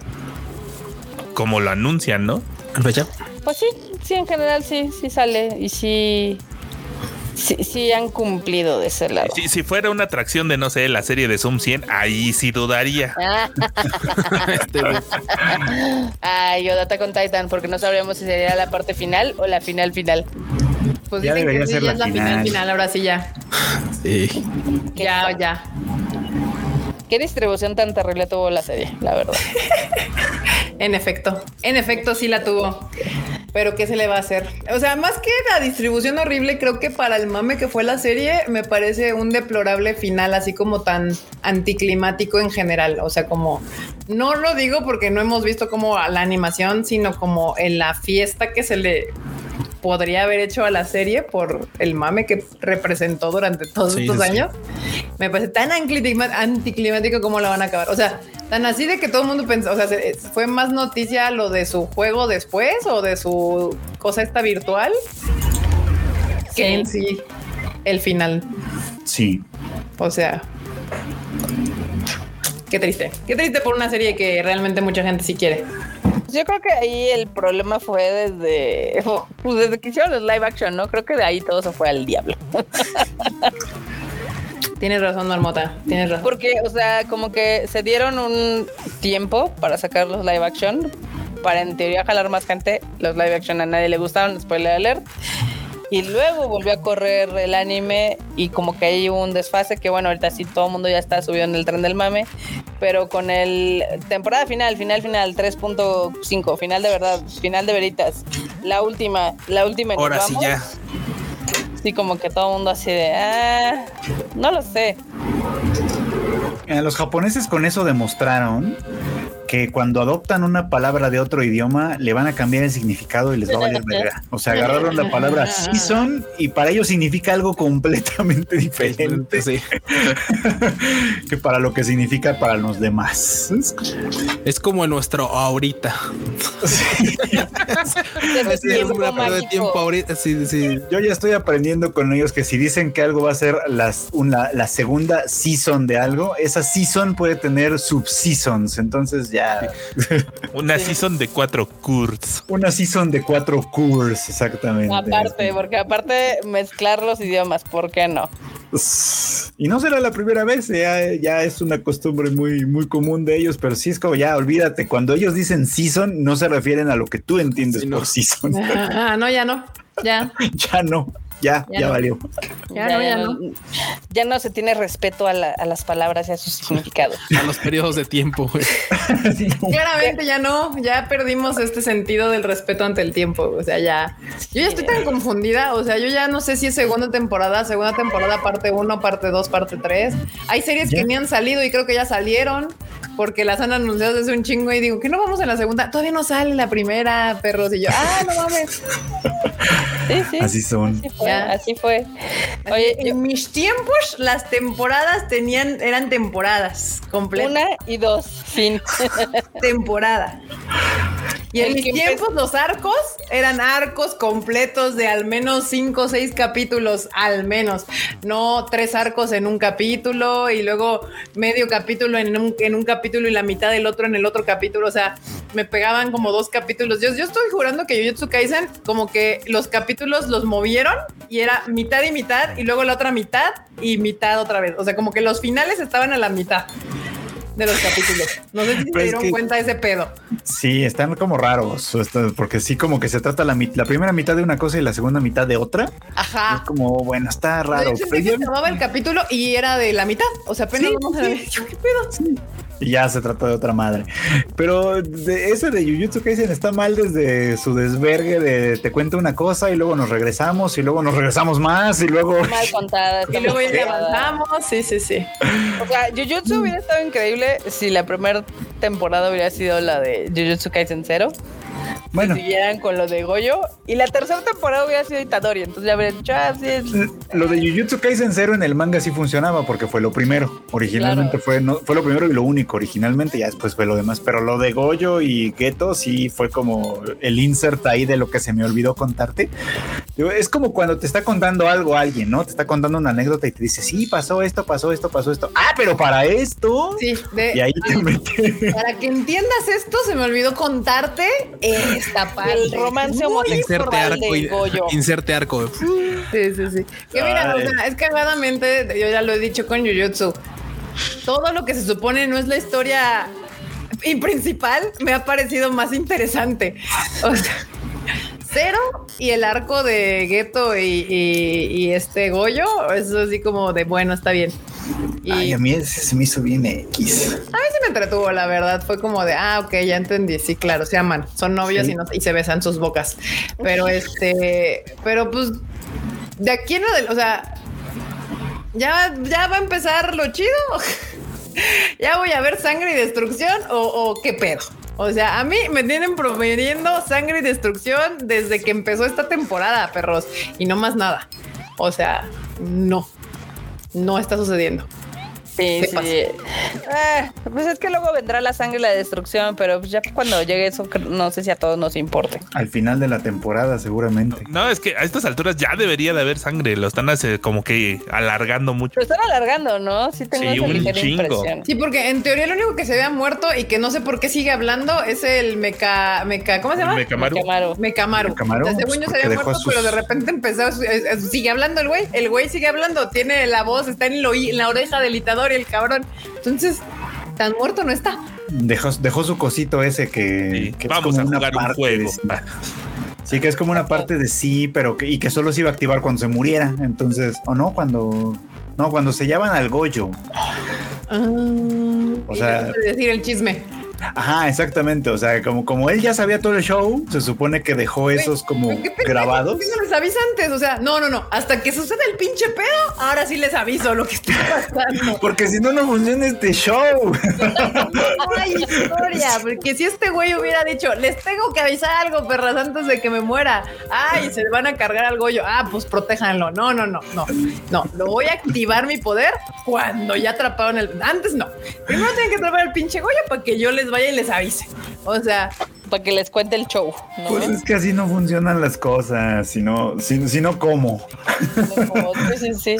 como lo anuncian, ¿no? ¿En fecha? Pues sí, sí, en general sí, sí sale y sí, sí, sí han cumplido de ese lado. Si, si fuera una atracción de, no sé, la serie de Zoom 100, ahí sí dudaría. (laughs) Este. Ay, yo data con Titan, porque no sabríamos si sería la parte final o la final final. Pues Ya dicen debería que sí, ser ya la es la final, final. final, ahora sí ya. sí. Ya, ya. Qué distribución tan terrible tuvo la serie, la verdad. (laughs) En efecto, en efecto sí la tuvo. Pero ¿qué se le va a hacer? O sea, más que la distribución horrible, creo que para el mame que fue la serie, me parece un deplorable final, así como tan anticlimático en general. O sea, como no lo digo porque no hemos visto como la animación, sino como en la fiesta que se le podría haber hecho a la serie por el mame que representó durante todos Sí, estos sí, sí. años. Me parece tan anticlimático como la van a acabar. O sea, tan así de que todo el mundo pensó, o sea, se- fue más noticia lo de su juego después o de su cosa esta virtual que en sí el final. Sí. O sea, qué triste. Qué triste por una serie que realmente mucha gente sí quiere. Yo creo que ahí el problema fue desde, pues desde que hicieron los live action, ¿no? Creo que de ahí todo se fue al diablo. (laughs) Tienes razón, Marmota. Tienes razón. Porque, o sea, como que se dieron un tiempo para sacar los live action, para en teoría jalar más gente. Los live action a nadie le gustaron, spoiler alert. Y luego volvió a correr el anime y como que hay un desfase que bueno, ahorita sí todo el mundo ya está subido en el tren del mame, pero con el temporada final, final, final, 3.5, final de verdad, final de veritas, la última, la última. Ahora sí vamos. ya. Sí, como que todo el mundo así de, ah, no lo sé. Los japoneses con eso demostraron que cuando adoptan una palabra de otro idioma le van a cambiar el significado y les va a valer verga. O sea, agarraron la palabra (laughs) season y para ellos significa algo completamente diferente Sí. (laughs) que para lo que significa para los demás. Es- Es como nuestro ahorita. (laughs) Desde Es una tiempo de tiempo ahorita. Sí, sí. Yo ya estoy aprendiendo con ellos que si dicen que algo va a ser las, una, la segunda season de algo, esa season puede tener subseasons. Entonces ya (laughs) Una Sí. season de cuatro curts. una season de cuatro curs, exactamente. Aparte, porque aparte mezclar los idiomas, ¿por qué no? Y no será la primera vez, ya, ya es una costumbre muy, muy común de ellos, pero sí es como ya, olvídate, cuando ellos dicen season, no se refieren a lo que tú entiendes Sí, no. por season. (laughs) (laughs) Ah, no, ya no. Ya. ya no, ya, Ya ya, no. valió. Ya no, ya no. ya no se tiene respeto a, la- a las palabras y a sus significados. (laughs) A los periodos de tiempo. (laughs) Claramente ya no, ya perdimos este sentido del respeto ante el tiempo. O sea, ya. Yo ya estoy tan confundida. O sea, yo ya no sé si es segunda temporada, segunda temporada, parte 1, parte 2, parte 3. Hay series Ya. que ni han salido y creo que ya salieron porque las han anunciado desde un chingo y digo que no vamos en la segunda. Todavía no sale la primera, perros. Y yo, ah, no mames. (laughs) Sí, sí. Así son. Así fue. Ya. Así fue. Oye, yo- en mis tiempos las temporadas tenían, eran temporadas completas. una y dos, fin. temporada. Y en mis tiempos los arcos eran arcos completos de al menos cinco o seis capítulos, al menos. No tres arcos en un capítulo y luego medio capítulo en un, en un capítulo y la mitad del otro en el otro capítulo. O sea, me pegaban como dos capítulos. Yo, yo estoy jurando que Jujutsu Kaisen como que los capítulos los movieron y era mitad y mitad y luego la otra mitad y mitad otra vez. O sea, como que los finales estaban a la mitad de los capítulos. No sé si se Pero es dieron que- cuenta de ese pedo. Sí, están como raros, porque sí como que se trata la, la primera mitad de una cosa y la segunda mitad de otra. Ajá. Es como, bueno, está raro. Yo que acababa el capítulo y era de la mitad. O sea, apenas Sí, vamos a ver. sí. ¿Qué pedo? Y ya se trata de otra madre. Pero de ese de Jujutsu Kaisen está mal desde su desvergue de te cuento una cosa y luego nos regresamos y luego nos regresamos más y luego... Mal (laughs) contada. Y luego ya avanzamos. Sí, sí, sí. O sea, Jujutsu hubiera estado increíble si la primera temporada hubiera sido la de Jujutsu Kaisen 0. Bueno, Siguieran con lo de Goyo. Y la tercera temporada hubiera sido Itadori. Entonces ya habrían dicho, ah, sí, es- lo de Jujutsu Kaisen 0 en el manga sí funcionaba porque fue lo primero. Originalmente Claro. fue, no, fue lo primero y lo único. Originalmente ya después fue lo demás. Pero lo de Goyo y Geto sí fue como el insert ahí de lo que se me olvidó contarte. Es como cuando te está contando algo alguien, ¿no? Te está contando una anécdota y te dice, sí, pasó esto, pasó esto, pasó esto. Ah, pero para esto. Sí, de- Y ahí te (laughs) mete. para que entiendas esto, se me olvidó contarte esta parte. el romance homosexual Inserte arco. de y- Goyo. (laughs) Inserte arco. Sí, sí, sí. Que mira, o sea, es cagadamente, yo ya lo he dicho con Jujutsu. Todo lo que se supone no es la historia y principal me ha parecido más interesante. O sea, Cero y el arco de Geto y, este Goyo, eso así como de bueno, está bien. Y Ay, a mí se me hizo bien X. A mí entretuvo, la verdad. Fue como de, ah, ok, ya entendí. Sí, claro, se aman, son novios y, y se besan sus bocas. Pero (laughs) este, pero pues de aquí no, o sea, ya, ya va a empezar lo chido. (laughs) ya voy a ver sangre y destrucción o, qué pedo. O sea, a mí me tienen prometiendo sangre y destrucción desde que empezó esta temporada, perros, y no más nada. O sea, no, no está sucediendo. Sí, sí. Eh, pues es que luego vendrá la sangre y la destrucción, pero ya cuando llegue eso, no sé si a todos nos importe. Al final de la temporada, seguramente. No, es que a estas alturas ya debería de haber sangre. Lo están hace, como que alargando mucho. Lo están alargando, ¿no? Sí, tengo sí, un chingo. Sí, porque en teoría lo único que se vea muerto y que no sé por qué sigue hablando es el meca, meca ¿cómo se llama? Mecamaru. Mecamaru. Mecamaru. según yo se había muerto, pero de repente empezó, sigue hablando el güey. El güey sigue hablando, tiene la voz, está en, en la oreja del itador el cabrón. Entonces, tan muerto no está. Dejó, dejó su cosito ese que, vamos a jugar un juego. Sí, que es como una parte de sí, pero que, y que solo se iba a activar cuando se muriera. Entonces, o no, cuando. No, cuando se llaman al Goyo. Ah, o sea. decir el chisme. Ajá, exactamente. O sea, como, como él ya sabía todo el show, se supone que dejó esos como grabados. ¿Por qué no les avisa antes? O sea, no, no, no. Hasta que suceda el pinche pedo, ahora sí les aviso lo que está (laughs) pasando. porque si no, no funciona este show. no hay historia. (laughs) Porque si este güey hubiera dicho, les tengo que avisar algo, perras, antes de que me muera. Ay, se van a cargar al goyo. Ah, pues protéjanlo. No, no, no, no. No, lo voy a activar mi poder cuando ya atraparon el. Antes no. Primero tienen que atrapar el pinche goyo para que yo les vaya y les avise. O sea, para que les cuente el show. Pues es que así no funcionan las cosas, sino, sino, cómo. sí, sí.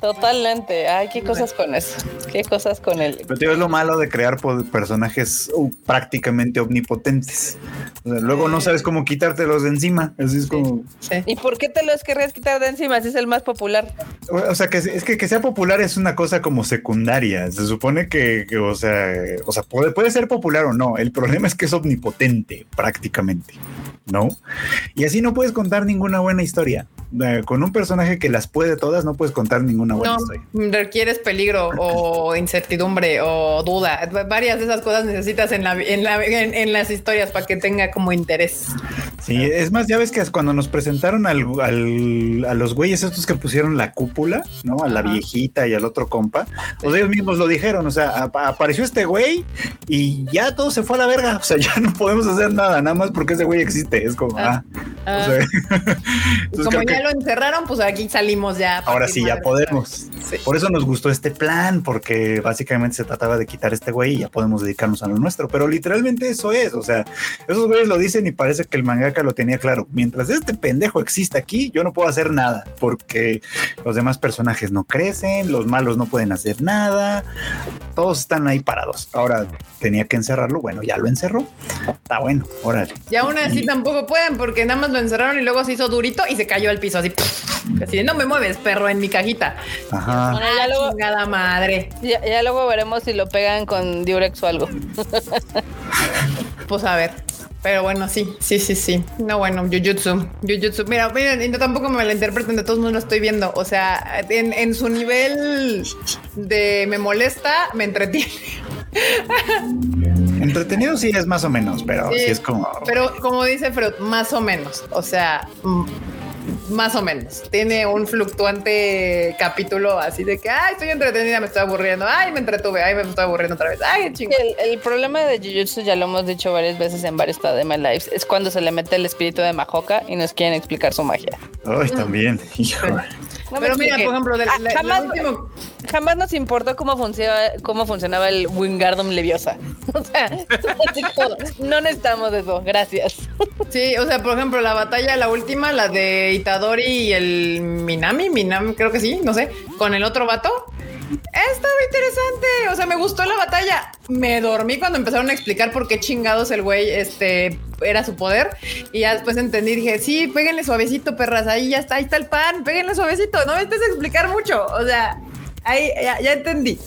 Totalmente. Ay, qué cosas con eso. Qué cosas con él. Pero tío, es lo malo de crear personajes uh, prácticamente omnipotentes. luego no sabes cómo quitártelos de encima. Así es como. ¿Y por qué te los querrías quitar de encima si es el más popular? O sea, que es que, que sea popular es una cosa como secundaria. Se supone que, o sea, o sea, puede, puede ser popular o no. El problema es que es omnipotente prácticamente. ¿No? Y así no puedes contar ninguna buena historia. Eh, con un personaje que las puede todas, no puedes contar ninguna buena no, historia. Requieres peligro o (laughs) incertidumbre o duda. Varias de esas cosas necesitas en, la, en, las historias para que tenga como interés. Sí, es más, ya ves que cuando nos presentaron al, a los güeyes estos que pusieron la cúpula, ¿no? A la viejita y al otro compa, pues ellos mismos lo dijeron, o sea, apareció este güey y ya todo se fue a la verga, o sea, ya no podemos hacer nada, nada más porque ese güey existe, es como, ah, ah. (laughs) como ya lo encerraron, pues aquí salimos ya. Ahora sí, ya podemos. Por eso nos gustó este plan, porque básicamente se trataba de quitar este güey y ya podemos dedicarnos a lo nuestro. Pero literalmente eso es. O sea, esos güeyes lo dicen y parece que el mangaka lo tenía claro. Mientras este pendejo existe aquí, yo no puedo hacer nada porque los demás personajes no crecen, los malos no pueden hacer nada, todos están ahí parados. Ahora tenía que encerrarlo. Bueno, ya lo encerró. Está bueno, órale. Y aún así tampoco pueden porque nada más lo encerraron y luego se hizo durito y se cayó al piso así, así no me mueves, perro, en mi cajita. Ajá. Bueno, ya luego, chingada madre. Ya, luego veremos si lo pegan con Durex o algo. pues a ver. Pero bueno, sí, sí, sí, sí. No, bueno, Jujutsu. Jujutsu. Mira, miren, yo tampoco me la interpreten, de todos modos lo estoy viendo. O sea, en, en su nivel de me molesta, me entretiene. (laughs) Entretenido sí es más o menos, pero sí, es como. Pero como dice Freud, más o menos. O sea, mm, más o menos. Tiene un fluctuante capítulo así de que, ay, estoy entretenida, me estoy aburriendo, ay, me entretuve, ay, me estoy aburriendo otra vez, ay, chingo. El, problema de Jujutsu, ya lo hemos dicho varias veces en varios de My Lives, es cuando se le mete el espíritu de Mahoka y nos quieren explicar su magia. Ay, también, Pero mira, por ejemplo, jamás, jamás, nos importó cómo, funcionaba, cómo funcionaba el Wingardium Leviosa. (laughs) O sea, (laughs) no necesitamos eso, gracias. Sí, o sea, por ejemplo, la batalla, la última, la de Itadori y el Minami, Minami, creo que sí, no sé, con el otro vato. Estaba interesante. O sea, me gustó la batalla. Me dormí cuando empezaron a explicar por qué chingados el güey este, era su poder. Y ya después entendí. Dije, sí, péguenle suavecito, perras. Ahí ya está, ahí está el pan. Péguenle suavecito. No me estés a explicar mucho. O sea, ahí ya, entendí.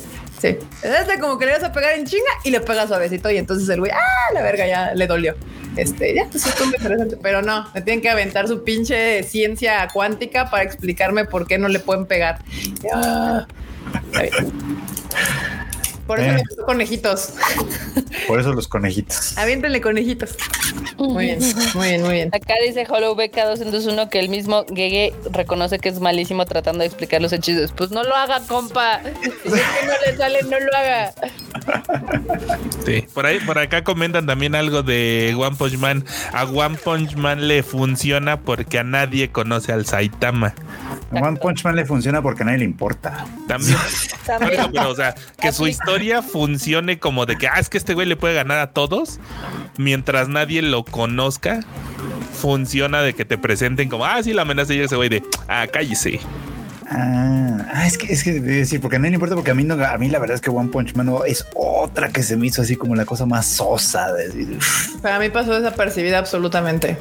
Sí. Desde como que le vas a pegar en chinga y le pega suavecito. Y entonces el güey, ah, la verga, ya le dolió. Este, ya, pues esto muy interesante, pero no, me tienen que aventar su pinche ciencia cuántica para explicarme por qué no le pueden pegar. Ya. Por eso Eh. los conejitos. (laughs) Por eso los conejitos. Aviéntenle conejitos. Muy bien, muy bien, muy bien. Acá dice Hollow BK201 que el mismo Gege reconoce que es malísimo tratando de explicar los hechizos. Pues no lo haga, compa. Si es que no le sale, no lo haga. Sí, por ahí, por acá comentan también algo de One Punch Man. A One Punch Man le funciona porque a nadie conoce al Saitama. A One Punch Man le funciona porque a nadie le importa. También. (laughs) También. Pero, o sea, que su historia funcione como de que, ah, es que este güey le puede ganar a todos, mientras nadie lo conozca, funciona de que te presenten como, ah, sí, la amenaza y ese güey de, ah, cállese. Ah, ah, es que es que decir, porque a nadie le importa, porque a mí no, a mí la verdad es que One Punch Man no, es otra que se me hizo así como la cosa más sosa de decir, Para mí pasó desapercibida absolutamente.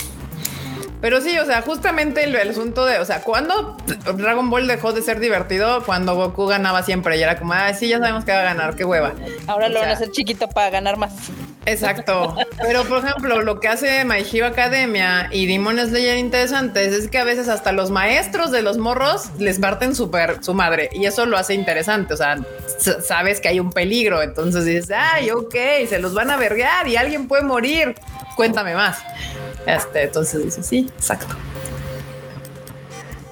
Pero sí, o sea, justamente el, el asunto de, o sea, cuando Dragon Ball dejó de ser divertido, cuando Goku ganaba siempre y era como, ah, sí, ya sabemos que va a ganar, qué hueva. Ahora O lo van a hacer chiquito para ganar más. Exacto. Pero, por ejemplo, lo que hace My Hero Academia y Demon Slayer interesantes es que a veces hasta los maestros de los morros les parten súper su madre y eso lo hace interesante. O sea, sabes que hay un peligro. Entonces dices, ay, ok, se los van a vergar y alguien puede morir. Cuéntame más. Este, entonces dices, sí, exacto.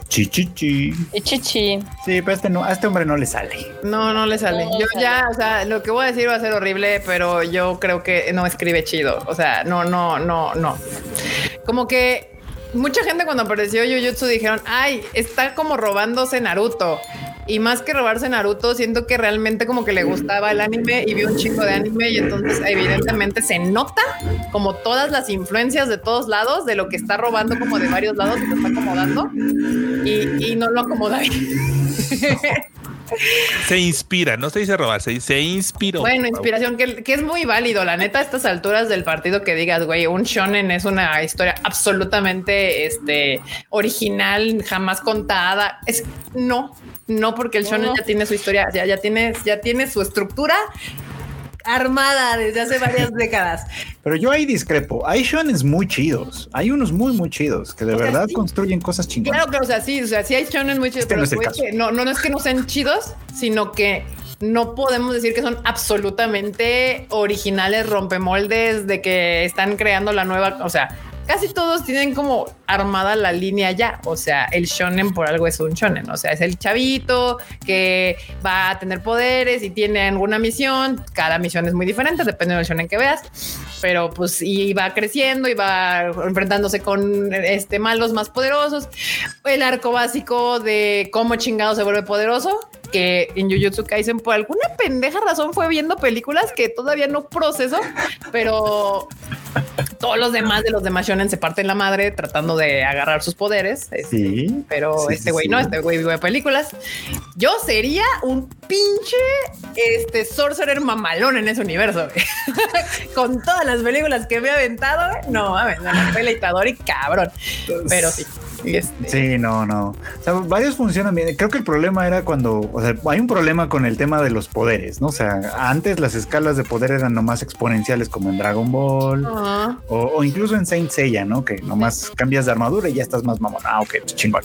chichichi. Chichi. Sí, pero este no, a este hombre no le sale. No, no le sale. No Yo sale. ya, o sea, lo que voy a decir va a ser horrible, pero yo creo que no escribe chido. O sea, no, no, no, no. Como que mucha gente cuando apareció Jujutsu dijeron, ay, está como robándose Naruto. Y más que robarse Naruto, siento que realmente como que le gustaba el anime y vio un chico de anime y entonces evidentemente se nota como todas las influencias de todos lados, de lo que está robando como de varios lados y lo está acomodando y, y no lo acomoda ahí. (laughs) Se inspira, no se dice robar, se dice inspiró. Bueno, inspiración, que, que es muy válido. La neta, a estas alturas del partido que digas, güey, un shonen es una historia absolutamente este, original, jamás contada. Es no, no, porque el shonen No. ya tiene su historia, ya, ya tiene, ya tiene su estructura armada desde hace varias décadas. Pero yo ahí discrepo. Hay shonens muy chidos. Hay unos muy, muy chidos que de O sea, verdad sí. construyen cosas chingonas. Claro que, o sea, sí, o sea, sí hay shonen muy chidos, Este no pero es que no, no, no es que no sean chidos, sino que no podemos decir que son absolutamente originales, rompemoldes, de que están creando la nueva, o sea, casi todos tienen como armada la línea ya, o sea, el shonen por algo es un shonen, o sea, es el chavito que va a tener poderes y tiene alguna misión, cada misión es muy diferente, depende del shonen que veas, pero pues y va creciendo y va enfrentándose con este malos más poderosos. El arco básico de cómo chingado se vuelve poderoso, que en Jujutsu Kaisen por alguna pendeja razón fue viendo películas que todavía no proceso, pero todos los demás de los demás shonen se parten la madre tratando de agarrar sus poderes. este, Sí. pero Sí, este güey sí. no, este güey ve películas. Yo sería un pinche este sorcerer mamalón en ese universo. (laughs) Con todas las películas que me he aventado, no mames, no, no, peleitador y cabrón. Pero sí. Este, Sí, no, no. O sea, varios funcionan bien. Creo que el problema era cuando, o sea, hay un problema con el tema de los poderes, ¿no? O sea, antes las escalas de poder eran nomás exponenciales como en Dragon Ball o, o incluso en Saint Seiya, ¿no? Que nomás cambias de armadura y ya estás más mamón. Ah, ok, chingón.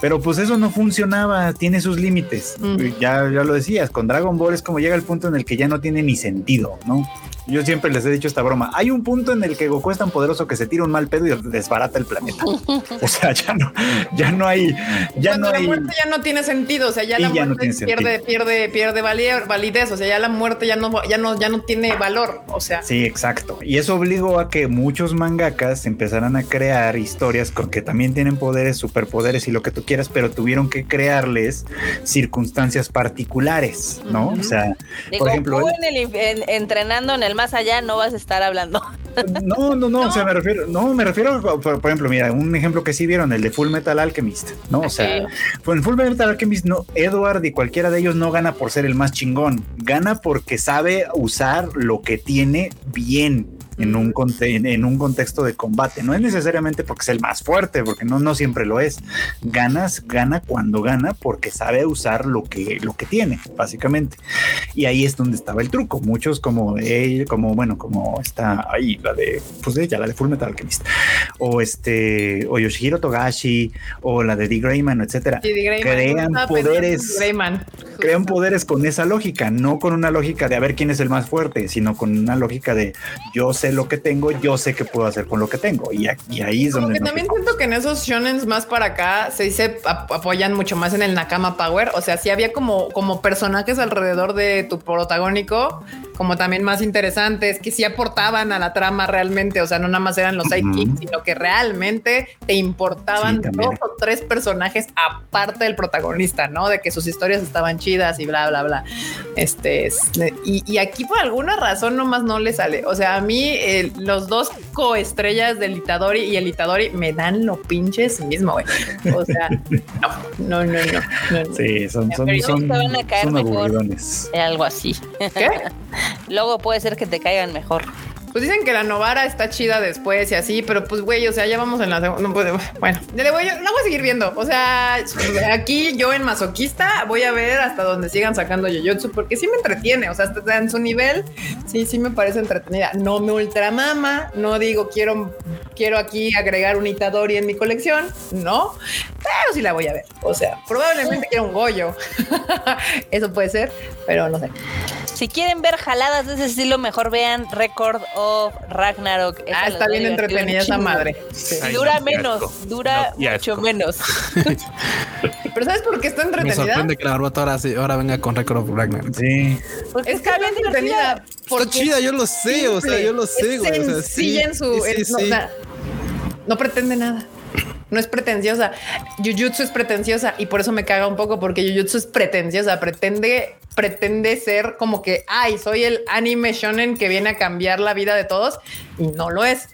Pero pues eso no funcionaba, tiene sus límites. Ya, ya lo decías, con Dragon Ball es como llega el punto en el que ya no tiene ni sentido, ¿no? Yo siempre les he dicho esta broma. Hay un punto en el que Goku es tan poderoso que se tira un mal pedo y desbarata el planeta. O sea, ya no, ya no hay, ya Cuando no la hay. muerte ya no tiene sentido, o sea, ya la ya muerte pierde, pierde, pierde vali- validez, o sea, ya la muerte ya no, ya no, ya no tiene valor, o sea, Sí, exacto. Y eso obligó a que muchos mangakas empezaran a crear historias con que también tienen poderes, superpoderes y lo que tú quieras, pero tuvieron que crearles circunstancias particulares, ¿no? O sea, por ejemplo, en el, en- entrenando en el más allá no vas a estar hablando. (laughs) no, no, no, o sea, me refiero, no, me refiero, a- por, por ejemplo, mira, un ejemplo que sí vieron, el de Full Metal Alchemist, ¿no? O sea, en Full Metal Alchemist, no, Edward y cualquiera de ellos no gana por ser el más chingón, gana porque sabe usar lo que tiene bien. En un, en un contexto de combate. No es necesariamente porque es el más fuerte, porque no, no siempre lo es. Ganas, gana cuando gana porque sabe usar lo que, lo que tiene, básicamente. Y ahí es donde estaba el truco. Muchos como él, como bueno, como está ahí, la de, pues ella, la de Full Metal Alchemist, o este, o Yoshihiro Togashi, o la de D. Grayman, etcétera, crean poderes, crean poderes con esa lógica, no con una lógica de a ver quién es el más fuerte, sino con una lógica de yo sé lo que tengo, yo sé qué puedo hacer con lo que tengo. Y, ahí es donde. también siento que en esos shonens más para acá se dice apoyan mucho más en el Nakama Power. O sea, si había como, como personajes alrededor de tu protagónico, como también más interesantes, que sí aportaban a la trama realmente. O sea, no nada más eran los sidekicks, sino que realmente te importaban dos o tres personajes aparte del protagonista, no de que sus historias estaban chidas y bla, bla, bla. Este y, y aquí por alguna razón nomás no le sale. O sea, a mí los dos coestrellas del Itadori y el Itadori me dan lo pinches mismo, güey. O sea, (laughs) no, no, no, no. Sí, son, son, son, van a caer mejor, algo así. ¿Qué? (laughs) Luego puede ser que te caigan mejor. Pues dicen que la Novara está chida después y así, pero pues güey, o sea, ya vamos en la segunda. bueno, le voy, la voy a seguir viendo. O sea, aquí yo en masoquista voy a ver hasta donde sigan sacando Yoyotsu porque sí me entretiene. O sea, hasta en su nivel, sí, sí me parece entretenida. No me ultramama, no digo quiero, quiero aquí agregar un Itadori en mi colección, no, pero sí la voy a ver. O sea, probablemente quiera un Goyo. (laughs) Eso puede ser, pero no sé. Si quieren ver jaladas de ese estilo, mejor vean Record of Ragnarok. ah, está bien entretenida esa madre. dura menos, dura mucho menos. (laughs) Pero ¿sabes por qué está entretenida? Me sorprende que la barbata ahora, venga con Record of Ragnarok. Sí. Porque está bien entretenida. Está chida, yo lo sé, o sea, yo lo sé, güey. O sea, sí, en su. no pretende nada no es pretenciosa. Jujutsu es pretenciosa y por eso me caga un poco porque Jujutsu es pretenciosa, pretende pretende ser como que, ay, soy el anime shonen que viene a cambiar la vida de todos y no lo es.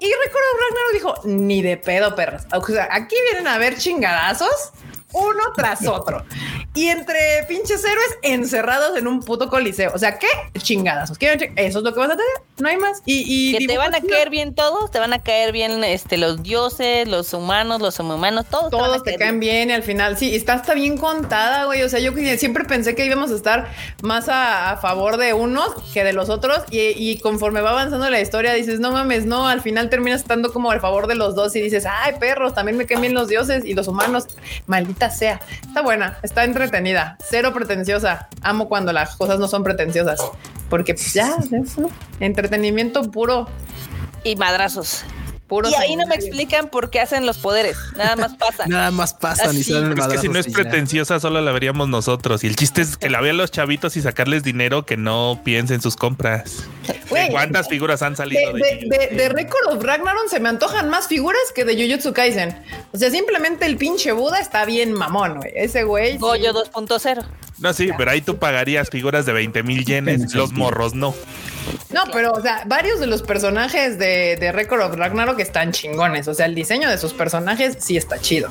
Y recuerdo Ragnarok dijo, ni de pedo, perros. O sea, aquí vienen a ver chingadazos uno tras (laughs) otro. Y entre pinches héroes encerrados en un puto coliseo. O sea, ¿qué chingadas? Eso es lo que vas a tener. No hay más. Y, que te van a caer bien todos, te van a caer bien este, los dioses, los humanos, los humanos, todos. Todos te, caen bien. y al final, sí, está hasta bien contada, güey. O sea, yo siempre pensé que íbamos a estar más a, favor de unos que de los otros. Y, conforme va avanzando la historia, dices, no mames, no, al final terminas estando como a favor de los dos y dices, ay, perros, también me caen bien los dioses y los humanos. Maldita sea. Está buena, está entretenida, cero pretenciosa. Amo cuando las cosas no son pretenciosas, porque ya, entretenimiento puro. Y madrazos y ahí no me explican por qué hacen los poderes. Nada más pasa. (laughs) Nada más pasa. Ni es que si no es pretenciosa, solo la veríamos nosotros. Y el chiste es que la vean los chavitos y sacarles dinero que no piensen sus compras. ¿Cuántas figuras han salido de, de, de, Record of Ragnarok? Se me antojan más figuras que de Jujutsu Kaisen. O sea, simplemente el pinche Buda está bien mamón, güey. Ese güey. Goyo 2.0. No, sí, pero ahí tú pagarías figuras de 20 mil yenes, los morros no. No, pero, o sea, varios de los personajes de, de Record of Ragnarok están chingones. O sea, el diseño de sus personajes sí está chido.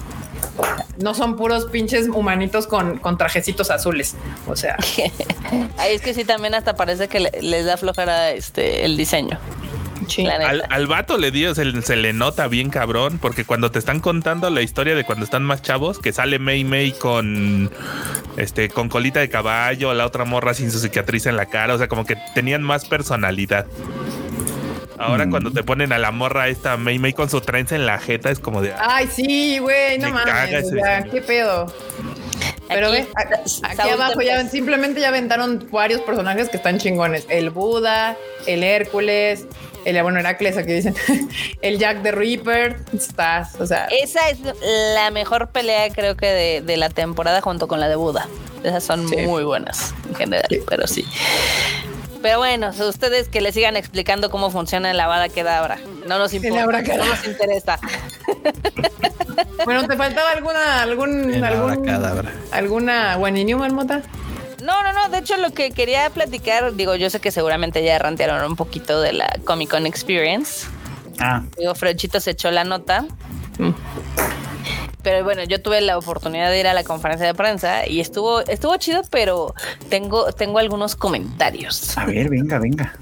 No son puros pinches humanitos con, con trajecitos azules. O sea, (laughs) ahí es que sí, también hasta parece que les da flojera este el diseño. Al, al, vato le dio, se, le nota bien cabrón, porque cuando te están contando la historia de cuando están más chavos, que sale Mei Mei con este, con colita de caballo, la otra morra sin su cicatriz en la cara, o sea, como que tenían más personalidad. Ahora cuando mm. te ponen a la morra esta Mei Mei con su trenza en la jeta, es como de... Ay, sí, güey, no mames, qué pedo. Pero ve, aquí abajo ya simplemente ya aventaron varios personajes que están chingones. El Buda, el Hércules, el bueno Heracles aquí dicen, (laughs) el Jack the Reaper, estás, o sea. Esa es la mejor pelea creo que de, la temporada junto con la de Buda. Esas son muy buenas en general, pero sí. Pero bueno, ustedes que le sigan explicando cómo funciona la Bada ahora No nos importa, no nos interesa. (laughs) bueno, ¿te faltaba alguna, algún, algún, alguna Waninium, Marmota? No, no, no. De hecho, lo que quería platicar, digo, yo sé que seguramente ya rantearon un poquito de la Comic Con Experience. Ah. Digo, Fredchito se echó la nota. Mm. Pero bueno, yo tuve la oportunidad de ir a la conferencia de prensa y estuvo, estuvo chido, pero tengo, tengo algunos comentarios. A ver, venga, venga.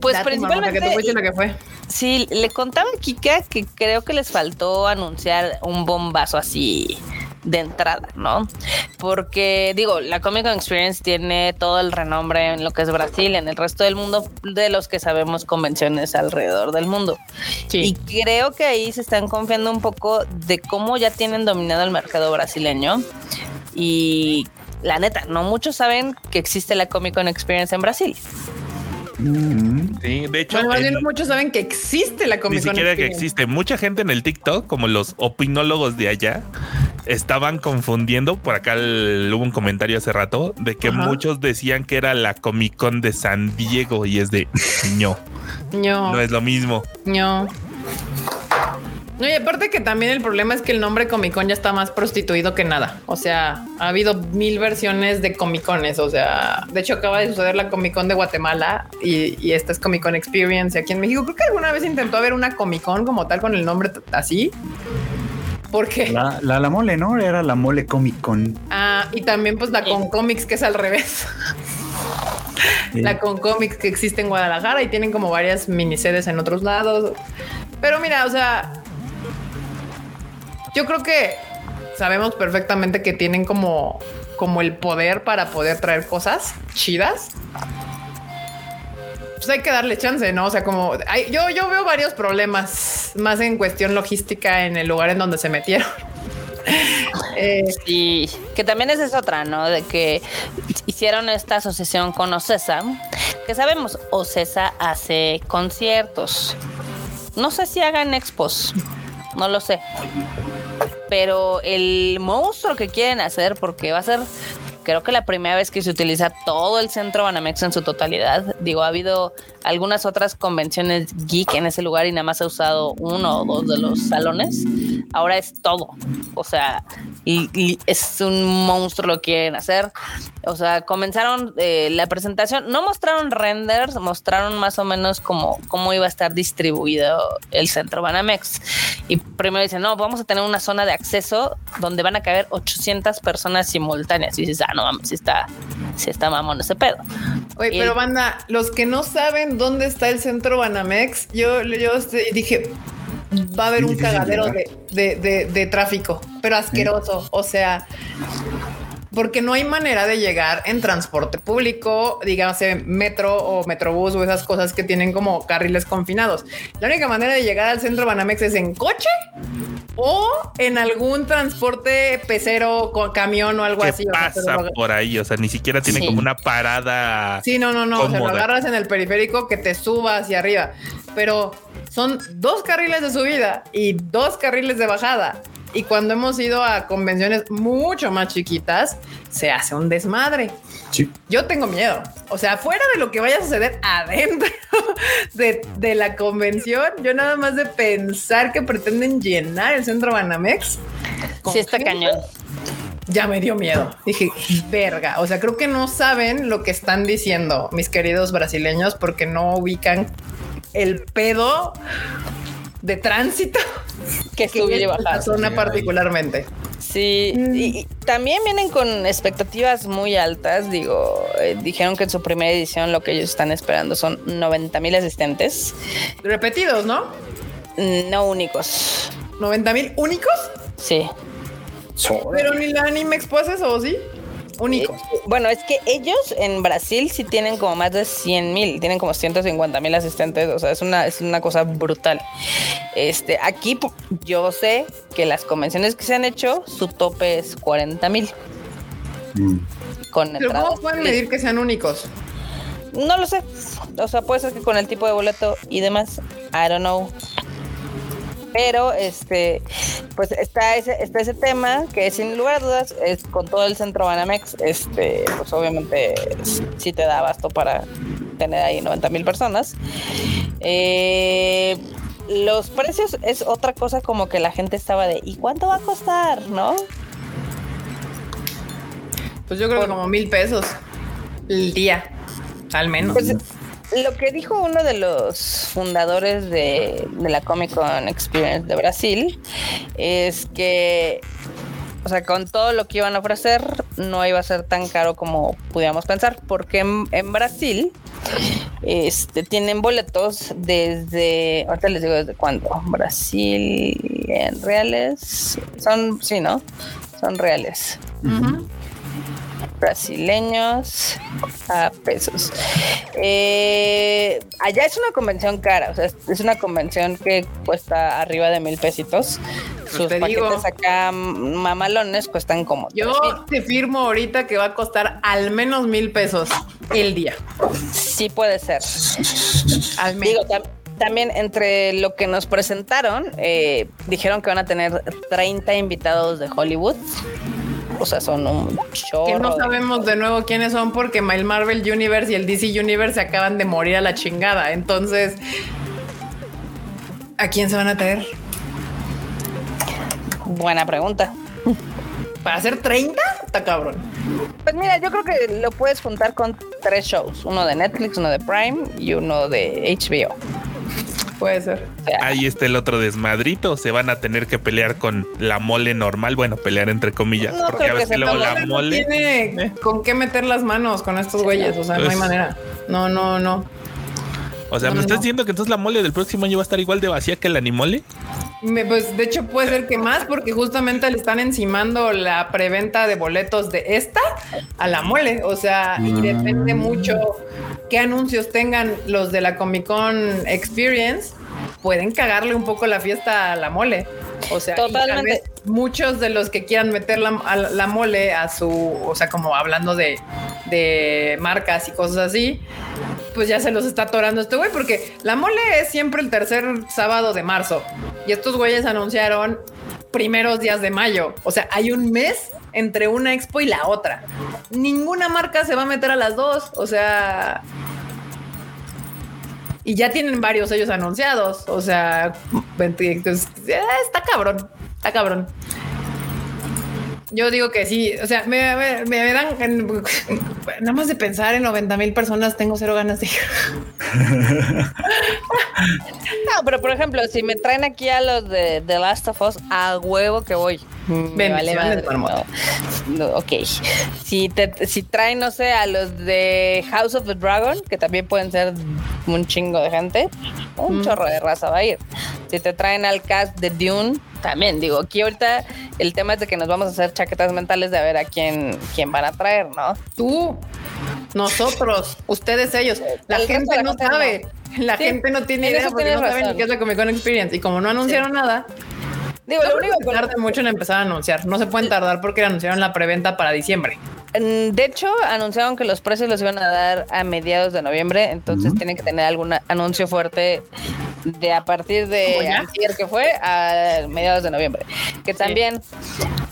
Pues Date, mamá, principalmente. que te fuiste lo que fue. Sí, le contaba a Kika que creo que les faltó anunciar un bombazo así de entrada, ¿no? Porque digo, la Comic Con Experience tiene todo el renombre en lo que es Brasil, en el resto del mundo, de los que sabemos convenciones alrededor del mundo. Y creo que ahí se están confiando un poco de cómo ya tienen dominado el mercado brasileño. Y la neta, no muchos saben que existe la Comic Con Experience en Brasil. Sí, de hecho, Bueno, en- muchos saben que existe la ni Comic Con siquiera que existe. Mucha gente en el TikTok, como los opinólogos de allá, estaban confundiendo. Por acá el- hubo un comentario hace rato de que Ajá. muchos decían que era la Comic Con de San Diego y es de no, No, no es lo mismo. no. No, y aparte que también el problema es que el nombre Comic Con ya está más prostituido que nada. O sea, ha habido mil versiones de Comic Cones. O sea, de hecho acaba de suceder la Comic Con de Guatemala y, y esta es Comic Con Experience aquí en México. Creo que alguna vez intentó haber una Comic Con como tal con el nombre así. Porque La, la, la mole, ¿no? Era la mole Comic Con. Ah, y también pues la con cómics que es al revés. Sí. La con cómics que existe en Guadalajara y tienen como varias miniseries en otros lados. Pero mira, o sea, yo creo que sabemos perfectamente que tienen como, como el poder para poder traer cosas chidas. Pues hay que darle chance, ¿no? O sea, como yo, yo veo varios problemas más en cuestión logística en el lugar en donde se metieron. (laughs) Eh, Y que también esa es otra, ¿no? De que hicieron esta asociación con Ocesa, que sabemos, Ocesa hace conciertos. No sé si hagan expos, no lo sé. Pero el monstruo que quieren hacer, porque va a ser, creo que la primera vez que se utiliza todo el centro Banamex en su totalidad. Digo, ha habido algunas otras convenciones geek en ese lugar y nada más ha usado uno o dos de los salones. Ahora es todo. O sea, y, y es un monstruo lo que quieren hacer. O sea, comenzaron eh, la presentación, no mostraron renders, mostraron más o menos cómo, cómo iba a estar distribuido el centro Banamex. Y primero dicen, no, vamos a tener una zona de acceso donde van a caber 800 personas simultáneas. Y dices, ah, no mames, sí está, sí está mamón ese pedo. Oye, Y pero banda, los que no saben dónde está el centro Banamex, yo, yo este, dije, va a haber un cagadero llegar. de, de- de- de tráfico, pero asqueroso. O sea, porque no hay manera de llegar en transporte público, dígase metro o metrobús o esas cosas que tienen como carriles confinados. La única manera de llegar al centro Banamex es en coche o en algún transporte pecero, con camión o algo ¿Qué así. o sea, pasa pero lo- por ahí? O sea, ni siquiera tiene Sí. como una parada. Sí, no, no, no. O sea, lo agarras en el periférico que te suba hacia arriba. Pero son dos carriles de subida y dos carriles de bajada. Y cuando hemos ido a convenciones mucho más chiquitas, se hace un desmadre. Sí. Yo tengo miedo. O sea, fuera de lo que vaya a suceder adentro (laughs) de, de la convención, yo nada más de pensar que pretenden llenar el centro Banamex. Sí está gente, cañón. ya me dio miedo. Dije, verga. O sea, creo que no saben lo que están diciendo mis queridos brasileños porque no ubican el pedo de tránsito Que que subir y es la bajar. zona Sí, particularmente. Sí, y, y también vienen con expectativas muy altas. Digo, eh, dijeron que en su primera edición lo que ellos están esperando son 90 mil asistentes, Repetidos, ¿no? no únicos. 90 mil únicos, Sí. pero ni la Anime Expo hace eso, ¿o ¿sí? Únicos. Eh, Bueno, es que ellos en Brasil sí tienen como más de 100 mil, tienen como 150 mil asistentes, o sea, es una, es una cosa brutal. Este, aquí yo sé que las convenciones que se han hecho, su tope es 40 mil Mm. con Pero. ¿cómo pueden medir que sean únicos? No lo sé. O sea, puede ser que con el tipo de boleto y demás. I don't know. Pero este, pues está ese, está ese tema que sin lugar a dudas es con todo el centro Banamex, este, pues obviamente sí te da abasto para tener ahí 90 mil personas. Eh, los precios es otra cosa como que la gente estaba de ¿y cuánto va a costar? ¿No? Pues yo creo que como mil pesos el día, al menos. Pues lo que dijo uno de los fundadores de, de la Comic Con Experience de Brasil es que, o sea, con todo lo que iban a ofrecer, no iba a ser tan caro como pudiéramos pensar, porque en, Brasil Este, tienen boletos desde, ahorita les digo desde cuándo, Brasil, en reales, son, sí, ¿no? Son reales. Brasileños a pesos. Eh, allá es una convención cara, o sea, es una convención que cuesta arriba de mil pesitos. Pues Sus te paquetes digo. acá mamalones cuestan como Yo te firmo ahorita que va a costar al menos mil pesos el día. Sí puede ser. Al Digo, menos. tam- también entre lo que nos presentaron, eh, dijeron que van a tener 30 invitados de Hollywood. O sea, son un chorro. Que no sabemos de nuevo quiénes son porque el Marvel Universe y el DC Universe se acaban de morir a la chingada. Entonces, ¿a quién se van a traer? Buena pregunta. ¿Para hacer 30? Está cabrón. Pues mira, yo creo que lo puedes juntar con tres shows. Uno de Netflix, uno de Prime y uno de HBO. Puede ser. Ahí está el otro desmadrito. Se van a tener que pelear con la mole normal. Bueno, pelear entre comillas. No porque a veces luego la No mole. tiene con qué meter las manos con estos güeyes. O sea, no hay Pues- manera. No, no, no. O sea, No, ¿me no, estás no. diciendo que entonces la mole del próximo año va a estar igual de vacía que el animole? Me- pues de hecho puede ser que más porque justamente le están encimando la preventa de boletos de esta a la mole. O sea, y depende mucho qué anuncios tengan los de la Comic Con Experience. Pueden cagarle un poco la fiesta a la mole. O sea, Totalmente. vez muchos de los que quieran meter la, a la- la mole a su, o sea, como hablando de, de marcas y cosas así, pues ya se los está atorando este güey, porque la mole es siempre el tercer sábado de marzo. Y estos güeyes anunciaron primeros días de mayo. O sea, hay un mes entre una expo y la otra. Ninguna marca se va a meter a las dos. O sea. Y ya tienen varios ellos anunciados. O sea, eh, está cabrón. Está cabrón. Yo digo que sí, o sea, me, dan (laughs) nada más de pensar en 90 mil personas, tengo cero ganas de ir. (laughs) No, pero por ejemplo, si me traen aquí a los de The Last of Us, a huevo que voy. Me vale madre, no. No, ok. Si, te, si traen, no sé, a los de House of the Dragon, que también pueden ser un chingo de gente, un Mm. chorro de raza va a ir. Si te traen al cast de Dune, también digo, aquí ahorita el tema es de que nos vamos a hacer chaquetas mentales de a ver a quién, quién van a traer, ¿no? Tú, nosotros, ustedes, ellos. La El gente la no sabe. La Sí, gente no tiene en idea porque no saben razón. ni qué es la Comic Con Experience. Y como no anunciaron nada, Digo, no lo único que tarde mucho en empezar a anunciar. No se pueden tardar porque anunciaron la preventa para diciembre. Mm, De hecho, anunciaron que los precios los iban a dar a mediados de noviembre, entonces tienen que tener algún anuncio fuerte de a partir de ayer que fue a mediados de noviembre. Que también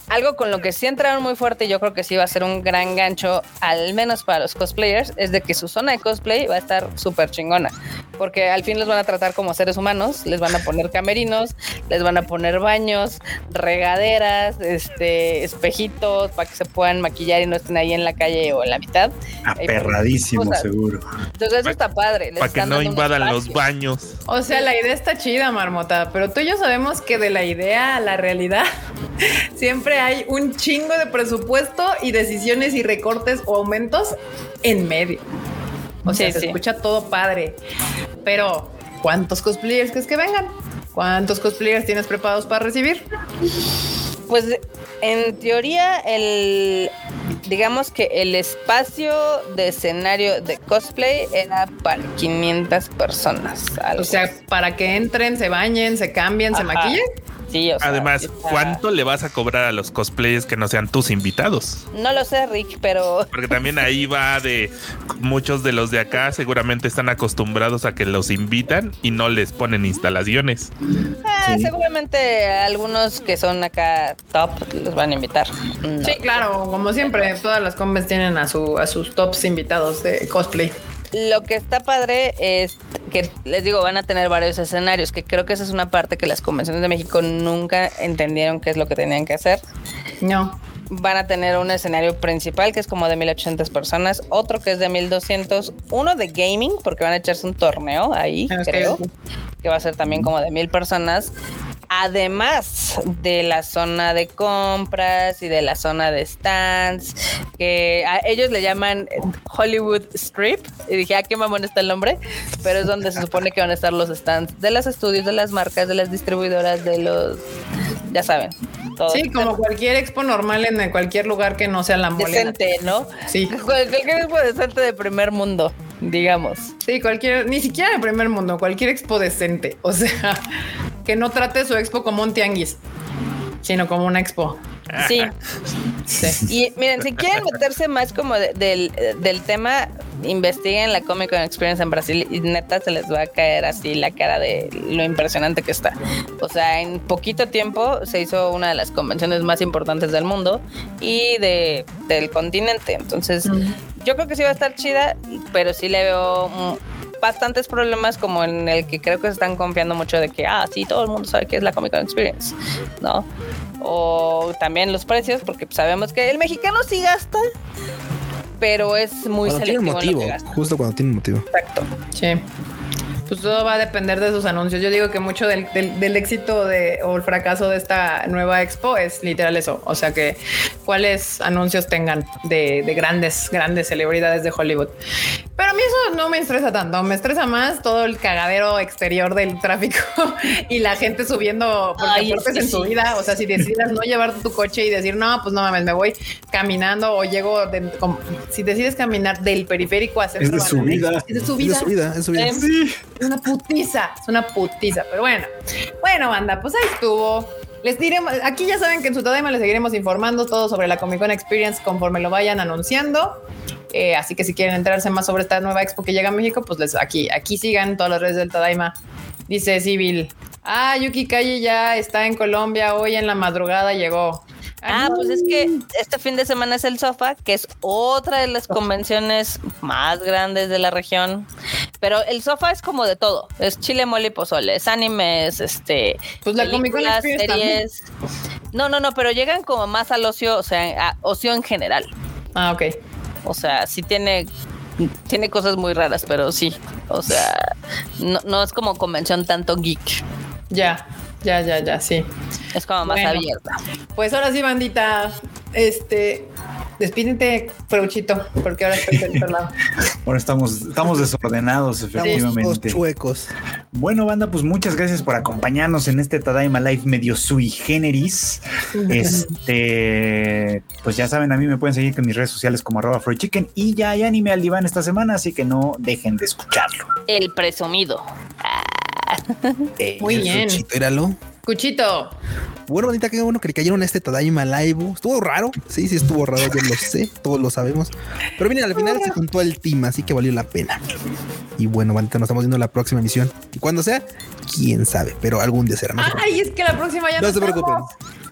algo con lo que sí entraron muy fuerte y yo creo que sí va a ser un gran gancho, al menos para los cosplayers, es de que su zona de cosplay va a estar súper chingona, porque al fin los van a tratar como seres humanos, les van a poner camerinos, les van a poner baños, regaderas, este, espejitos para que se puedan maquillar y no estén ahí en la calle o en la mitad. Aperradísimo, seguro. Entonces eso está padre. les Para que no invadan los baños. O sea, la idea está chida, Marmota, pero tú y yo sabemos que de la idea a la realidad (laughs) siempre hay un chingo de presupuesto y decisiones y recortes o aumentos en medio. O sea, Sí, se sí. escucha todo padre, pero ¿cuántos cosplayers crees que vengan? ¿Cuántos cosplayers tienes preparados para recibir? Pues en teoría el digamos que el espacio de escenario de cosplay era para 500 personas. algo O sea, para que entren, se bañen, se cambien, se maquillen. Sí, o sea, Además, está- ¿cuánto le vas a cobrar a los cosplayers que no sean tus invitados? No lo sé, Rick, pero Porque también ahí va de muchos de los de acá seguramente están acostumbrados a que los invitan y no les ponen instalaciones. ah, Sí. seguramente algunos que son acá top los van a invitar. No. Sí, claro, como siempre, todas las combes tienen a, su, a sus tops invitados de cosplay. Lo que está padre es que les digo, van a tener varios escenarios, que creo que esa es una parte que las convenciones de México nunca entendieron qué es lo que tenían que hacer. No. Van a tener un escenario principal que es como de 1800 personas, otro que es de 1200, uno de gaming, porque van a echarse un torneo ahí, Ah, creo, que va a ser también como de mil personas. Además de la zona de compras y de la zona de stands, que a ellos le llaman Hollywood Strip. Y dije, ah, qué mamón está el nombre, pero es donde se supone que van a estar los stands de los estudios, de las marcas, de las distribuidoras, de los, ya saben. Sí, como cualquier expo normal en cualquier lugar que no sea la mole. Decente, ¿no? Sí. Cualquier expo decente de primer mundo digamos. Sí, cualquier, ni siquiera de primer mundo, cualquier expo decente. O sea, que no trate su expo como un tianguis, sino como una expo. Sí. Y miren, si quieren meterse más como del, del tema, investiguen la Comic Con Experience en Brasil y neta se les va a caer así la cara de lo impresionante que está. O sea, en poquito tiempo se hizo una de las convenciones más importantes del mundo y de, del continente. Entonces, yo creo que sí va a estar chida, pero sí le veo bastantes problemas como en el que creo que se están confiando mucho de que, ah, sí, todo el mundo sabe que es la Comic Con Experience, ¿no? O también los precios, porque sabemos que el mexicano sí gasta, pero es muy cuando Tiene motivo, justo cuando tiene motivo. Exacto. Sí. Pues todo va a depender de sus anuncios. Yo digo que mucho del, del, éxito de, o el fracaso de esta nueva expo es literal eso. O sea que cuáles anuncios tengan de, de grandes, grandes celebridades de Hollywood. Pero a mí eso no me estresa tanto. Me estresa más todo el cagadero exterior del tráfico (laughs) y la gente subiendo por en su vida. O sea, si decides no llevar tu coche y decir, no, pues no mames, me voy caminando o llego, de, si decides caminar del periférico a hacer es de su vida. Es de su vida. Es de su vida. Es, su vida. Sí. Es una putiza, es una putiza. Pero bueno, bueno, banda, pues ahí estuvo. Les diremos, aquí ya saben que en su Tadaima les seguiremos informando todo sobre la Comic Con Experience conforme lo vayan anunciando. Eh, así que si quieren enterarse más sobre esta nueva expo que llega a México, pues les, aquí, aquí sigan todas las redes del Tadaima. Dice Civil. Ah, Yuki Calle ya está en Colombia. Hoy en la madrugada llegó. Ah, pues es que este fin de semana es el Sofa, que es otra de las convenciones más grandes de la región. Pero el Sofa es como de todo. Es chile, mole y pozole. Es animes, este. Pues la Comic series. No, no, no, pero llegan como más al ocio, o sea, a ocio en general. Ah, ok. O sea, sí tiene tiene cosas muy raras, pero sí. O sea, no, no es como convención tanto geek. Ya, ya, ya, ya, sí. Es como más abierta. Pues ahora sí, bandita. Este, Despídete, Freuchito, porque ahora estoy del lado. (laughs) Bueno, estamos, estamos desordenados, efectivamente. Estamos chuecos. Bueno, banda, pues muchas gracias por acompañarnos en este Tadaima Live medio sui generis. Este, pues ya saben, a mí me pueden seguir en mis redes sociales como arroba Chicken y ya hay anime al diván esta semana, así que no dejen de escucharlo. El presumido. Muy bien. Éralo. Cuchito. Bueno, bonita, qué bueno que le cayeron a este Tadaima Live. Estuvo raro. Sí, sí, estuvo raro. Yo lo sé. Todos lo sabemos. Pero miren, al final se juntó el team, así que valió la pena. Y bueno, bonita, nos estamos viendo en la próxima emisión. Y cuando sea, quién sabe. Pero algún día será. Ay, es que la próxima ya no, se preocupen.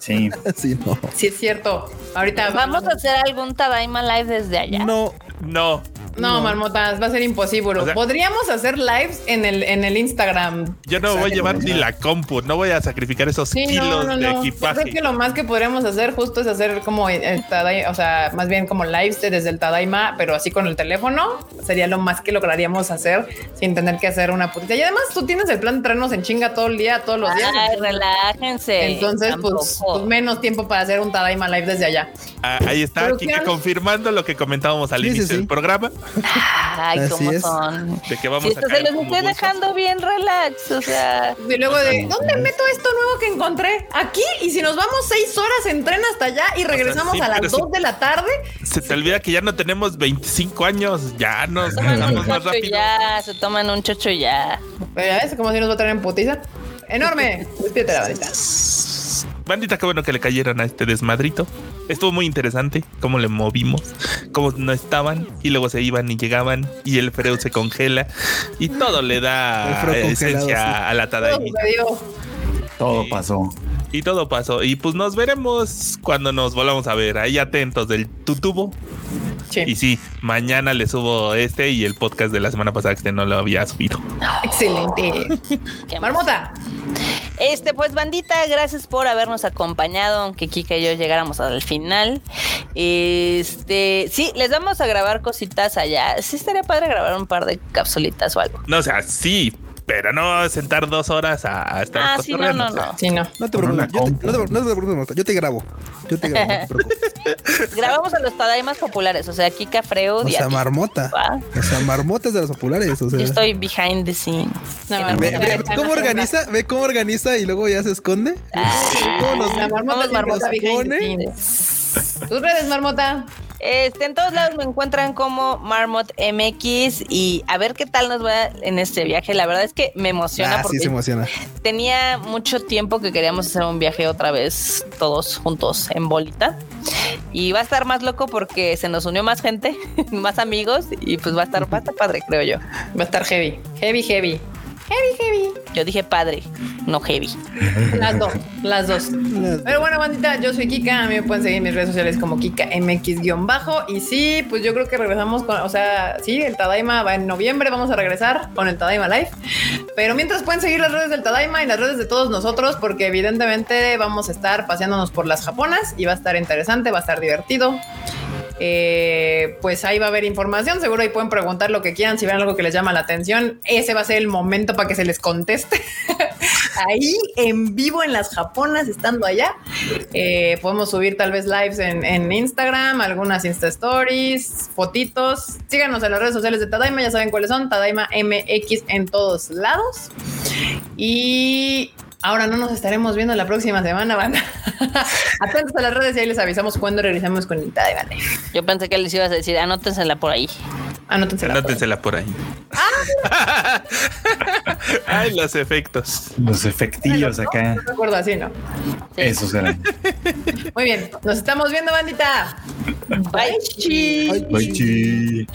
Sí. (laughs) sí, no. Sí, es cierto. Ahorita vamos a hacer algún Tadaima Live desde allá. No. No. No, marmotas, va a ser imposible. Podríamos hacer lives en el, en el Instagram. Yo no voy a llevar ni la compu, no voy a sacrificar esos kilos de equipaje. Yo creo que lo más que podríamos hacer justo es hacer como el Tadaima, o sea, más bien como lives desde el Tadaima, pero así con el teléfono. Sería lo más que lograríamos hacer sin tener que hacer una putita. Y además tú tienes el plan de traernos en chinga todo el día, todos los días. Ay, relájense. Entonces, pues, pues, menos tiempo para hacer un Tadaima live desde allá. Ah, ahí está, aquí confirmando lo que comentábamos al inicio del programa. Ay, cómo son. De que vamos a se los estoy dejando bien relax, o sea. Y luego de, ¿dónde meto esto nuevo que encontré? Aquí, y si nos vamos seis horas en tren hasta allá y regresamos a las dos de la tarde. Se te olvida que ya no tenemos 25 años, ya nos ganamos más rápido. Ya, se toman un chocho ya. Pero ya ves, como si nos va a traer en putiza. Enorme. Despídete la bandita. Bandita, qué bueno que le cayeron a este desmadrito. Estuvo muy interesante cómo le movimos, cómo no estaban y luego se iban y llegaban y el Freud se congela y todo le da esencia a la Tadaimi. Todo pasó. Y todo pasó. Y pues nos veremos cuando nos volvamos a ver. Ahí atentos del tutubo. Y sí, mañana le subo este y el podcast de la semana pasada que no lo había subido. Excelente. (laughs) Marmota. Este, pues, bandita, gracias por habernos acompañado, aunque Kika y yo llegáramos al final. Este, sí, les vamos a grabar cositas allá. Sí, estaría padre grabar un par de capsulitas o algo. No, o sea, sí, pero no sentar dos horas a, a estar Ah, sí, no, no, no. Sí, no. No te preocupes, yo te, no, te, no te preocupes, yo te grabo. Yo te grabo, no te preocupes. (laughs) Grabamos a los Tadaimas populares, o sea, Kika Freud O y sea, marmota. Ah, O sea, marmotas de los populares. O sea. Yo estoy behind the scenes. No, Ve, ve cómo organiza, ve cómo organiza y luego ya se esconde. ¿Cómo nos- La marmota marmota. behind the pone? scenes. Tus redes, marmota. Este, en todos lados me encuentran como Marmot MX y a ver qué tal nos va en este viaje. La verdad es que me emociona Ah, sí porque se emociona. tenía mucho tiempo que queríamos hacer un viaje otra vez todos juntos en bolita. Y va a estar más loco porque se nos unió más gente, (laughs) más amigos y pues va a estar, va a estar padre, creo yo. Va a estar heavy. Heavy, heavy. Heavy, heavy. Yo dije padre, no heavy. Las dos, las dos. Pero bueno, bandita, yo soy Kika. A mí me pueden seguir en mis redes sociales como Kika MX-bajo. Y sí, pues yo creo que regresamos con, o sea, sí, el Tadaima va en noviembre. Vamos a regresar con el Tadaima Live. Pero mientras pueden seguir las redes del Tadaima y las redes de todos nosotros, porque evidentemente vamos a estar paseándonos por las japonas y va a estar interesante, va a estar divertido. Eh, pues ahí va a haber información. Seguro ahí pueden preguntar lo que quieran. Si ven algo que les llama la atención, ese va a ser el momento para que se les conteste. (laughs) ahí en vivo en las japonas, estando allá. Eh, podemos subir tal vez lives en, en Instagram, algunas Insta Stories, fotitos. Síganos en las redes sociales de Tadaima, ya saben cuáles son. Tadaima MX en todos lados. Y ahora no nos estaremos viendo la próxima semana, banda. (laughs) Atentos a las redes y ahí les avisamos cuando regresamos con el Tadaima Live. Yo pensé que les ibas a decir, anótensela por ahí. Anótense la Anótensela por ahí. Ay, los efectos. Los efectillos acá. No recuerdo así, ¿no? Sí. Esos eran. Muy bien, nos estamos viendo, bandita. Bye. chi. Ay, Bye, chi.